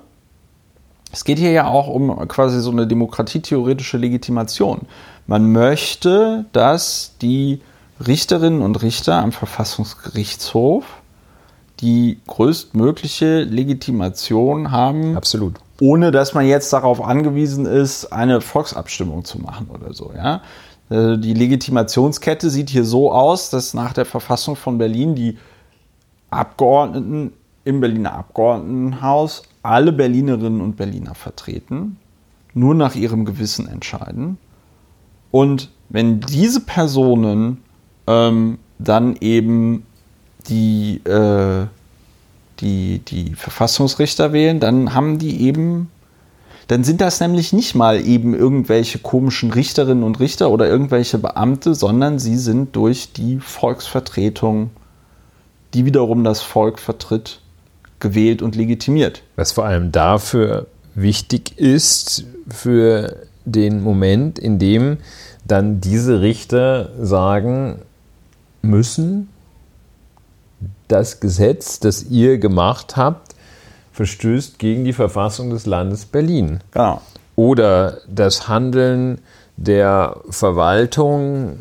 [SPEAKER 1] es geht hier ja auch um quasi so eine demokratietheoretische Legitimation. Man möchte, dass die Richterinnen und Richter am Verfassungsgerichtshof die größtmögliche Legitimation haben,
[SPEAKER 2] Absolut.
[SPEAKER 1] Ohne dass man jetzt darauf angewiesen ist, eine Volksabstimmung zu machen oder so. Ja? Äh, Die Legitimationskette sieht hier so aus, dass nach der Verfassung von Berlin die Abgeordneten im Berliner Abgeordnetenhaus alle Berlinerinnen und Berliner vertreten, nur nach ihrem Gewissen entscheiden. Und wenn diese Personen ähm, dann eben die, äh, die, die Verfassungsrichter wählen, dann haben die eben, dann sind das nämlich nicht mal eben irgendwelche komischen Richterinnen und Richter oder irgendwelche Beamte, sondern sie sind durch die Volksvertretung, die wiederum das Volk vertritt, gewählt und legitimiert.
[SPEAKER 2] Was vor allem dafür wichtig ist, für den Moment, in dem dann diese Richter sagen müssen, das Gesetz, das ihr gemacht habt, verstößt gegen die Verfassung des Landes Berlin.
[SPEAKER 1] Genau.
[SPEAKER 2] Oder das Handeln der Verwaltung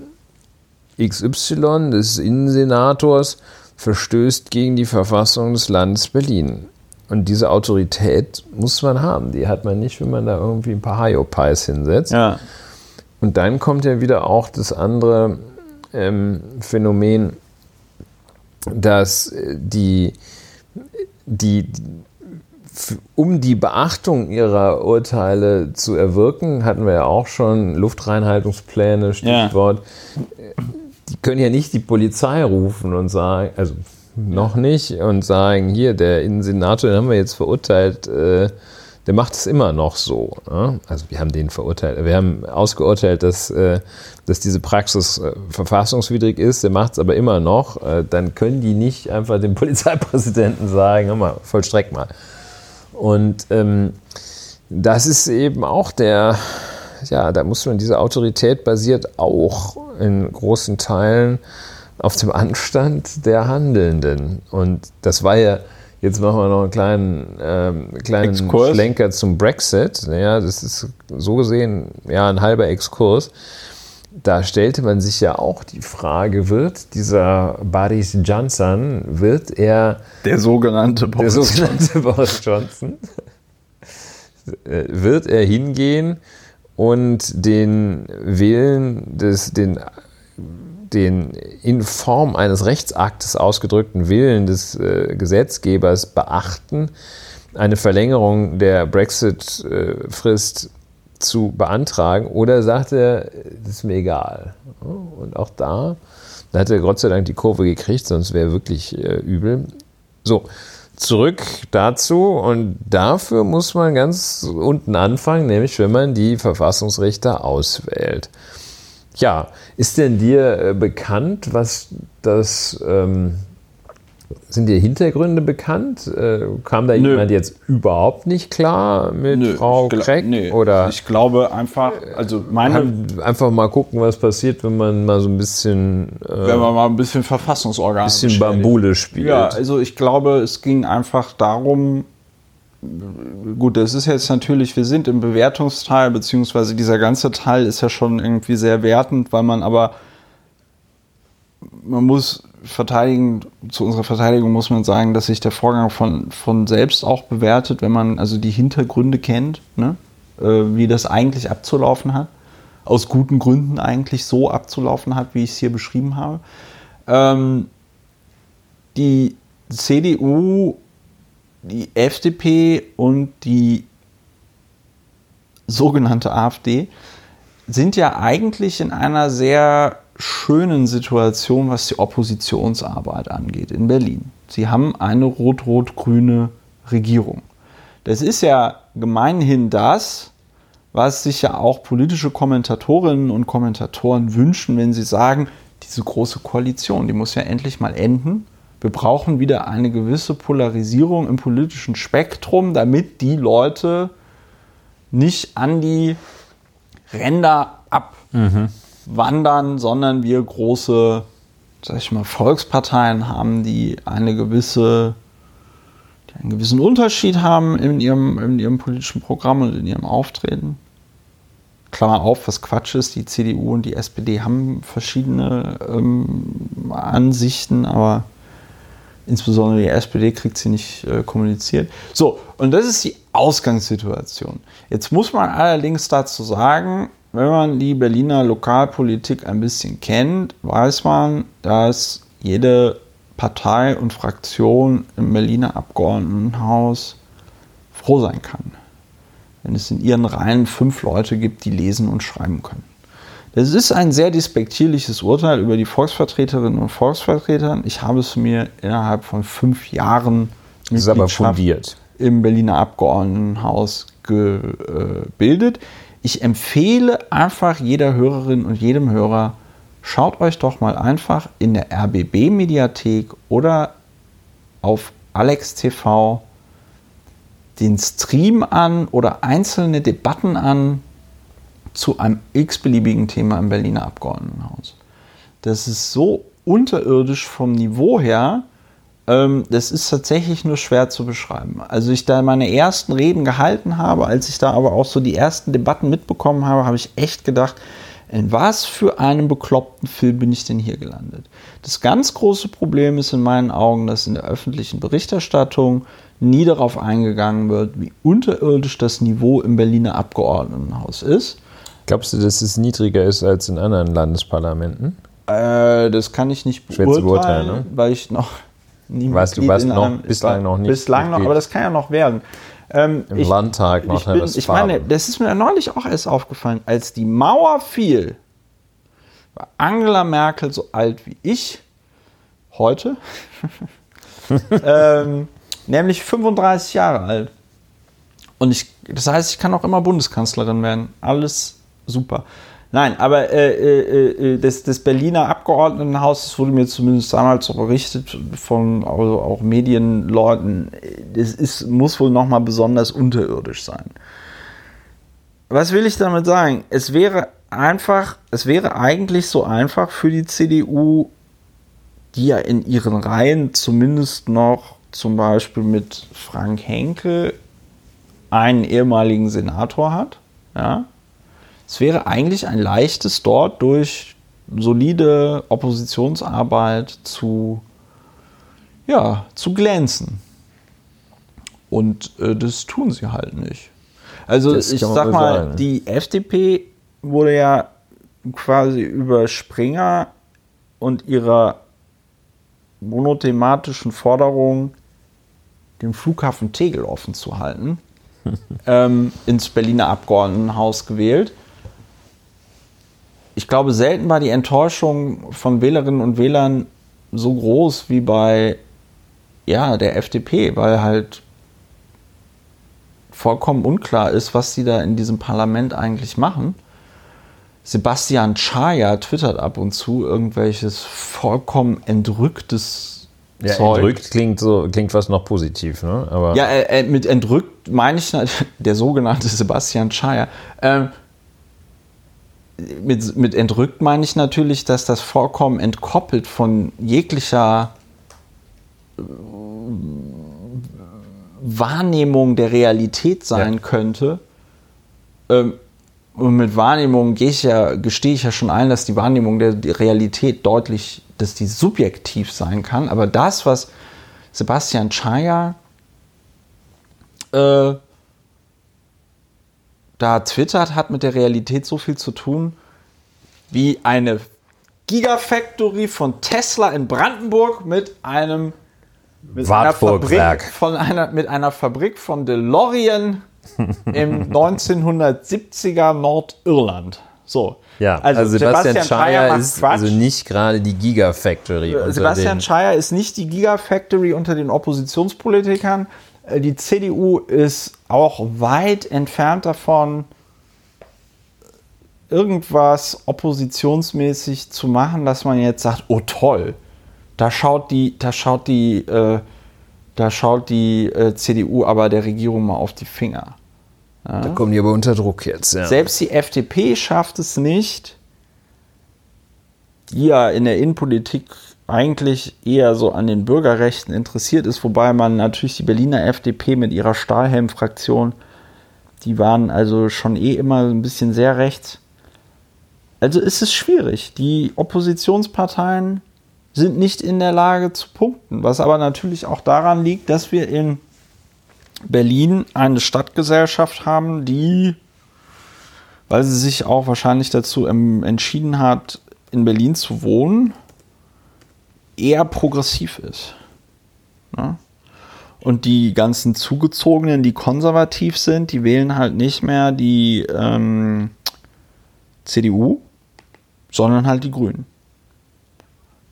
[SPEAKER 2] XY, des Innensenators, verstößt gegen die Verfassung des Landes Berlin. Und diese Autorität muss man haben. Die hat man nicht, wenn man da irgendwie ein paar Hyopies hinsetzt.
[SPEAKER 1] Ja.
[SPEAKER 2] Und dann kommt ja wieder auch das andere ähm, Phänomen, dass äh, die, die, um die Beachtung ihrer Urteile zu erwirken, hatten wir ja auch schon Luftreinhaltungspläne, Stichwort. Die können ja nicht die Polizei rufen und sagen, also noch nicht, und sagen, hier, der Innensenator, den haben wir jetzt verurteilt, äh, der macht es immer noch so. Ne? Also wir haben den verurteilt, wir haben ausgeurteilt, dass, äh, dass diese Praxis äh, verfassungswidrig ist, der macht es aber immer noch. Äh, dann können die nicht einfach dem Polizeipräsidenten sagen, hör mal, vollstreck mal. Und ähm, das ist eben auch der, ja, da muss man, diese Autorität basiert auch in großen Teilen auf dem Anstand der Handelnden. Und das war ja, jetzt machen wir noch einen kleinen, ähm, kleinen
[SPEAKER 1] Exkurs.
[SPEAKER 2] Schlenker zum Brexit. Ja, das ist so gesehen ja ein halber Exkurs. da stellte man sich ja auch die Frage, wird dieser Boris Johnson, wird er
[SPEAKER 1] der sogenannte
[SPEAKER 2] Boris, der sogenannte Johnson. Boris Johnson, äh, wird er hingehen und den Willen des, den, den in Form eines Rechtsaktes ausgedrückten Willen des äh, Gesetzgebers beachten, eine Verlängerung der Brexit-Frist äh, zu beantragen oder sagt er, das ist mir egal. Und auch da, da hat er Gott sei Dank die Kurve gekriegt, sonst wäre wirklich äh, übel. So, zurück dazu und dafür muss man ganz unten anfangen, nämlich wenn man die Verfassungsrichter auswählt. Ja, ist denn dir äh, bekannt, was das ähm, sind dir Hintergründe bekannt? Äh, kam da Nö. jemand jetzt überhaupt nicht klar mit Nö, Frau Kreck?
[SPEAKER 1] Nee, oder ich glaube einfach, also meine.
[SPEAKER 2] Einfach mal gucken, was passiert, wenn man mal so ein bisschen.
[SPEAKER 1] Äh, wenn man mal ein bisschen Verfassungsorgan. Ein
[SPEAKER 2] bisschen Bambule spielt.
[SPEAKER 1] Ja, also ich glaube, es ging einfach darum, gut, das ist jetzt natürlich, wir sind im Bewertungsteil, beziehungsweise dieser ganze Teil ist ja schon irgendwie sehr wertend, weil man aber, man muss verteidigen, zu unserer Verteidigung muss man sagen, dass sich der Vorgang von, von selbst auch bewertet, wenn man also die Hintergründe kennt, ne? äh, wie das eigentlich abzulaufen hat. Aus guten Gründen eigentlich so abzulaufen hat, wie ich es hier beschrieben habe. Ähm, die CDU, die FDP und die sogenannte AfD sind ja eigentlich in einer sehr schönen Situation, was die Oppositionsarbeit angeht in Berlin. Sie haben eine rot-rot-grüne Regierung. Das ist ja gemeinhin das, was sich ja auch politische Kommentatorinnen und Kommentatoren wünschen, wenn sie sagen, diese große Koalition, die muss ja endlich mal enden. Wir brauchen wieder eine gewisse Polarisierung im politischen Spektrum, damit die Leute nicht an die Ränder ab. Mhm sondern wir große, sag ich mal, Volksparteien haben, die eine gewisse, die einen gewissen Unterschied haben in ihrem, in ihrem politischen Programm und in ihrem Auftreten. Klammer auf, was Quatsch ist, die CDU und die SPD haben verschiedene ähm, Ansichten, aber insbesondere die SPD kriegt sie nicht äh, kommuniziert. So, und das ist die Ausgangssituation. Jetzt muss man allerdings dazu sagen, wenn man die Berliner Lokalpolitik ein bisschen kennt, weiß man, dass jede Partei und Fraktion im Berliner Abgeordnetenhaus froh sein kann, wenn es in ihren Reihen fünf Leute gibt, die lesen und schreiben können. Das ist ein sehr despektierliches Urteil über die Volksvertreterinnen und Volksvertreter. Ich habe es mir innerhalb von fünf Jahren im Berliner Abgeordnetenhaus gebildet. Ich empfehle einfach jeder Hörerin und jedem Hörer, schaut euch doch mal einfach in der RBB-Mediathek oder auf Alex TV den Stream an oder einzelne Debatten an zu einem x-beliebigen Thema im Berliner Abgeordnetenhaus. Das ist so unterirdisch vom Niveau her, ähm, das ist tatsächlich nur schwer zu beschreiben. Also ich da meine ersten Reden gehalten habe, als ich da aber auch so die ersten Debatten mitbekommen habe, habe ich echt gedacht, in was für einem bekloppten Film bin ich denn hier gelandet? Das ganz große Problem ist in meinen Augen, dass in der öffentlichen Berichterstattung nie darauf eingegangen wird, wie unterirdisch das Niveau im Berliner Abgeordnetenhaus ist.
[SPEAKER 2] Glaubst du, dass es niedriger ist als in anderen Landesparlamenten?
[SPEAKER 1] Äh, das kann ich nicht beurteilen, beurteilen ne? weil ich noch
[SPEAKER 2] nie weißt, du warst noch bislang noch nicht.
[SPEAKER 1] Bislang noch, aber das kann ja noch werden.
[SPEAKER 2] Ähm, Im ich, Landtag
[SPEAKER 1] Nordrhein-Westfalen. Ich, ich meine, das ist mir neulich auch erst aufgefallen, als die Mauer fiel, war Angela Merkel so alt wie ich heute, ähm, nämlich 35 Jahre alt. Und ich, das heißt, ich kann auch immer Bundeskanzlerin werden. Alles super. Nein, aber äh, äh, äh, das, das Berliner Abgeordnetenhaus, das wurde mir zumindest damals so berichtet von also auch Medienleuten, das ist, muss wohl nochmal besonders unterirdisch sein. Was will ich damit sagen? Es wäre einfach, es wäre eigentlich so einfach für die CDU, die ja in ihren Reihen zumindest noch zum Beispiel mit Frank Henkel einen ehemaligen Senator hat, ja, es wäre eigentlich ein leichtes, dort durch solide Oppositionsarbeit zu, ja, zu glänzen. Und äh, das tun sie halt nicht. Also
[SPEAKER 2] Das
[SPEAKER 1] ich sag mal,
[SPEAKER 2] sagen.
[SPEAKER 1] die FDP wurde ja quasi über Springer und ihrer monothematischen Forderung, den Flughafen Tegel offen zu halten, ähm, ins Berliner Abgeordnetenhaus gewählt. Ich glaube, selten war die Enttäuschung von Wählerinnen und Wählern so groß wie bei ja, der FDP, weil halt vollkommen unklar ist, was sie da in diesem Parlament eigentlich machen. Sebastian Chaya twittert ab und zu irgendwelches vollkommen entrücktes
[SPEAKER 2] Ja,
[SPEAKER 1] Zeug.
[SPEAKER 2] entrückt klingt so, klingt fast noch positiv, ne? Aber
[SPEAKER 1] Ja, äh, äh, mit entrückt meine ich der sogenannte Sebastian Chaya. Ähm, mit, mit entrückt meine ich natürlich, dass das vollkommen entkoppelt von jeglicher äh, Wahrnehmung der Realität sein
[SPEAKER 2] Ja.
[SPEAKER 1] könnte. Ähm, und mit Wahrnehmung gehe ich ja, gestehe ich ja schon ein, dass die Wahrnehmung der, der Realität deutlich, dass die subjektiv sein kann. Aber das, was Sebastian Chaya äh, da twittert, hat mit der Realität so viel zu tun, wie eine Gigafactory von Tesla in Brandenburg mit einem mit einer Fabrik von einer mit einer Fabrik von DeLorean im 1970er Nordirland. So.
[SPEAKER 2] ja, also, Sebastian, Chaya
[SPEAKER 1] macht
[SPEAKER 2] ist
[SPEAKER 1] Quatsch.
[SPEAKER 2] also nicht gerade die Gigafactory. unter
[SPEAKER 1] Sebastian
[SPEAKER 2] den-
[SPEAKER 1] Scheier ist nicht die Gigafactory unter den Oppositionspolitikern. Äh, Die CDU ist auch weit entfernt davon, irgendwas oppositionsmäßig zu machen, dass man jetzt sagt, oh toll, da schaut die, da schaut die, äh, da schaut die äh, CDU aber der Regierung mal auf die Finger.
[SPEAKER 2] Da kommen die aber unter Druck jetzt, ja.
[SPEAKER 1] Selbst die FDP schafft es nicht, die ja in der Innenpolitik eigentlich eher so an den Bürgerrechten interessiert ist, wobei man natürlich die Berliner FDP mit ihrer Stahlhelm-Fraktion, die waren also schon eh immer ein bisschen sehr rechts. Also ist es schwierig. Die Oppositionsparteien sind nicht in der Lage zu punkten, was aber natürlich auch daran liegt, dass wir in Berlin eine Stadtgesellschaft haben, die, weil sie sich auch wahrscheinlich dazu entschieden hat, in Berlin zu wohnen, eher progressiv ist. Ne? Und die ganzen Zugezogenen, die konservativ sind, die wählen halt nicht mehr die ähm, CDU, sondern halt die Grünen.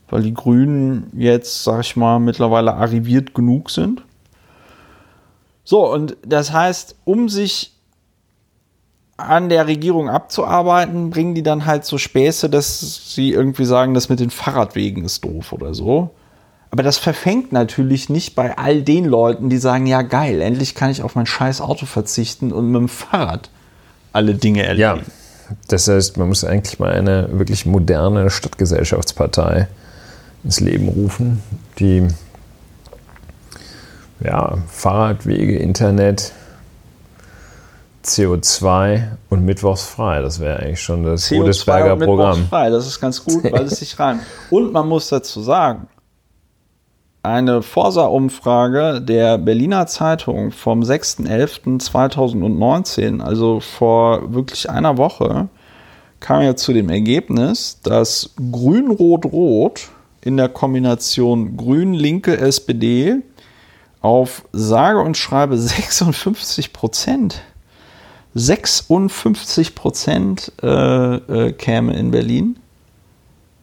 [SPEAKER 1] Weil die Grünen jetzt, sag ich mal, mittlerweile arriviert genug sind. So, und das heißt, um sich an der Regierung abzuarbeiten, bringen die dann halt so Späße, dass sie irgendwie sagen, das mit den Fahrradwegen ist doof oder so. Aber das verfängt natürlich nicht bei all den Leuten, die sagen, ja geil, endlich kann ich auf mein scheiß Auto verzichten und mit dem Fahrrad alle Dinge
[SPEAKER 2] Ja,
[SPEAKER 1] erledigen.
[SPEAKER 2] das heißt, man muss eigentlich mal eine wirklich moderne Stadtgesellschaftspartei ins Leben rufen, die ja, Fahrradwege, Internet, CO2 und mittwochs frei. Das wäre eigentlich schon das Godesberger
[SPEAKER 1] und
[SPEAKER 2] Programm.
[SPEAKER 1] mittwochsfrei. Das ist ganz gut, weil es sich reimt. Und man muss dazu sagen, eine Forsa-Umfrage der Berliner Zeitung vom 6.11.2019, also vor wirklich einer Woche, kam ja zu dem Ergebnis, dass Grün-Rot-Rot in der Kombination Grün-Linke SPD auf sage und schreibe 56 Prozent 56 Prozent äh, äh, käme in Berlin.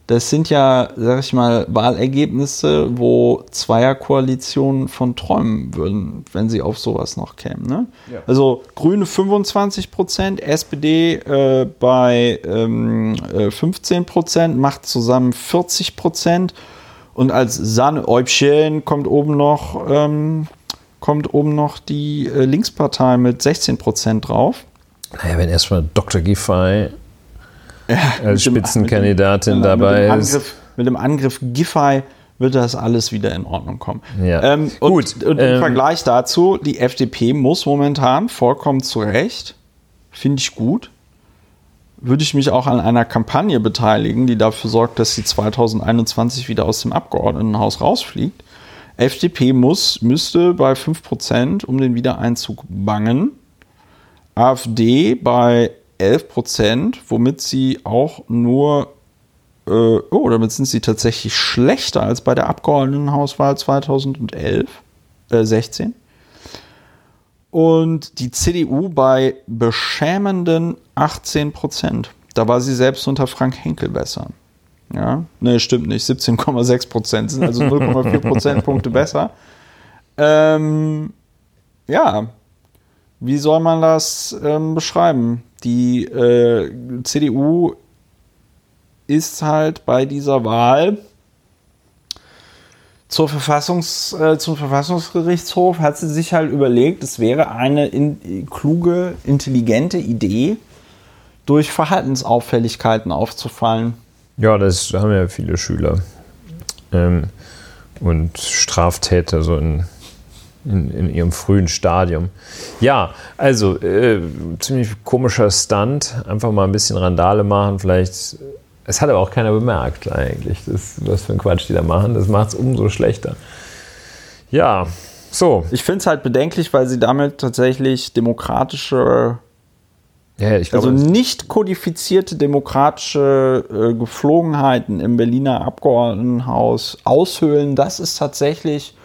[SPEAKER 1] Das sind ja, sag ich mal, Wahlergebnisse, wo Zweierkoalitionen von träumen würden, wenn sie auf sowas noch kämen. Ne?
[SPEAKER 2] Ja.
[SPEAKER 1] Also Grüne 25 Prozent, SPD äh, bei ähm, äh, 15 Prozent, macht zusammen 40 Prozent. Und als Sahnehäubchen kommt oben noch, ähm, kommt oben noch die äh, Linkspartei mit 16 Prozent drauf.
[SPEAKER 2] Naja, wenn erstmal Dr. Giffey
[SPEAKER 1] Ja,
[SPEAKER 2] als
[SPEAKER 1] dem-
[SPEAKER 2] Spitzenkandidatin
[SPEAKER 1] dem,
[SPEAKER 2] dabei
[SPEAKER 1] mit
[SPEAKER 2] ist.
[SPEAKER 1] Angriff, mit dem Angriff Giffey wird das alles wieder in Ordnung kommen.
[SPEAKER 2] Ja.
[SPEAKER 1] Ähm, und,
[SPEAKER 2] Gut,
[SPEAKER 1] Und im
[SPEAKER 2] ähm,
[SPEAKER 1] Vergleich dazu, die FDP muss momentan vollkommen zu Recht, finde ich gut, würde ich mich auch an einer Kampagne beteiligen, die dafür sorgt, dass sie 2021 wieder aus dem Abgeordnetenhaus rausfliegt. FDP muss, müsste bei 5% um den Wiedereinzug bangen. AfD bei 11%, womit sie auch nur, äh, oh, damit sind sie tatsächlich schlechter als bei der Abgeordnetenhauswahl 2011, äh, 16. Und die CDU bei beschämenden 18%. Da war sie selbst unter Frank Henkel besser. Ja, ne, stimmt nicht. 17,6 Prozent sind also 0,4 Prozentpunkte besser. Ähm, ja, wie soll man das ähm, beschreiben? Die äh, CDU ist halt bei dieser Wahl zur Verfassungs, äh, zum Verfassungsgerichtshof, hat sie sich halt überlegt, es wäre eine in, kluge, intelligente Idee, durch Verhaltensauffälligkeiten aufzufallen.
[SPEAKER 2] Ja, das haben ja viele Schüler. Ähm, und Straftäter so in, in, in, ihrem frühen Stadium. Ja, also äh, ziemlich komischer Stunt. Einfach mal ein bisschen Randale machen. Vielleicht. Es hat aber auch keiner bemerkt, eigentlich, das, was für ein Quatsch die da machen. Das macht es umso schlechter. Ja, so.
[SPEAKER 1] Ich finde es halt bedenklich, weil sie damit tatsächlich demokratische ja, glaube, also nicht kodifizierte demokratische äh, Geflogenheiten im Berliner Abgeordnetenhaus aushöhlen, das ist tatsächlich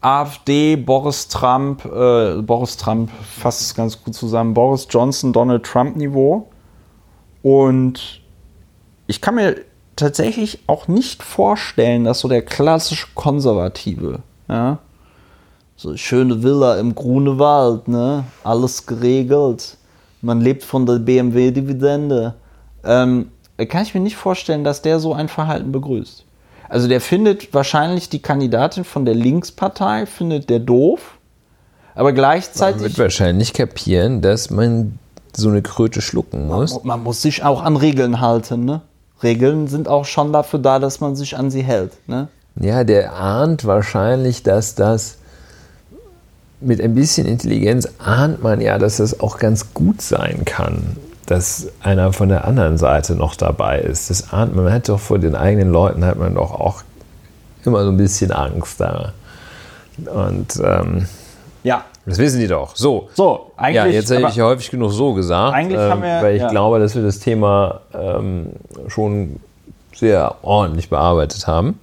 [SPEAKER 1] AfD, Boris Trump, äh, Boris Trump fasst es ganz gut zusammen, Boris Johnson, Donald Trump Niveau. Und ich kann mir tatsächlich auch nicht vorstellen, dass so der klassische Konservative, ja, so schöne Villa im Grunewald, ne, alles geregelt man lebt von der BMW-Dividende. Ähm, kann ich mir nicht vorstellen, dass der so ein Verhalten begrüßt. Also der findet wahrscheinlich die Kandidatin von der Linkspartei, findet der doof, aber gleichzeitig...
[SPEAKER 2] Man wird wahrscheinlich kapieren, dass man so eine Kröte schlucken muss.
[SPEAKER 1] Man, man muss sich auch an Regeln halten, ne? Regeln sind auch schon dafür da, dass man sich an sie hält, ne?
[SPEAKER 2] Ja, der ahnt wahrscheinlich, dass das mit ein bisschen Intelligenz ahnt man ja, dass es auch ganz gut sein kann, dass einer von der anderen Seite noch dabei ist. Das ahnt man. Man hat doch vor den eigenen Leuten hat man doch auch immer so ein bisschen Angst da. Und ähm,
[SPEAKER 1] ja.
[SPEAKER 2] Das wissen die doch. So.
[SPEAKER 1] So,
[SPEAKER 2] eigentlich. Ja, jetzt hätte ich ja häufig genug so gesagt.
[SPEAKER 1] Eigentlich ähm, haben wir,
[SPEAKER 2] weil ich ja. glaube, dass wir das Thema ähm, schon sehr ordentlich bearbeitet haben.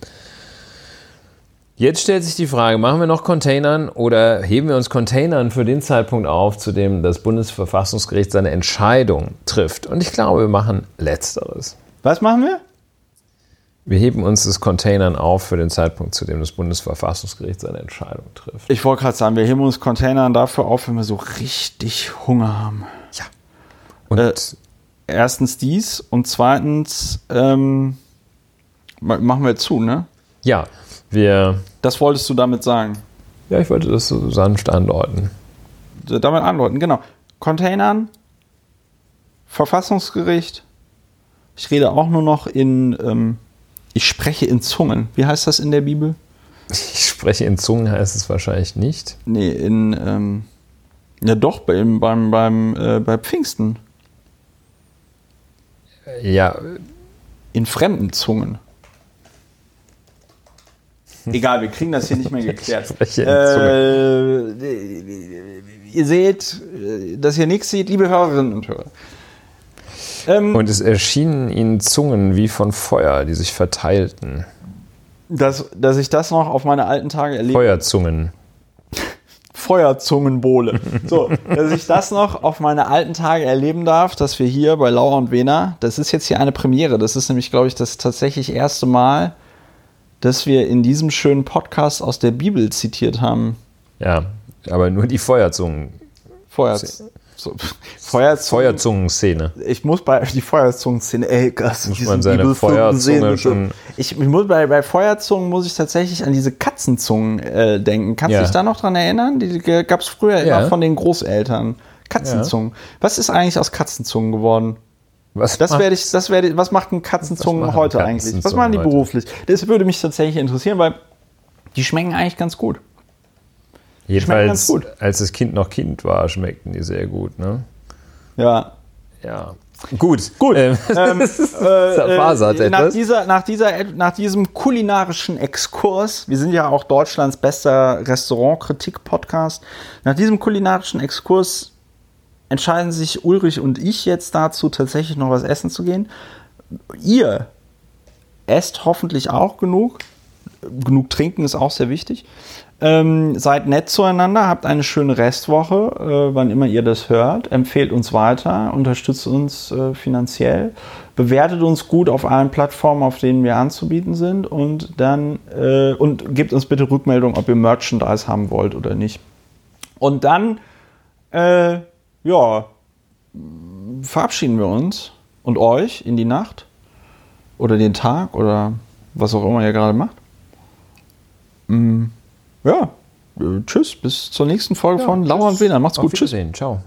[SPEAKER 2] Jetzt stellt sich die Frage, machen wir noch Containern oder heben wir uns Containern für den Zeitpunkt auf, zu dem das Bundesverfassungsgericht seine Entscheidung trifft? Und ich glaube, wir machen letzteres.
[SPEAKER 1] Was machen wir?
[SPEAKER 2] Wir heben uns das Containern auf für den Zeitpunkt, zu dem das Bundesverfassungsgericht seine Entscheidung trifft.
[SPEAKER 1] Ich wollte gerade sagen, wir heben uns Containern dafür auf, wenn wir so richtig Hunger haben.
[SPEAKER 2] Ja.
[SPEAKER 1] Und äh, erstens dies und zweitens ähm, machen wir zu, ne?
[SPEAKER 2] Ja, wir.
[SPEAKER 1] Das wolltest du damit sagen?
[SPEAKER 2] Ja, ich wollte das so sanft andeuten.
[SPEAKER 1] Damit andeuten, genau. Containern, Verfassungsgericht. Ich rede auch nur noch in. Ähm, ich spreche in Zungen. Wie heißt das in der Bibel?
[SPEAKER 2] Ich spreche in Zungen heißt es wahrscheinlich nicht.
[SPEAKER 1] Nee, in. Ähm, ja, doch, beim, beim, beim, äh, bei Pfingsten.
[SPEAKER 2] Ja.
[SPEAKER 1] In fremden Zungen. Egal, wir kriegen das hier nicht mehr geklärt. äh, ihr seht, dass ihr nichts seht, liebe Hörerinnen und Hörer.
[SPEAKER 2] Ähm, und es erschienen ihnen Zungen wie von Feuer, die sich verteilten.
[SPEAKER 1] Dass, dass ich das noch auf meine alten Tage erlebe.
[SPEAKER 2] Feuerzungen.
[SPEAKER 1] Feuerzungenbowle. So, dass ich das noch auf meine alten Tage erleben darf, dass wir hier bei Laura und Wena, das ist jetzt hier eine Premiere. Das ist nämlich, glaube ich, das tatsächlich erste Mal, dass wir in diesem schönen Podcast aus der Bibel zitiert haben.
[SPEAKER 2] Ja, aber nur die Feuerzungen.
[SPEAKER 1] Feuer,
[SPEAKER 2] so, Feuerzungen. Feuerzungen-Szene.
[SPEAKER 1] Ich muss bei die Feuerzungen-Szene, ey,
[SPEAKER 2] das muss man seine Feuerzunge schon.
[SPEAKER 1] Ich, ich, muss bei, bei Feuerzungen muss ich tatsächlich an diese Katzenzungen äh, denken. Kannst du ja. dich da noch dran erinnern? Die, die gab es früher ja. immer von den Großeltern. Katzenzungen. Ja. Was ist eigentlich aus Katzenzungen geworden? Was das werde ich, das werde, was macht ein Katzenzungen heute eigentlich? Was machen die heute? beruflich? Das würde mich tatsächlich interessieren, weil die schmecken eigentlich ganz gut.
[SPEAKER 2] Jedenfalls, ganz gut. als das Kind noch Kind war, schmeckten die sehr gut, ne?
[SPEAKER 1] Ja.
[SPEAKER 2] Ja. Gut.
[SPEAKER 1] Gut.
[SPEAKER 2] Ähm,
[SPEAKER 1] Ähm, äh, äh, nach, dieser, nach, dieser, nach diesem kulinarischen Exkurs, wir sind ja auch Deutschlands bester Restaurantkritik-Podcast, nach diesem kulinarischen Exkurs entscheiden sich Ulrich und ich jetzt dazu, tatsächlich noch was essen zu gehen. Ihr esst hoffentlich auch genug. Genug trinken ist auch sehr wichtig. Ähm, seid nett zueinander, habt eine schöne Restwoche, äh, wann immer ihr das hört. Empfehlt uns weiter, unterstützt uns äh, finanziell, bewertet uns gut auf allen Plattformen, auf denen wir anzubieten sind und dann äh, und gebt uns bitte Rückmeldung, ob ihr Merchandise haben wollt oder nicht. Und dann, äh, ja, verabschieden wir uns und euch in die Nacht oder den Tag oder was auch immer ihr gerade macht. Mm, ja, äh, tschüss, bis zur nächsten Folge von Lauer und Wiener. Macht's gut, tschüss.
[SPEAKER 2] Ciao.